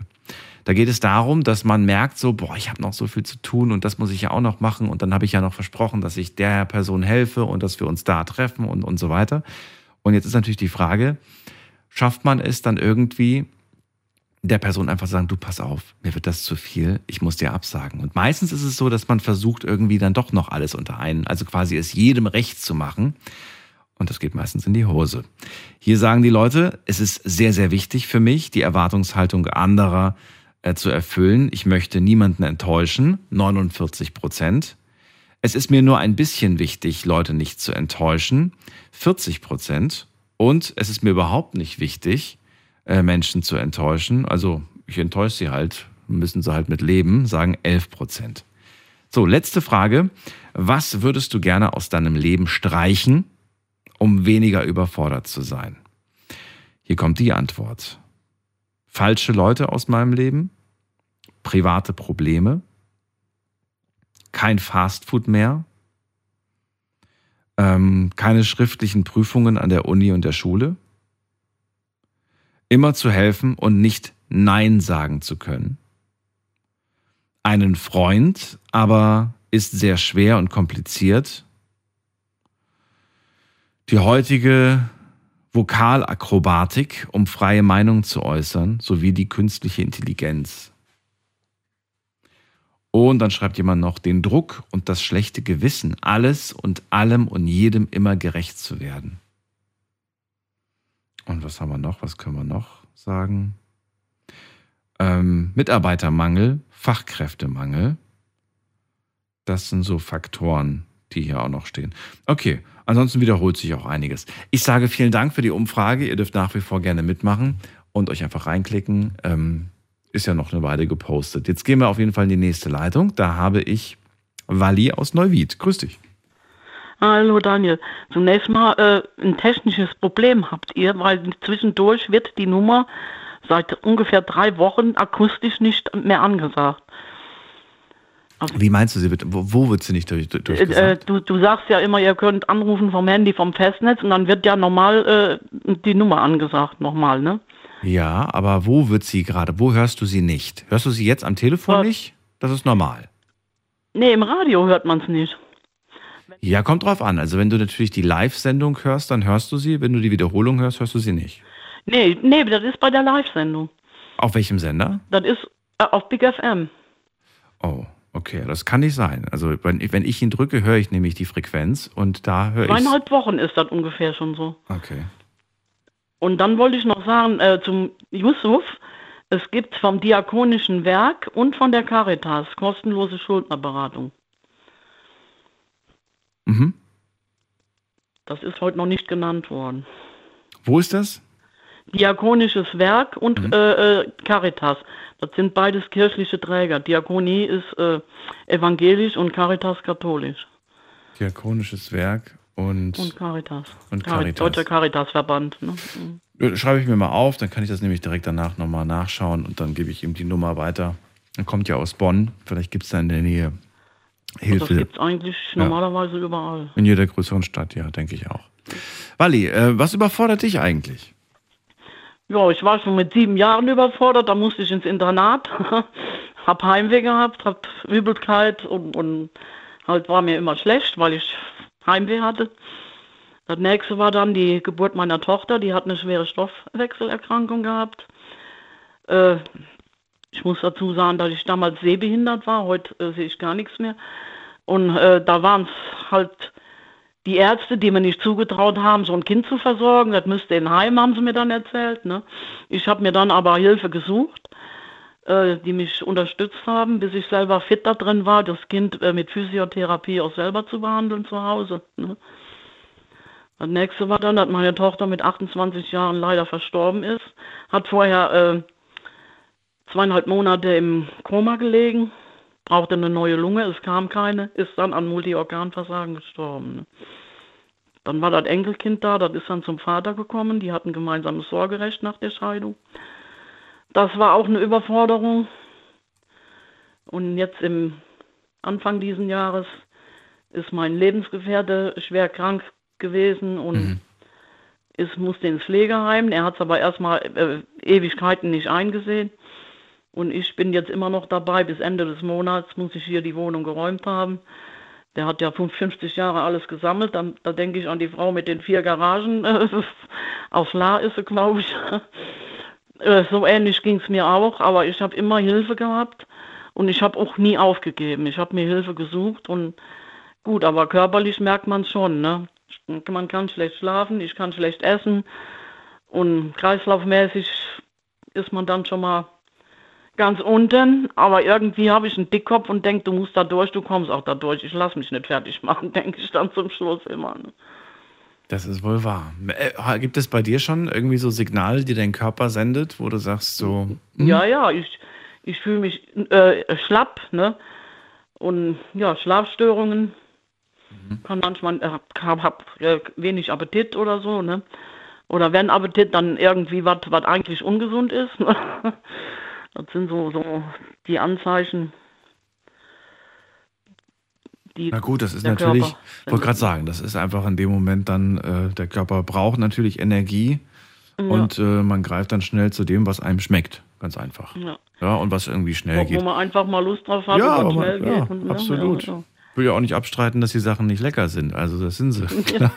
Da geht es darum, dass man merkt, so, boah, ich habe noch so viel zu tun und das muss ich ja auch noch machen und dann habe ich ja noch versprochen, dass ich der Person helfe und dass wir uns da treffen und, und so weiter. Und jetzt ist natürlich die Frage, schafft man es dann irgendwie, der Person einfach sagen, du pass auf, mir wird das zu viel, ich muss dir absagen. Und meistens ist es so, dass man versucht, irgendwie dann doch noch alles unter einen, also quasi es jedem recht zu machen. Und das geht meistens in die Hose. Hier sagen die Leute, es ist sehr, sehr wichtig für mich, die Erwartungshaltung anderer äh, zu erfüllen. Ich möchte niemanden enttäuschen, 49 Prozent. Es ist mir nur ein bisschen wichtig, Leute nicht zu enttäuschen. 40 Prozent. Und es ist mir überhaupt nicht wichtig, äh, Menschen zu enttäuschen. Also ich enttäusche sie halt, müssen sie halt mit leben, sagen 11 Prozent. So, letzte Frage. Was würdest du gerne aus deinem Leben streichen, um weniger überfordert zu sein? Hier kommt die Antwort. Falsche Leute aus meinem Leben, private Probleme, kein Fastfood mehr, ähm, keine schriftlichen Prüfungen an der Uni und der Schule, immer zu helfen und nicht Nein sagen zu können, einen Freund, aber ist sehr schwer und kompliziert. Die heutige Vokalakrobatik, um freie Meinung zu äußern, sowie die künstliche Intelligenz. Und dann schreibt jemand noch den Druck und das schlechte Gewissen, alles und allem und jedem immer gerecht zu werden. Und was haben wir noch? Was können wir noch sagen? Ähm, Mitarbeitermangel, Fachkräftemangel. Das sind so Faktoren, die hier auch noch stehen. Okay, ansonsten wiederholt sich auch einiges. Ich sage vielen Dank für die Umfrage. Ihr dürft nach wie vor gerne mitmachen und euch einfach reinklicken. Ähm, ist ja noch eine Weile gepostet. Jetzt gehen wir auf jeden Fall in die nächste Leitung. Da habe ich Wally aus Neuwied. Grüß dich. Hallo Daniel. Zunächst mal äh, ein technisches Problem habt ihr, weil zwischendurch wird die Nummer seit ungefähr drei Wochen akustisch nicht mehr angesagt. Also, Wie meinst du, sie wird, wo, wo wird sie nicht durch, durchgesagt? Äh, du, du sagst ja immer, ihr könnt anrufen vom Handy, vom Festnetz und dann wird ja normal äh, die Nummer angesagt, nochmal, ne? Ja, aber wo wird sie gerade? Wo hörst du sie nicht? Hörst du sie jetzt am Telefon Was? nicht? Das ist normal. Nee, im Radio hört man es nicht. Ja, kommt drauf an. Also wenn du natürlich die Live-Sendung hörst, dann hörst du sie. Wenn du die Wiederholung hörst, hörst du sie nicht. Nee, nee, das ist bei der Live-Sendung. Auf welchem Sender? Das ist äh, auf Big FM. Oh, okay, das kann nicht sein. Also wenn, wenn ich ihn drücke, höre ich nämlich die Frequenz und da höre ich. Zweieinhalb Wochen ist das ungefähr schon so. Okay. Und dann wollte ich noch sagen, äh, zum Yusuf, es gibt vom Diakonischen Werk und von der Caritas kostenlose Schuldnerberatung. Mhm. Das ist heute noch nicht genannt worden. Wo ist das? Diakonisches Werk und mhm. äh, äh, Caritas. Das sind beides kirchliche Träger. Diakonie ist äh, evangelisch und Caritas katholisch. Diakonisches Werk und, und Caritas. Und Caritas. Deutscher Caritas-Verband. Ne? Mhm. Schreibe ich mir mal auf, dann kann ich das nämlich direkt danach nochmal nachschauen und dann gebe ich ihm die Nummer weiter. Er kommt ja aus Bonn, vielleicht gibt es da in der Nähe Hilfe. Das gibt es eigentlich ja. normalerweise überall. In jeder größeren Stadt, ja, denke ich auch. Wally, äh, was überfordert dich eigentlich? Ja, ich war schon mit sieben Jahren überfordert, da musste ich ins Internat, hab Heimweh gehabt, hab Übelkeit und, und halt war mir immer schlecht, weil ich Heimweh hatte. Das nächste war dann die Geburt meiner Tochter, die hat eine schwere Stoffwechselerkrankung gehabt. Äh, ich muss dazu sagen, dass ich damals sehbehindert war, heute äh, sehe ich gar nichts mehr. Und äh, da waren es halt die Ärzte, die mir nicht zugetraut haben, so ein Kind zu versorgen. Das müsste in Heim, haben sie mir dann erzählt. Ne? Ich habe mir dann aber Hilfe gesucht, äh, die mich unterstützt haben, bis ich selber fit da drin war, das Kind äh, mit Physiotherapie auch selber zu behandeln zu Hause. Ne? Das nächste war dann, dass meine Tochter mit 28 Jahren leider verstorben ist. Hat vorher äh, zweieinhalb Monate im Koma gelegen, brauchte eine neue Lunge, es kam keine, ist dann an Multiorganversagen gestorben. Ne? Dann war das Enkelkind da, das ist dann zum Vater gekommen, die hatten gemeinsames Sorgerecht nach der Scheidung. Das war auch eine Überforderung. Und jetzt im Anfang dieses Jahres ist mein Lebensgefährte schwer krank gewesen und mhm. ist, musste ins Pflegeheim. Er hat es aber erstmal äh, Ewigkeiten nicht eingesehen. Und ich bin jetzt immer noch dabei, bis Ende des Monats muss ich hier die Wohnung geräumt haben. Der hat ja 50 Jahre alles gesammelt. Dann, da denke ich an die Frau mit den vier Garagen. Auf La ist sie, glaube ich. Äh, so ähnlich ging es mir auch, aber ich habe immer Hilfe gehabt und ich habe auch nie aufgegeben. Ich habe mir Hilfe gesucht und gut, aber körperlich merkt man es schon. Ne? Man kann schlecht schlafen, ich kann schlecht essen und kreislaufmäßig ist man dann schon mal ganz unten, aber irgendwie habe ich einen Dickkopf und denke, du musst da durch, du kommst auch da durch. Ich lasse mich nicht fertig machen, denke ich dann zum Schluss immer. Ne? Das ist wohl wahr. Äh, gibt es bei dir schon irgendwie so Signale, die dein Körper sendet, wo du sagst so. Hm? Ja, ja, ich, ich fühle mich äh, schlapp, ne? Und ja, Schlafstörungen. Mhm. Kann manchmal, äh, hab, hab äh, wenig Appetit oder so, ne? Oder wenn Appetit, dann irgendwie was, was eigentlich ungesund ist. Ne? Das sind so, so die Anzeichen. Die Na gut, das ist natürlich, ich wollte gerade sagen, das ist einfach in dem Moment dann, äh, der Körper braucht natürlich Energie ja. und äh, man greift dann schnell zu dem, was einem schmeckt. Ganz einfach. Ja. ja und was irgendwie schnell wo, geht. Wo man einfach mal Lust drauf hat ja, und schnell man, geht. Und, absolut. Ja, will ja auch nicht abstreiten, dass die Sachen nicht lecker sind. Also das sind sie. Ja.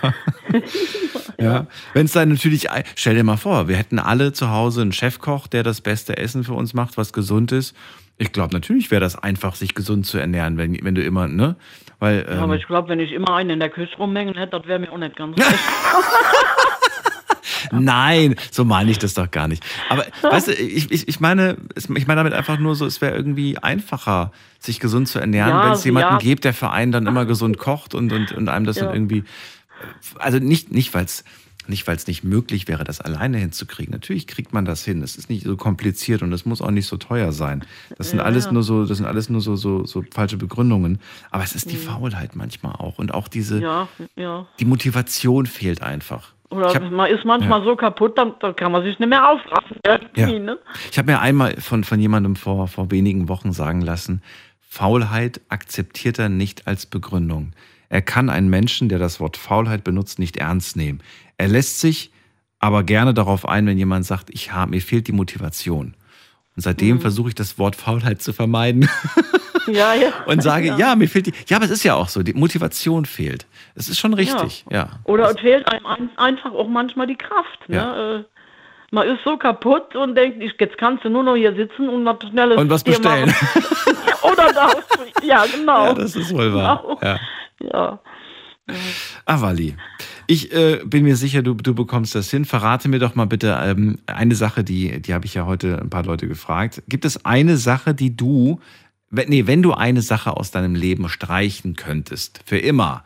ja. Wenn es dann natürlich, stell dir mal vor, wir hätten alle zu Hause einen Chefkoch, der das beste Essen für uns macht, was gesund ist. Ich glaube, natürlich wäre das einfach, sich gesund zu ernähren, wenn, wenn du immer, ne? Weil, ähm, ja, aber ich glaube, wenn ich immer einen in der Küche rumhängen hätte, das wäre mir auch nicht ganz recht. Nein, so meine ich das doch gar nicht. Aber weißt du, ich, ich, ich meine, ich meine damit einfach nur so, es wäre irgendwie einfacher, sich gesund zu ernähren, ja, wenn es jemanden ja. gibt, der für einen dann immer gesund kocht und, und, und einem das ja. dann irgendwie. Also nicht, nicht weil es nicht, weil es nicht möglich wäre, das alleine hinzukriegen. Natürlich kriegt man das hin. Es ist nicht so kompliziert und es muss auch nicht so teuer sein. Das sind alles nur so, das sind alles nur so, so, so falsche Begründungen. Aber es ist die mhm. Faulheit manchmal auch und auch diese, ja, ja. die Motivation fehlt einfach. Oder hab, man ist manchmal ja. so kaputt, dann, dann, kann man sich nicht mehr aufraffen. Ja. Ne? Ich habe mir einmal von, von jemandem vor, vor wenigen Wochen sagen lassen, Faulheit akzeptiert er nicht als Begründung. Er kann einen Menschen, der das Wort Faulheit benutzt, nicht ernst nehmen. Er lässt sich aber gerne darauf ein, wenn jemand sagt, ich hab, mir fehlt die Motivation. Und seitdem mhm. versuche ich das Wort Faulheit zu vermeiden. Ja, ja. Und sage, ja. ja. mir fehlt die. Ja, aber es ist ja auch so, die Motivation fehlt. Es ist schon richtig, ja. ja. Oder es fehlt einem einfach auch manchmal die Kraft. Ne? Äh, man ist so kaputt und denkt, jetzt kannst du nur noch hier sitzen und was Schnelles Und was bestellen. Oder das. Ja, genau. Ja, das ist wohl wahr. Genau. Ja. ja. Ah, Wally. Ich äh, bin mir sicher, du, du bekommst das hin. Verrate mir doch mal bitte ähm, eine Sache, die, die habe ich ja heute ein paar Leute gefragt. Gibt es eine Sache, die du nee, wenn du eine Sache aus deinem Leben streichen könntest, für immer,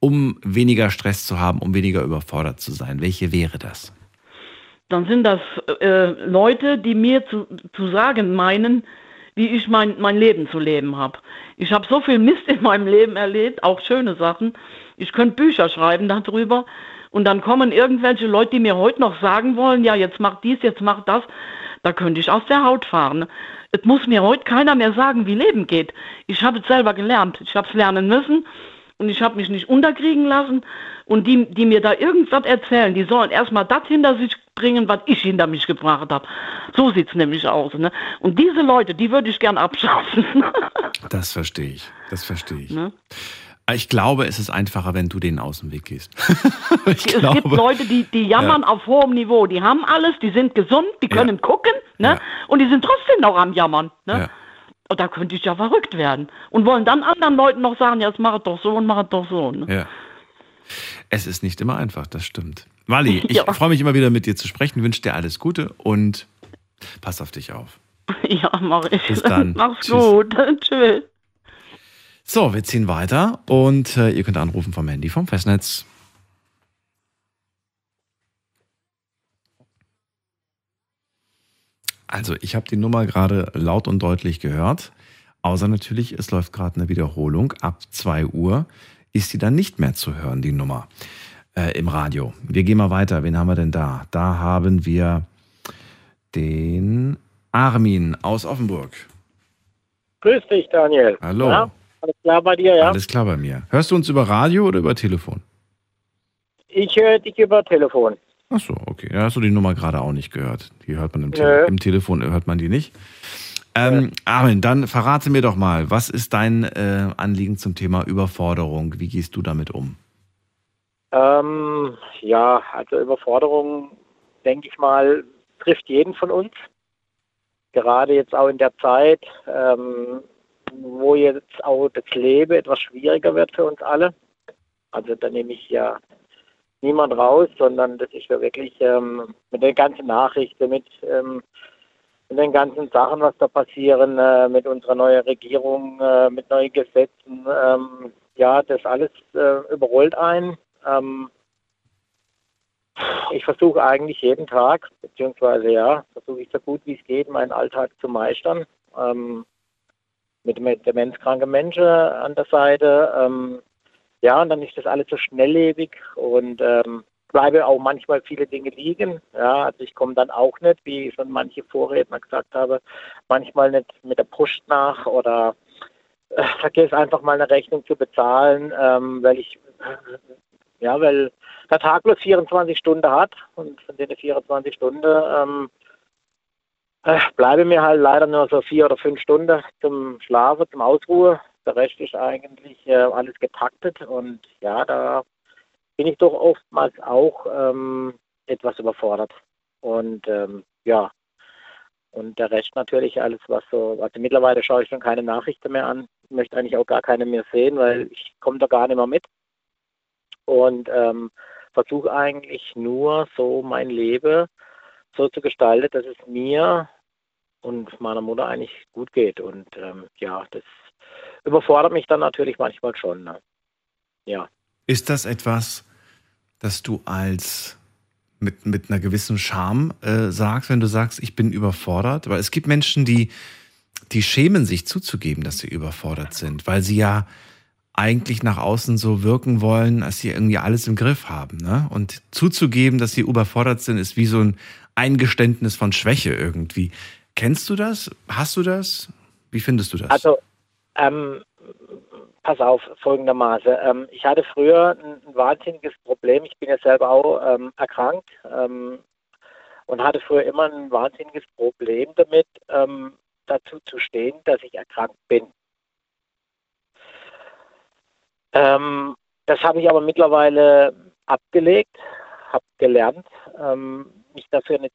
um weniger Stress zu haben, um weniger überfordert zu sein, welche wäre das? Dann sind das äh, Leute, die mir zu, zu sagen meinen, wie ich mein, mein Leben zu leben habe. Ich habe so viel Mist in meinem Leben erlebt, auch schöne Sachen. Ich könnte Bücher schreiben darüber. Und dann kommen irgendwelche Leute, die mir heute noch sagen wollen, ja, jetzt mach dies, jetzt mach das. Da könnte ich aus der Haut fahren. Es muss mir heute keiner mehr sagen, wie Leben geht. Ich habe es selber gelernt. Ich habe es lernen müssen und ich habe mich nicht unterkriegen lassen. Und die, die mir da irgendwas erzählen, die sollen erstmal das hinter sich bringen, was ich hinter mich gebracht habe. So sieht es nämlich aus. Ne? Und diese Leute, die würde ich gern abschaffen. das verstehe ich. Das verstehe ich. Ne? Ich glaube, es ist einfacher, wenn du den Außenweg gehst. es glaube. gibt Leute, die, die jammern ja. auf hohem Niveau. Die haben alles, die sind gesund, die können ja. gucken, ne? Ja. Und die sind trotzdem noch am Jammern. Ne? Und da könnte ich ja verrückt werden. Und wollen dann anderen Leuten noch sagen, ja, jetzt mach es doch so und mach es doch so. Ne? Ja. Es ist nicht immer einfach, das stimmt. Wally, ich freue mich immer wieder mit dir zu sprechen, wünsche dir alles Gute und pass auf dich auf. Ja, mach ich. Bis dann. Mach's Tschüss. gut. Tschüss. So, wir ziehen weiter und äh, ihr könnt anrufen vom Handy vom Festnetz. Also, ich habe die Nummer gerade laut und deutlich gehört. Außer natürlich, es läuft gerade eine Wiederholung. Ab 2 Uhr ist sie dann nicht mehr zu hören, die Nummer äh, im Radio. Wir gehen mal weiter. Wen haben wir denn da? Da haben wir den Armin aus Offenburg. Grüß dich, Daniel. Hallo. Ja? Alles klar bei dir, ja? Alles klar bei mir. Hörst du uns über Radio oder über Telefon? Ich höre dich über Telefon. Ach so, okay. Ja, hast du die Nummer gerade auch nicht gehört. Die hört man im, Te im Telefon, hört man die nicht. Ähm, Armin, dann verrate mir doch mal, was ist dein äh, Anliegen zum Thema Überforderung? Wie gehst du damit um? Ähm, ja, also Überforderung, denke ich mal, trifft jeden von uns. Gerade jetzt auch in der Zeit. Ähm, wo jetzt auch das Leben etwas schwieriger wird für uns alle. Also da nehme ich ja niemand raus, sondern das ist ja wirklich ähm, mit den ganzen Nachrichten, mit, ähm, mit den ganzen Sachen, was da passieren, äh, mit unserer neuen Regierung, äh, mit neuen Gesetzen. Ähm, ja, das alles äh, überrollt ein. Ähm, ich versuche eigentlich jeden Tag, beziehungsweise ja, versuche ich so gut wie es geht, meinen Alltag zu meistern. Ähm, mit demenzkranken Menschen an der Seite. Ähm, ja, und dann ist das alles so schnelllebig und ähm, bleibe auch manchmal viele Dinge liegen. Ja, also ich komme dann auch nicht, wie schon manche Vorredner gesagt haben, manchmal nicht mit der Post nach oder äh, vergesse einfach mal eine Rechnung zu bezahlen, ähm, weil ich ja, weil der Tag bloß 24 Stunden hat und von den 24 Stunden ähm, äh, bleibe mir halt leider nur so vier oder fünf Stunden zum Schlafen, zum Ausruhen, Der Rest ist eigentlich äh, alles getaktet und ja, da bin ich doch oftmals auch ähm, etwas überfordert. Und ähm, ja, und der Rest natürlich alles, was so, also mittlerweile schaue ich schon keine Nachrichten mehr an, möchte eigentlich auch gar keine mehr sehen, weil ich komme da gar nicht mehr mit. Und ähm, versuche eigentlich nur so mein Leben so zu gestalten, dass es mir und meiner Mutter eigentlich gut geht. Und ähm, ja, das überfordert mich dann natürlich manchmal schon. Ne? Ja. Ist das etwas, das du als mit, mit einer gewissen Scham äh, sagst, wenn du sagst, ich bin überfordert? Weil es gibt Menschen, die, die schämen sich zuzugeben, dass sie überfordert sind, weil sie ja eigentlich nach außen so wirken wollen, als sie irgendwie alles im Griff haben. Ne? Und zuzugeben, dass sie überfordert sind, ist wie so ein Eingeständnis von Schwäche irgendwie. Kennst du das? Hast du das? Wie findest du das? Also, ähm, pass auf, folgendermaßen. Ähm, ich hatte früher ein, ein, wahnsinniges Problem. Ich bin ja selber auch ähm, erkrankt ähm, und hatte früher immer ein wahnsinniges Problem damit, ähm, dazu zu stehen, dass ich erkrankt bin. Ähm, das habe ich aber mittlerweile abgelegt, habe gelernt, ähm, mich dafür nicht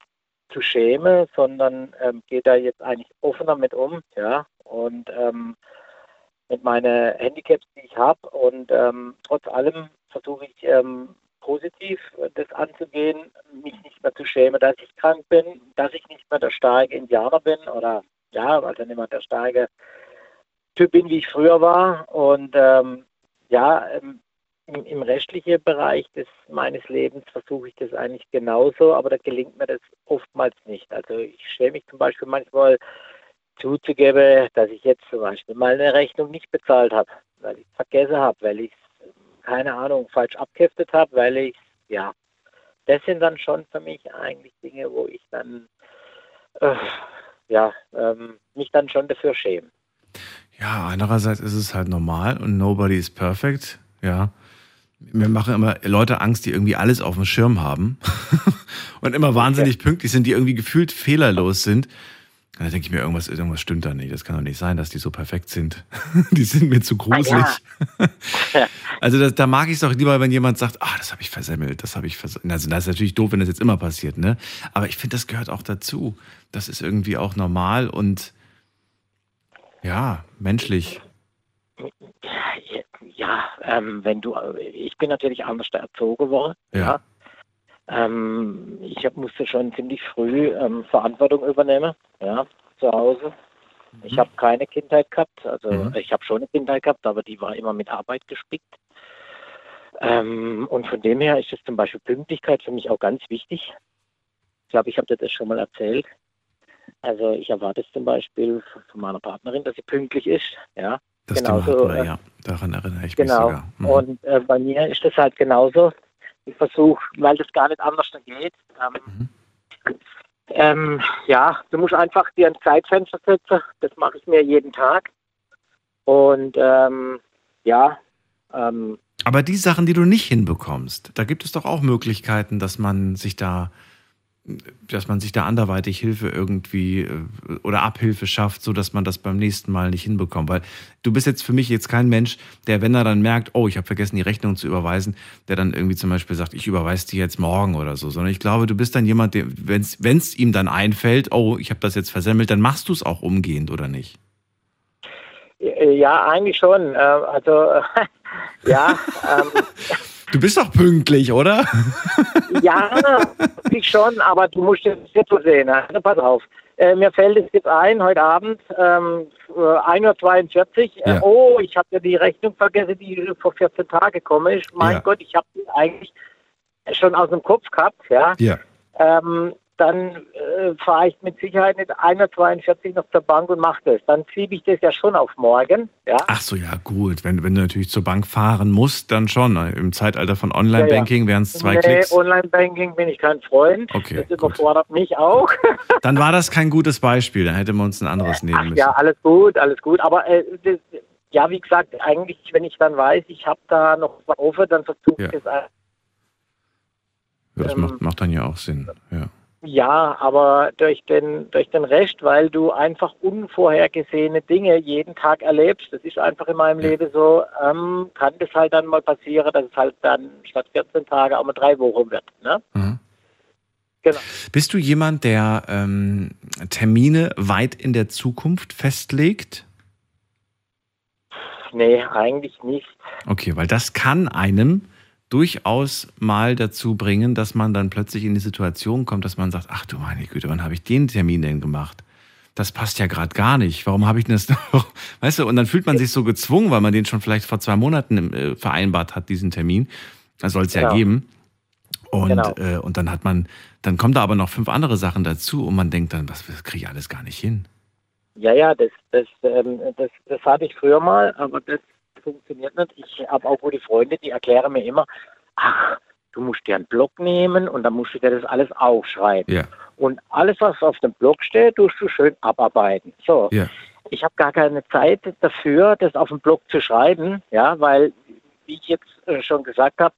zu schämen, sondern ähm, gehe da jetzt eigentlich offener mit um, ja, und ähm, mit meinen Handicaps, die ich habe. Und ähm, trotz allem versuche ich ähm, positiv das anzugehen, mich nicht mehr zu schämen, dass ich krank bin, dass ich nicht mehr der starke Indianer bin oder ja, also nicht mehr der starke Typ bin, wie ich früher war. Und ähm, ja, ähm, im, im restlichen Bereich des, meines Lebens versuche ich das eigentlich genauso, aber da gelingt mir das oftmals nicht. Also ich stelle mich zum Beispiel manchmal zuzugeben, dass ich jetzt zum Beispiel mal eine Rechnung nicht bezahlt habe, weil ich es vergessen habe, weil ich es, keine Ahnung, falsch abgeheftet habe, weil ich ja, das sind dann schon für mich eigentlich Dinge, wo ich dann, äh, ja, ähm, mich dann schon dafür schäme. Ja, andererseits ist es halt normal und nobody is perfect, ja. Mir machen immer Leute Angst, die irgendwie alles auf dem Schirm haben und immer wahnsinnig okay. pünktlich sind, die irgendwie gefühlt fehlerlos sind. Da denke ich mir, irgendwas, irgendwas stimmt da nicht. Das kann doch nicht sein, dass die so perfekt sind. die sind mir zu gruselig. Ah, ja. also das, da mag ich es doch lieber, wenn jemand sagt, ah, das habe ich versemmelt, das habe ich versemmelt. Also das ist natürlich doof, wenn das jetzt immer passiert, ne? Aber ich finde, das gehört auch dazu. Das ist irgendwie auch normal und ja, menschlich. Ja, ähm, wenn du, ich bin natürlich anders erzogen worden. Ja. ja. Ähm, ich hab, musste schon ziemlich früh ähm, Verantwortung übernehmen, ja, zu Hause. Mhm. Ich habe keine Kindheit gehabt, also mhm. ich habe schon eine Kindheit gehabt, aber die war immer mit Arbeit gespickt. Ähm, und von dem her ist es zum Beispiel Pünktlichkeit für mich auch ganz wichtig. Ich glaube, ich habe dir das schon mal erzählt. Also ich erwarte es zum Beispiel von meiner Partnerin, dass sie pünktlich ist. Ja, das genauso, Thema äh, ja, daran erinnere ich genau. mich sogar. Mhm. Und äh, bei mir ist das halt genauso. Ich versuche, weil das gar nicht anders geht. Ähm, mhm. ähm, ja, du musst einfach dir ein Zeitfenster setzen. Das mache ich mir jeden Tag. Und ähm, ja. Ähm, Aber die Sachen, die du nicht hinbekommst, da gibt es doch auch Möglichkeiten, dass man sich da dass man sich da anderweitig Hilfe irgendwie äh, oder Abhilfe schafft, so dass man das beim nächsten Mal nicht hinbekommt. Weil du bist jetzt für mich jetzt kein Mensch, der, wenn er dann merkt, oh, ich habe vergessen, die Rechnung zu überweisen, der dann irgendwie zum Beispiel sagt, ich überweise die jetzt morgen oder so. Sondern ich glaube, du bist dann jemand, der, wenn es ihm dann einfällt, oh, ich habe das jetzt versemmelt, dann machst du es auch umgehend, oder nicht? Ja, eigentlich schon. Äh, also ja. Ähm, Du bist doch pünktlich, oder? ja, ich schon, aber du musst jetzt so sehen. Also pass auf. Äh, mir fällt es jetzt ein, heute Abend, ähm, 1.42 Uhr. Äh, ja. oh, ich habe ja die Rechnung vergessen, die vor 14 Tagen gekommen ist. Mein ja. Gott, ich habe die eigentlich schon aus dem Kopf gehabt. Ja. ja. Ähm, dann äh, fahre ich mit Sicherheit mit 1,42 noch zur Bank und mache das. Dann schiebe ich das ja schon auf morgen. Ja? Ach so, ja gut. Wenn, wenn du natürlich zur Bank fahren musst, dann schon. Im Zeitalter von Online-Banking ja, ja. wären es zwei nee, Klicks. Online-Banking bin ich kein Freund. Okay, das überfordert gut. mich auch. dann war das kein gutes Beispiel. Dann hätte man uns ein anderes nehmen müssen. Ja, alles gut, alles gut. Aber äh, das, ja, wie gesagt, eigentlich, wenn ich dann weiß, ich habe da noch was offen, dann versuche ich es. Ja, das ähm, macht, macht dann ja auch Sinn. Ja. Ja, aber durch den, durch den Rest, weil du einfach unvorhergesehene Dinge jeden Tag erlebst, das ist einfach in meinem Leben so, ähm, kann das halt dann mal passieren, dass es halt dann statt 14 Tage auch mal drei Wochen wird. Ne? Genau. Bist du jemand, der ähm, Termine weit in der Zukunft festlegt? Nee, eigentlich nicht. Okay, weil das kann einem durchaus mal dazu bringen, dass man dann plötzlich in die Situation kommt, dass man sagt, ach du meine Güte, wann habe ich den Termin denn gemacht? Das passt ja gerade gar nicht. Warum habe ich denn das noch? Weißt du, und dann fühlt man sich so gezwungen, weil man den schon vielleicht vor zwei Monaten äh, vereinbart hat, diesen Termin. Das soll es ja Genau. geben. Und, Genau. äh, und dann hat man, dann kommen da aber noch fünf andere Sachen dazu und man denkt dann, was das kriege ich alles gar nicht hin. Ja, ja, das, das, ähm, das, das hatte ich früher mal, aber das funktioniert nicht. Ich habe auch gute Freunde, die erklären mir immer, ach, du musst dir einen Block nehmen und dann musst du dir das alles aufschreiben. Ja. Und alles, was auf dem Block steht, tust du schön abarbeiten. So. Ja. Ich habe gar keine Zeit dafür, das auf dem Block zu schreiben, ja, weil, wie ich jetzt äh, schon gesagt habe,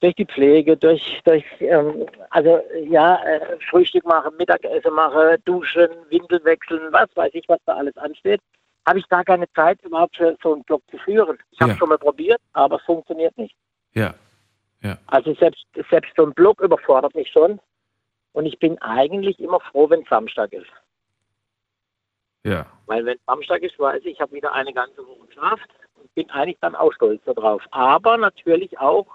durch die Pflege, durch, durch ähm, also ja, äh, Frühstück machen, Mittagessen machen, duschen, Windel wechseln, was weiß ich, was da alles ansteht, habe ich gar keine Zeit überhaupt für so einen Block zu führen. Ich habe Ja. schon mal probiert, aber es funktioniert nicht. Ja. Ja. Also selbst, selbst so ein Block überfordert mich schon. Und ich bin eigentlich immer froh, wenn Samstag ist. Ja. Weil wenn Samstag ist, weiß ich, ich habe wieder eine ganze Woche geschafft und bin eigentlich dann auch stolz darauf. Aber natürlich auch,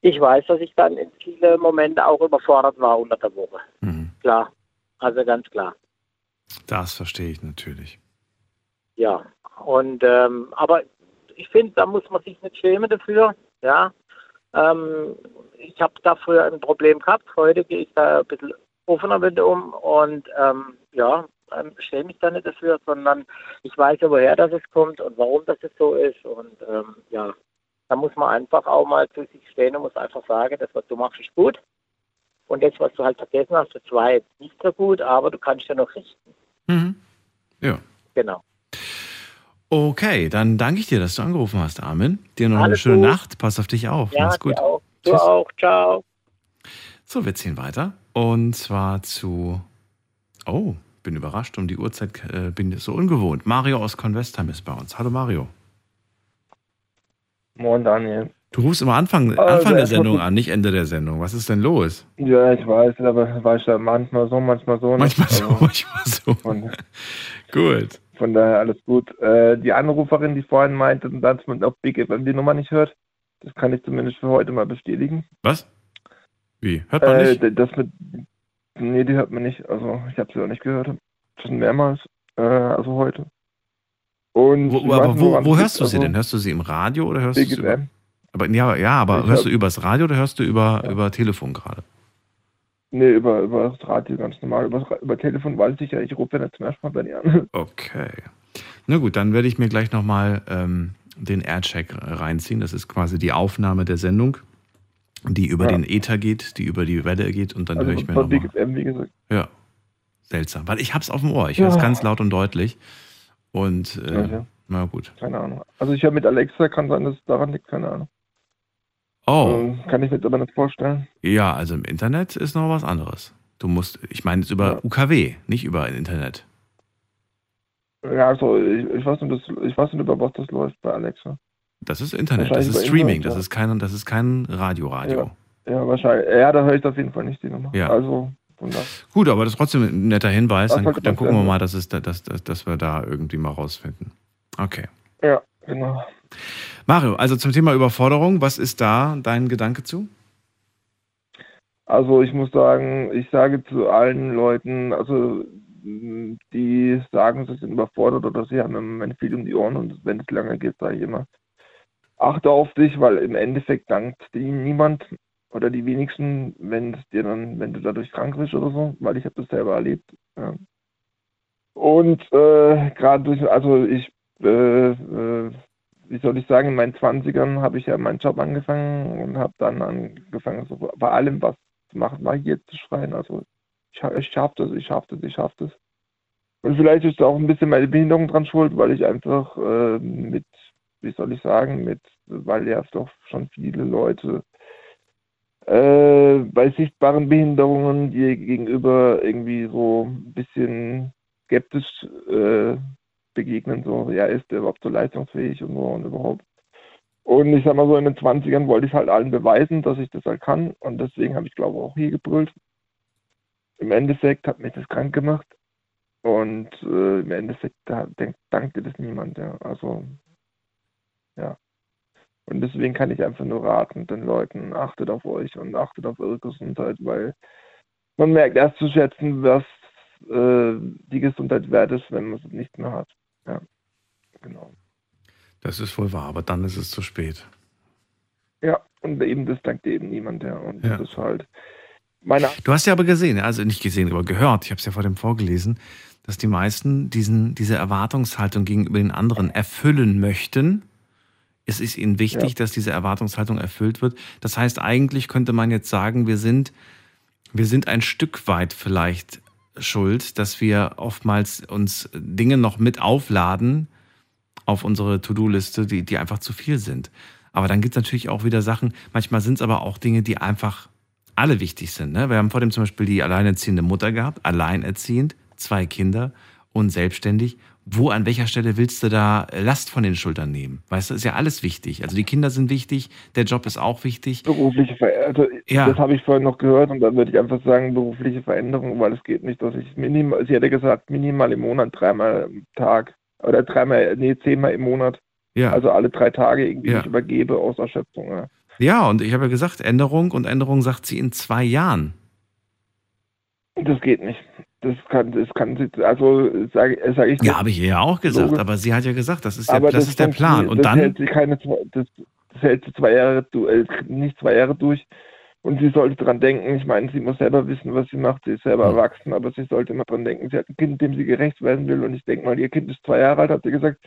ich weiß, dass ich dann in viele Momente auch überfordert war unter der Woche. Klar, also ganz klar. Das verstehe ich natürlich. Ja, und ähm, aber ich finde, da muss man sich nicht schämen dafür. Ja, ähm, ich habe da früher ein Problem gehabt. Heute gehe ich da ein bisschen offener mit um und ähm, ja, ähm, schäme mich da nicht dafür, sondern ich weiß ja, woher das kommt und warum das es so ist und ähm, ja, da muss man einfach auch mal zu sich stehen und muss einfach sagen, das, was du machst, ist gut. Und das, was du halt vergessen hast, das war jetzt nicht so gut, aber du kannst ja noch richten. Mhm. Ja. Genau. Okay, dann danke ich dir, dass du angerufen hast, Armin. Dir noch eine Alles schöne gut. Nacht. Pass auf dich auf. Ja, Mach's gut. auch. Du Tschüss. auch. Ciao. So, wir ziehen weiter. Und zwar zu. Oh, bin überrascht. Um die Uhrzeit äh, bin ich so ungewohnt. Mario aus Convestheim ist bei uns. Hallo Mario. Moin Daniel. Du rufst immer Anfang, Also, Anfang der erstmal Sendung an, nicht Ende der Sendung. Was ist denn los? Ja, ich weiß, aber war ich da manchmal so, manchmal so. nicht. Manchmal so, Also, manchmal so. Gut. Von daher alles gut. Äh, die Anruferin, die vorhin meinte, dass man auf Big FM die Nummer nicht hört, das kann ich zumindest für heute mal bestätigen. Was? Wie? Hört man äh, nicht? Das mit, nee, die hört man nicht. Also ich habe sie auch nicht gehört. Schon mehrmals, äh, also heute. Und Wo, aber wo, wo hörst du sie Also, denn? Hörst du sie im Radio oder hörst du sie über, aber, ja, ja, aber Ich hörst du hab- übers Radio oder hörst du über, über Telefon gerade? Nee, über, über das Radio ganz normal. Über, über Telefon weiß ich ja, ich rufe ja zum ersten Mal bei dir an. Okay. Na gut, dann werde ich mir gleich nochmal ähm, den Aircheck reinziehen. Das ist quasi die Aufnahme der Sendung, die über Ja. den Ether geht, die über die Welle geht und dann Also höre ich mir nochmal. FM, wie gesagt. Ja, seltsam. Weil ich hab's auf dem Ohr. Ich höre es Ja. ganz laut und deutlich. Und äh, Okay. na gut. Keine Ahnung. Also ich höre mit Alexa, kann sein, dass es daran liegt, keine Ahnung. Oh, Ähm, kann ich mir jetzt aber nicht vorstellen. ja, also im Internet ist noch was anderes. Du musst, ich meine, ist über UKW, nicht über Internet. Ja, also ich, ich weiß nicht, das, ich weiß nicht, über was das läuft bei Alexa. Das ist Internet, das ist Streaming, Internet, das ja. ist kein, das ist kein Radio-Radio. Ja, wahrscheinlich. Ja, da höre ich auf jeden Fall nicht die Nummer. Ja. Also, daher. Gut, aber das ist trotzdem ein netter Hinweis. Das Dann, dann gucken wir mal, dass, es, da- dass, dass, dass wir da irgendwie mal rausfinden. Okay. Ja, genau. Mario, also zum Thema Überforderung, was ist da dein Gedanke zu? Also ich muss sagen, ich sage zu allen Leuten, also die sagen, sie sind überfordert oder sie haben im Moment viel um die Ohren und wenn es lange geht, sage ich immer, achte auf dich, weil im Endeffekt dankt dir niemand oder die wenigsten, wenn es dir dann, wenn du dadurch krank bist oder so, weil ich habe das selber erlebt. Ja. Und äh, gerade durch, also ich, äh, äh, wie soll ich sagen, in meinen 20ern habe ich ja meinen Job angefangen und habe dann angefangen, so bei allem was zu machen, war hier zu schreien. Also ich, ich schaff das, ich schaff das, ich schaff das. Und vielleicht ist da auch ein bisschen meine Behinderung dran schuld, weil ich einfach äh, mit, wie soll ich sagen, mit, weil ja doch schon viele Leute äh, bei sichtbaren Behinderungen, die gegenüber irgendwie so ein bisschen skeptisch äh, begegnen, so, ja, ist der überhaupt so leistungsfähig und so und überhaupt. Und ich sag mal so, in den 20ern wollte ich halt allen beweisen, dass ich das halt kann und deswegen habe ich glaube auch hier gebrüllt. Im Endeffekt hat mich das krank gemacht und äh, im Endeffekt da, denk, dankte das niemand, ja. Also, ja. Und deswegen kann ich einfach nur raten, den Leuten, achtet auf euch und achtet auf eure Gesundheit, weil man merkt erst zu schätzen, was äh, die Gesundheit wert ist, wenn man es nicht mehr hat. Ja, genau. Das ist wohl wahr, aber dann ist es zu spät. Ja, und eben das dankt eben niemand, ja. Und Ja. das ist halt meine Du hast ja aber gesehen, also nicht gesehen, aber gehört, ich habe es ja vor dem vorgelesen, dass die meisten diesen, diese Erwartungshaltung gegenüber den anderen erfüllen möchten. Es ist ihnen wichtig, dass diese Erwartungshaltung erfüllt wird. Das heißt, eigentlich könnte man jetzt sagen, wir sind, wir sind ein Stück weit vielleicht schuld, dass wir oftmals uns Dinge noch mit aufladen auf unsere To-Do-Liste, die, die einfach zu viel sind. Aber dann gibt es natürlich auch wieder Sachen, manchmal sind es aber auch Dinge, die einfach alle wichtig sind. Ne? Wir haben vor dem zum Beispiel die alleinerziehende Mutter gehabt, alleinerziehend, zwei Kinder und selbstständig. Wo, an welcher Stelle willst du da Last von den Schultern nehmen? Weißt du, ist ja alles wichtig. Also die Kinder sind wichtig, der Job ist auch wichtig. berufliche Veränderung, also Ja. das habe ich vorhin noch gehört und dann würde ich einfach sagen, berufliche Veränderung, weil es geht nicht, dass ich minimal, sie hätte gesagt, minimal im Monat dreimal am Tag oder dreimal, nee, zehnmal im Monat. Ja. Also alle drei Tage irgendwie Ja. übergebe aus Erschöpfung. Ja. Ja, und ich habe ja gesagt, Änderung und Änderung sagt sie in zwei Jahren. Das geht nicht. Das kann, das kann sie, also sage sag ich Ja, habe ich ihr ja auch gesagt, Logisch. aber sie hat ja gesagt, das ist, ja, Aber das ist der Plan. Und das dann, hält sie keine zwei, das, das hält sie zwei Jahre, äh, nicht zwei Jahre durch. Und sie sollte dran denken, ich meine, sie muss selber wissen, was sie macht, sie ist selber Hm. erwachsen, aber sie sollte immer dran denken, sie hat ein Kind, dem sie gerecht werden will. Und ich denke mal, ihr Kind ist zwei Jahre alt, hat sie gesagt.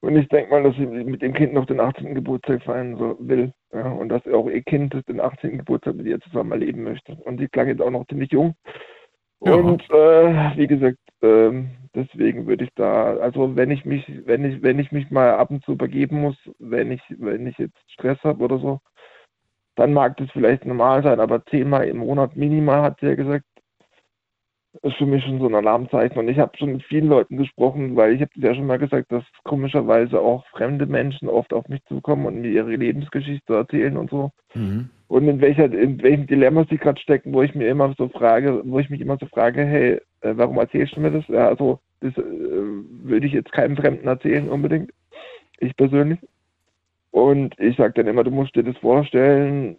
Und ich denke mal, dass sie mit dem Kind noch den 18. Geburtstag feiern so will. Ja, und dass auch ihr Kind den 18. Geburtstag mit ihr zusammen erleben möchte. Und sie klang jetzt auch noch ziemlich jung. Ja. Und äh, wie gesagt, ähm, deswegen würde ich da, also wenn ich mich, wenn ich, wenn ich mich mal ab und zu übergeben muss, wenn ich, wenn ich jetzt Stress habe oder so, dann mag das vielleicht normal sein, aber zehnmal im Monat minimal, hat sie ja gesagt, ist für mich schon so ein Alarmzeichen. Und ich habe schon mit vielen Leuten gesprochen, weil ich habe ja schon mal gesagt, dass komischerweise auch fremde Menschen oft auf mich zukommen und mir ihre Lebensgeschichte erzählen und so. Mhm. Und in welcher, in welchem Dilemma sie gerade stecken, wo ich mir immer so frage, wo ich mich immer so frage, hey, äh, warum erzählst du mir das? Ja, also das äh, würde ich jetzt keinem Fremden erzählen unbedingt. Ich persönlich. Und ich sage dann immer, du musst dir das vorstellen,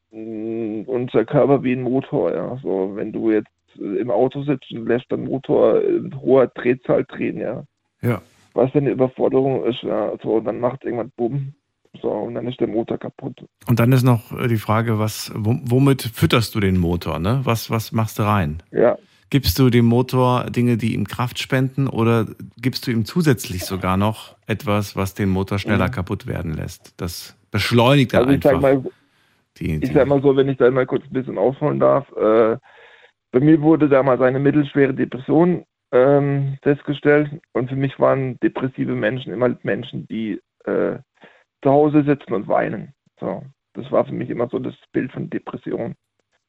unser Körper wie ein Motor, ja. So, wenn du jetzt im Auto sitzt und lässt den Motor in hoher Drehzahl drehen, ja. Ja. Was denn eine Überforderung ist, ja, so, dann macht irgendwann Bumm. So, und dann ist der Motor kaputt. und dann ist noch äh, die Frage, was, wom- womit fütterst du den Motor? Ne? Was, was machst du rein? Ja. Gibst du dem Motor Dinge, die ihm Kraft spenden oder gibst du ihm zusätzlich sogar noch etwas, was den Motor schneller Mhm. kaputt werden lässt? Das beschleunigt dann Also einfach. sag mal, die, ich sag mal so, wenn ich da mal kurz ein bisschen ausholen darf, äh, bei mir wurde damals eine mittelschwere Depression ähm, festgestellt und für mich waren depressive Menschen immer Menschen, die äh, zu Hause sitzen und weinen. So, das war für mich immer so das Bild von Depression.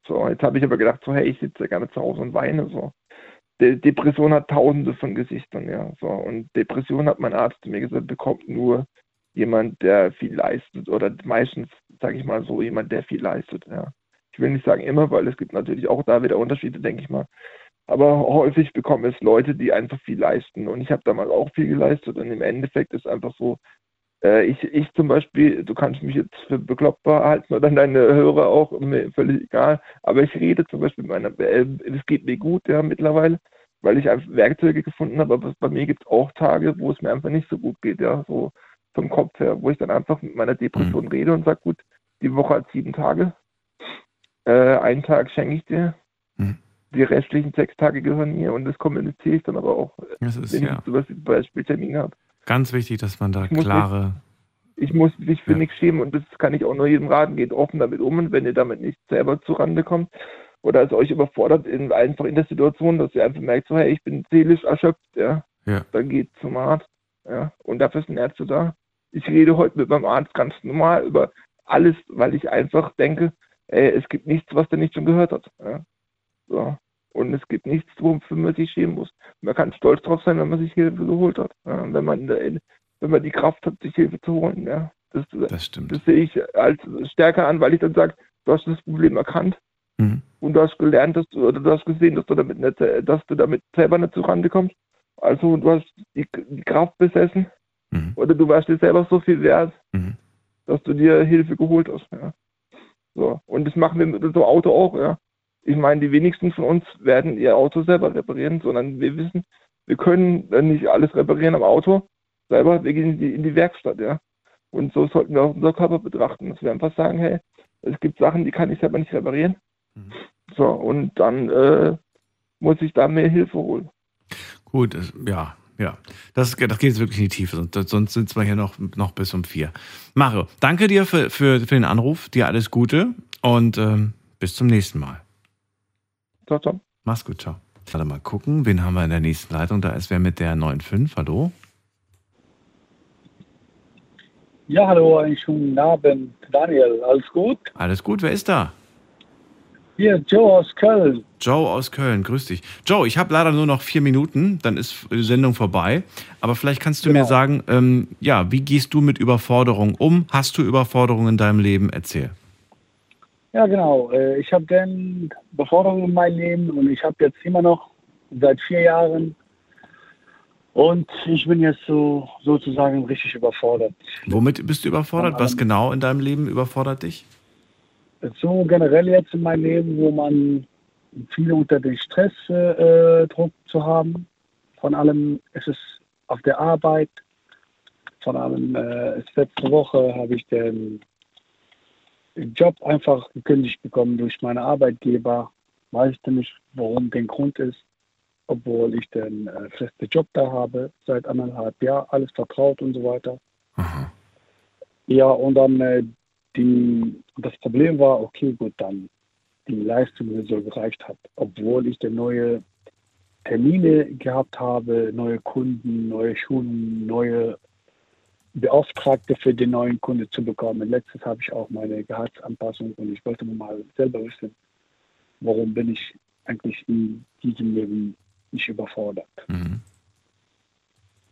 So, jetzt habe ich aber gedacht, so, hey, ich sitze ja gerne zu Hause und weine. So, De Depression hat tausende von Gesichtern, ja. So, und Depression hat mein Arzt mir gesagt, bekommt nur jemand, der viel leistet oder meistens, sage ich mal so, jemand, der viel leistet, ja. Ich will nicht sagen immer, weil es gibt natürlich auch da wieder Unterschiede, denke ich mal. Aber häufig bekommen es Leute, die einfach viel leisten. Und ich habe damals auch viel geleistet und im Endeffekt ist einfach so, äh, ich, ich zum Beispiel, du kannst mich jetzt für bekloppt halten oder deine Hörer auch, mir völlig egal, aber ich rede zum Beispiel mit meiner, äh, es geht mir gut, ja, mittlerweile, weil ich einfach Werkzeuge gefunden habe, aber bei mir gibt es auch Tage, wo es mir einfach nicht so gut geht, ja, so vom Kopf her, wo ich dann einfach mit meiner Depression rede und sage, gut, die Woche hat sieben Tage, äh, einen Tag schenke ich dir, die restlichen sechs Tage gehören mir und das kommuniziere ich dann aber auch, ist, wenn ja. ich zum Beispiel, Beispiel Termin habe. Ganz wichtig, dass man da Ich klare. Ich muss mich für nichts schämen und das kann ich auch nur jedem raten. Geht offen damit um und wenn ihr damit nicht selber zurande kommt oder es euch überfordert, in, einfach in der Situation, dass ihr einfach merkt, so, hey, ich bin seelisch erschöpft, ja, Ja. dann geht zum Arzt, ja, und dafür sind Ärzte da. Ich rede heute mit meinem Arzt ganz normal über alles, weil ich einfach denke, ey, es gibt nichts, was der nicht schon gehört hat. Ja? So. Und es gibt nichts, wofür man sich schämen muss. Man kann stolz drauf sein, wenn man sich Hilfe geholt hat. Ja? Wenn, man, wenn man die Kraft hat, sich Hilfe zu holen. Ja? Das, das stimmt. Das sehe ich als stärker an, weil ich dann sage, du hast das Problem erkannt Mhm. und du hast gelernt, dass du, oder du hast gesehen, dass du damit nicht, dass du damit selber nicht zurande kommst. Also du hast die, die Kraft besessen oder du warst dir selber so viel wert, dass du dir Hilfe geholt hast. Ja. So. Und das machen wir mit unserem Auto auch, ja. Ich meine, die wenigsten von uns werden ihr Auto selber reparieren, sondern wir wissen, wir können nicht alles reparieren am Auto selber, wir gehen in die, in die Werkstatt, ja. Und so sollten wir auch unser Körper betrachten, dass wir einfach sagen, hey, es gibt Sachen, die kann ich selber nicht reparieren. So, und dann äh, muss ich da mehr Hilfe holen. Gut, ja, ja. Das, das geht jetzt wirklich in die Tiefe, sonst, sonst sind wir hier noch, noch bis um vier. Mario, danke dir für, für, für den Anruf, dir alles Gute und ähm, bis zum nächsten Mal. Ciao, ciao. Mach's gut, ciao. Warte mal gucken, wen haben wir in der nächsten Leitung? Da ist wer mit der 9.5, hallo? Ja, hallo, einen schönen Abend. Daniel, alles gut? Alles gut, wer ist da? Hier, Joe aus Köln. Joe aus Köln, grüß dich. Joe, ich habe leider nur noch vier Minuten, dann ist die Sendung vorbei. Aber vielleicht kannst du mir sagen, ähm, ja, wie gehst du mit Überforderung um? Hast du Überforderung in deinem Leben? Erzähl. Ja, genau. Äh, Ich habe dann Beforderungen in meinem Leben und ich habe jetzt immer noch seit vier Jahren und ich bin jetzt so sozusagen richtig überfordert. Womit bist du überfordert? Was genau in deinem Leben überfordert dich? So generell jetzt in meinem Leben, wo man viel unter den Stressdruck äh, zu haben. Von allem ist es auf der Arbeit. Von allem äh, letzte Woche habe ich den Job einfach gekündigt bekommen durch meine Arbeitgeber. Weiß ich nicht, warum der Grund ist, obwohl ich den äh, festen Job da habe, seit anderthalb Jahren, alles vertraut und so weiter. Ja, und dann äh, die, das Problem war, okay, gut, dann die Leistung die so gereicht hat, obwohl ich dann neue Termine gehabt habe, neue Kunden, neue Schulen, neue Beauftragte für den neuen Kunde zu bekommen. Letztes habe ich auch meine Gehaltsanpassung und ich wollte mal selber wissen, warum bin ich eigentlich in diesem Leben nicht überfordert.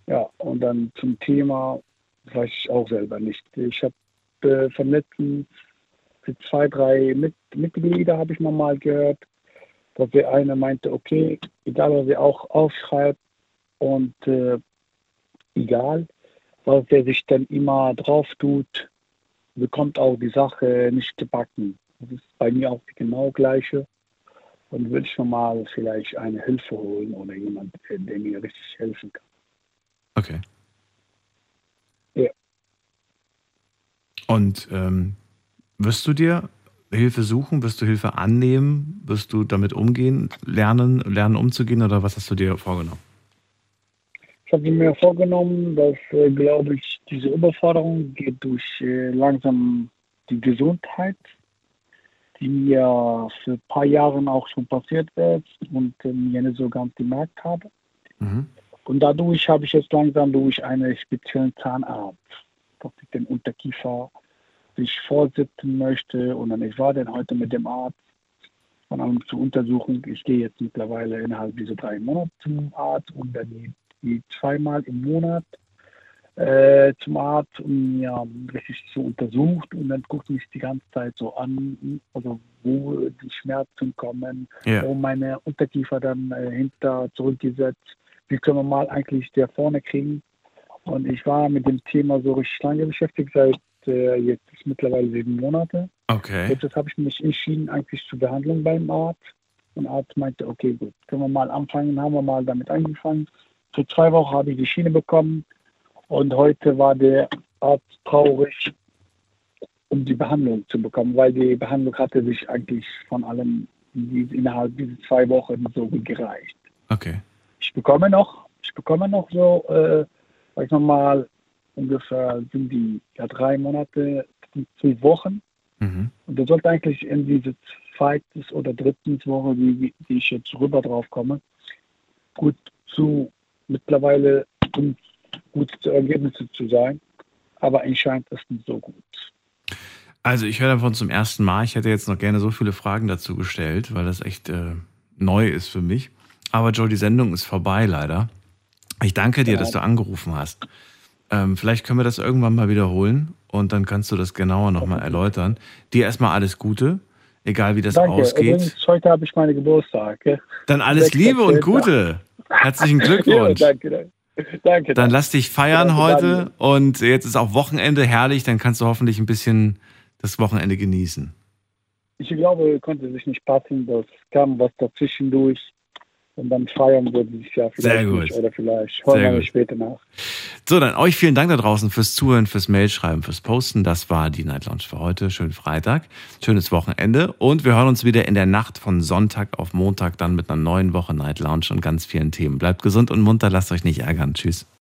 Ja, und dann zum Thema weiß ich auch selber nicht. Ich habe äh, von letzten zwei, drei Mit Mitglieder habe ich mal gehört, dass der eine meinte, okay, egal was er auch aufschreibt und äh, egal, was der sich dann immer drauf tut, bekommt auch die Sache nicht gebacken. Das ist bei mir auch genau gleiche. Und würde ich schon mal vielleicht eine Hilfe holen oder jemand, der der mir richtig helfen kann. Okay. Ja. Und ähm, wirst du dir Hilfe suchen? Wirst du Hilfe annehmen? Wirst du damit umgehen, lernen, lernen umzugehen oder was hast du dir vorgenommen? Ich habe mir vorgenommen, dass, äh, glaube ich, diese Überforderung geht durch äh, langsam die Gesundheit, die mir für ein paar Jahre auch schon passiert ist und äh, mir nicht so ganz gemerkt habe. Und dadurch habe ich jetzt langsam durch einen speziellen Zahnarzt, dass ich den Unterkiefer sich vorsitzen möchte. Und dann ich war dann heute mit dem Arzt von allem zur Untersuchung. Ich gehe jetzt mittlerweile innerhalb dieser drei Monate zum Arzt und dann die zweimal im Monat äh, zum Arzt, um mir richtig zu untersucht und dann guckt mich die ganze Zeit so an, also wo die Schmerzen kommen, Ja. wo meine Unterkiefer dann äh, hinter zurückgesetzt, wie können wir mal eigentlich der vorne kriegen. Und ich war mit dem Thema so richtig lange beschäftigt, seit äh, jetzt mittlerweile sieben Monate. Okay. Jetzt habe ich mich entschieden, eigentlich zur Behandlung beim Arzt. Und der Arzt meinte, okay, gut, können wir mal anfangen, haben wir mal damit angefangen. Für zwei Wochen habe ich die Schiene bekommen und heute war der Arzt traurig, um die Behandlung zu bekommen, weil die Behandlung hatte sich eigentlich von allem in- innerhalb dieser zwei Wochen so gereicht. Okay. Ich bekomme noch, ich bekomme noch so, äh, sag ich mal, ungefähr sind die ja, drei Monate, zwölf Wochen. Mhm. Und das sollte eigentlich in diese zweite oder dritte Woche, die, die ich jetzt rüber drauf komme, gut zu mittlerweile um gut zu Ergebnisse zu sein. Aber anscheinend ist es nicht so gut. Also ich höre davon zum ersten Mal. Ich hätte jetzt noch gerne so viele Fragen dazu gestellt, weil das echt äh, neu ist für mich. Aber Joe, die Sendung ist vorbei leider. Ich danke dir, ja. dass du angerufen hast. Ähm, vielleicht können wir das irgendwann mal wiederholen und dann kannst du das genauer nochmal erläutern. Dir erstmal alles Gute, egal wie das Danke. ausgeht. Übrigens, heute habe ich meine Geburtstag. Dann alles Liebe und Gute. Herzlichen Glückwunsch. ja, danke, danke. Danke. Dann lass dich feiern danke, heute und jetzt ist auch Wochenende herrlich, dann kannst du hoffentlich ein bisschen das Wochenende genießen. Ich glaube, konnte sich nicht passen, das kam was dazwischen durch. Und dann feiern würde ich ja vielleicht Sehr gut. nicht oder vielleicht holen wir später nach. So, dann euch vielen Dank da draußen fürs Zuhören, fürs Mailschreiben, fürs Posten. Das war die Night Lounge für heute. Schönen Freitag, schönes Wochenende und wir hören uns wieder in der Nacht von Sonntag auf Montag dann mit einer neuen Woche Night Lounge und ganz vielen Themen. Bleibt gesund und munter, lasst euch nicht ärgern. Tschüss.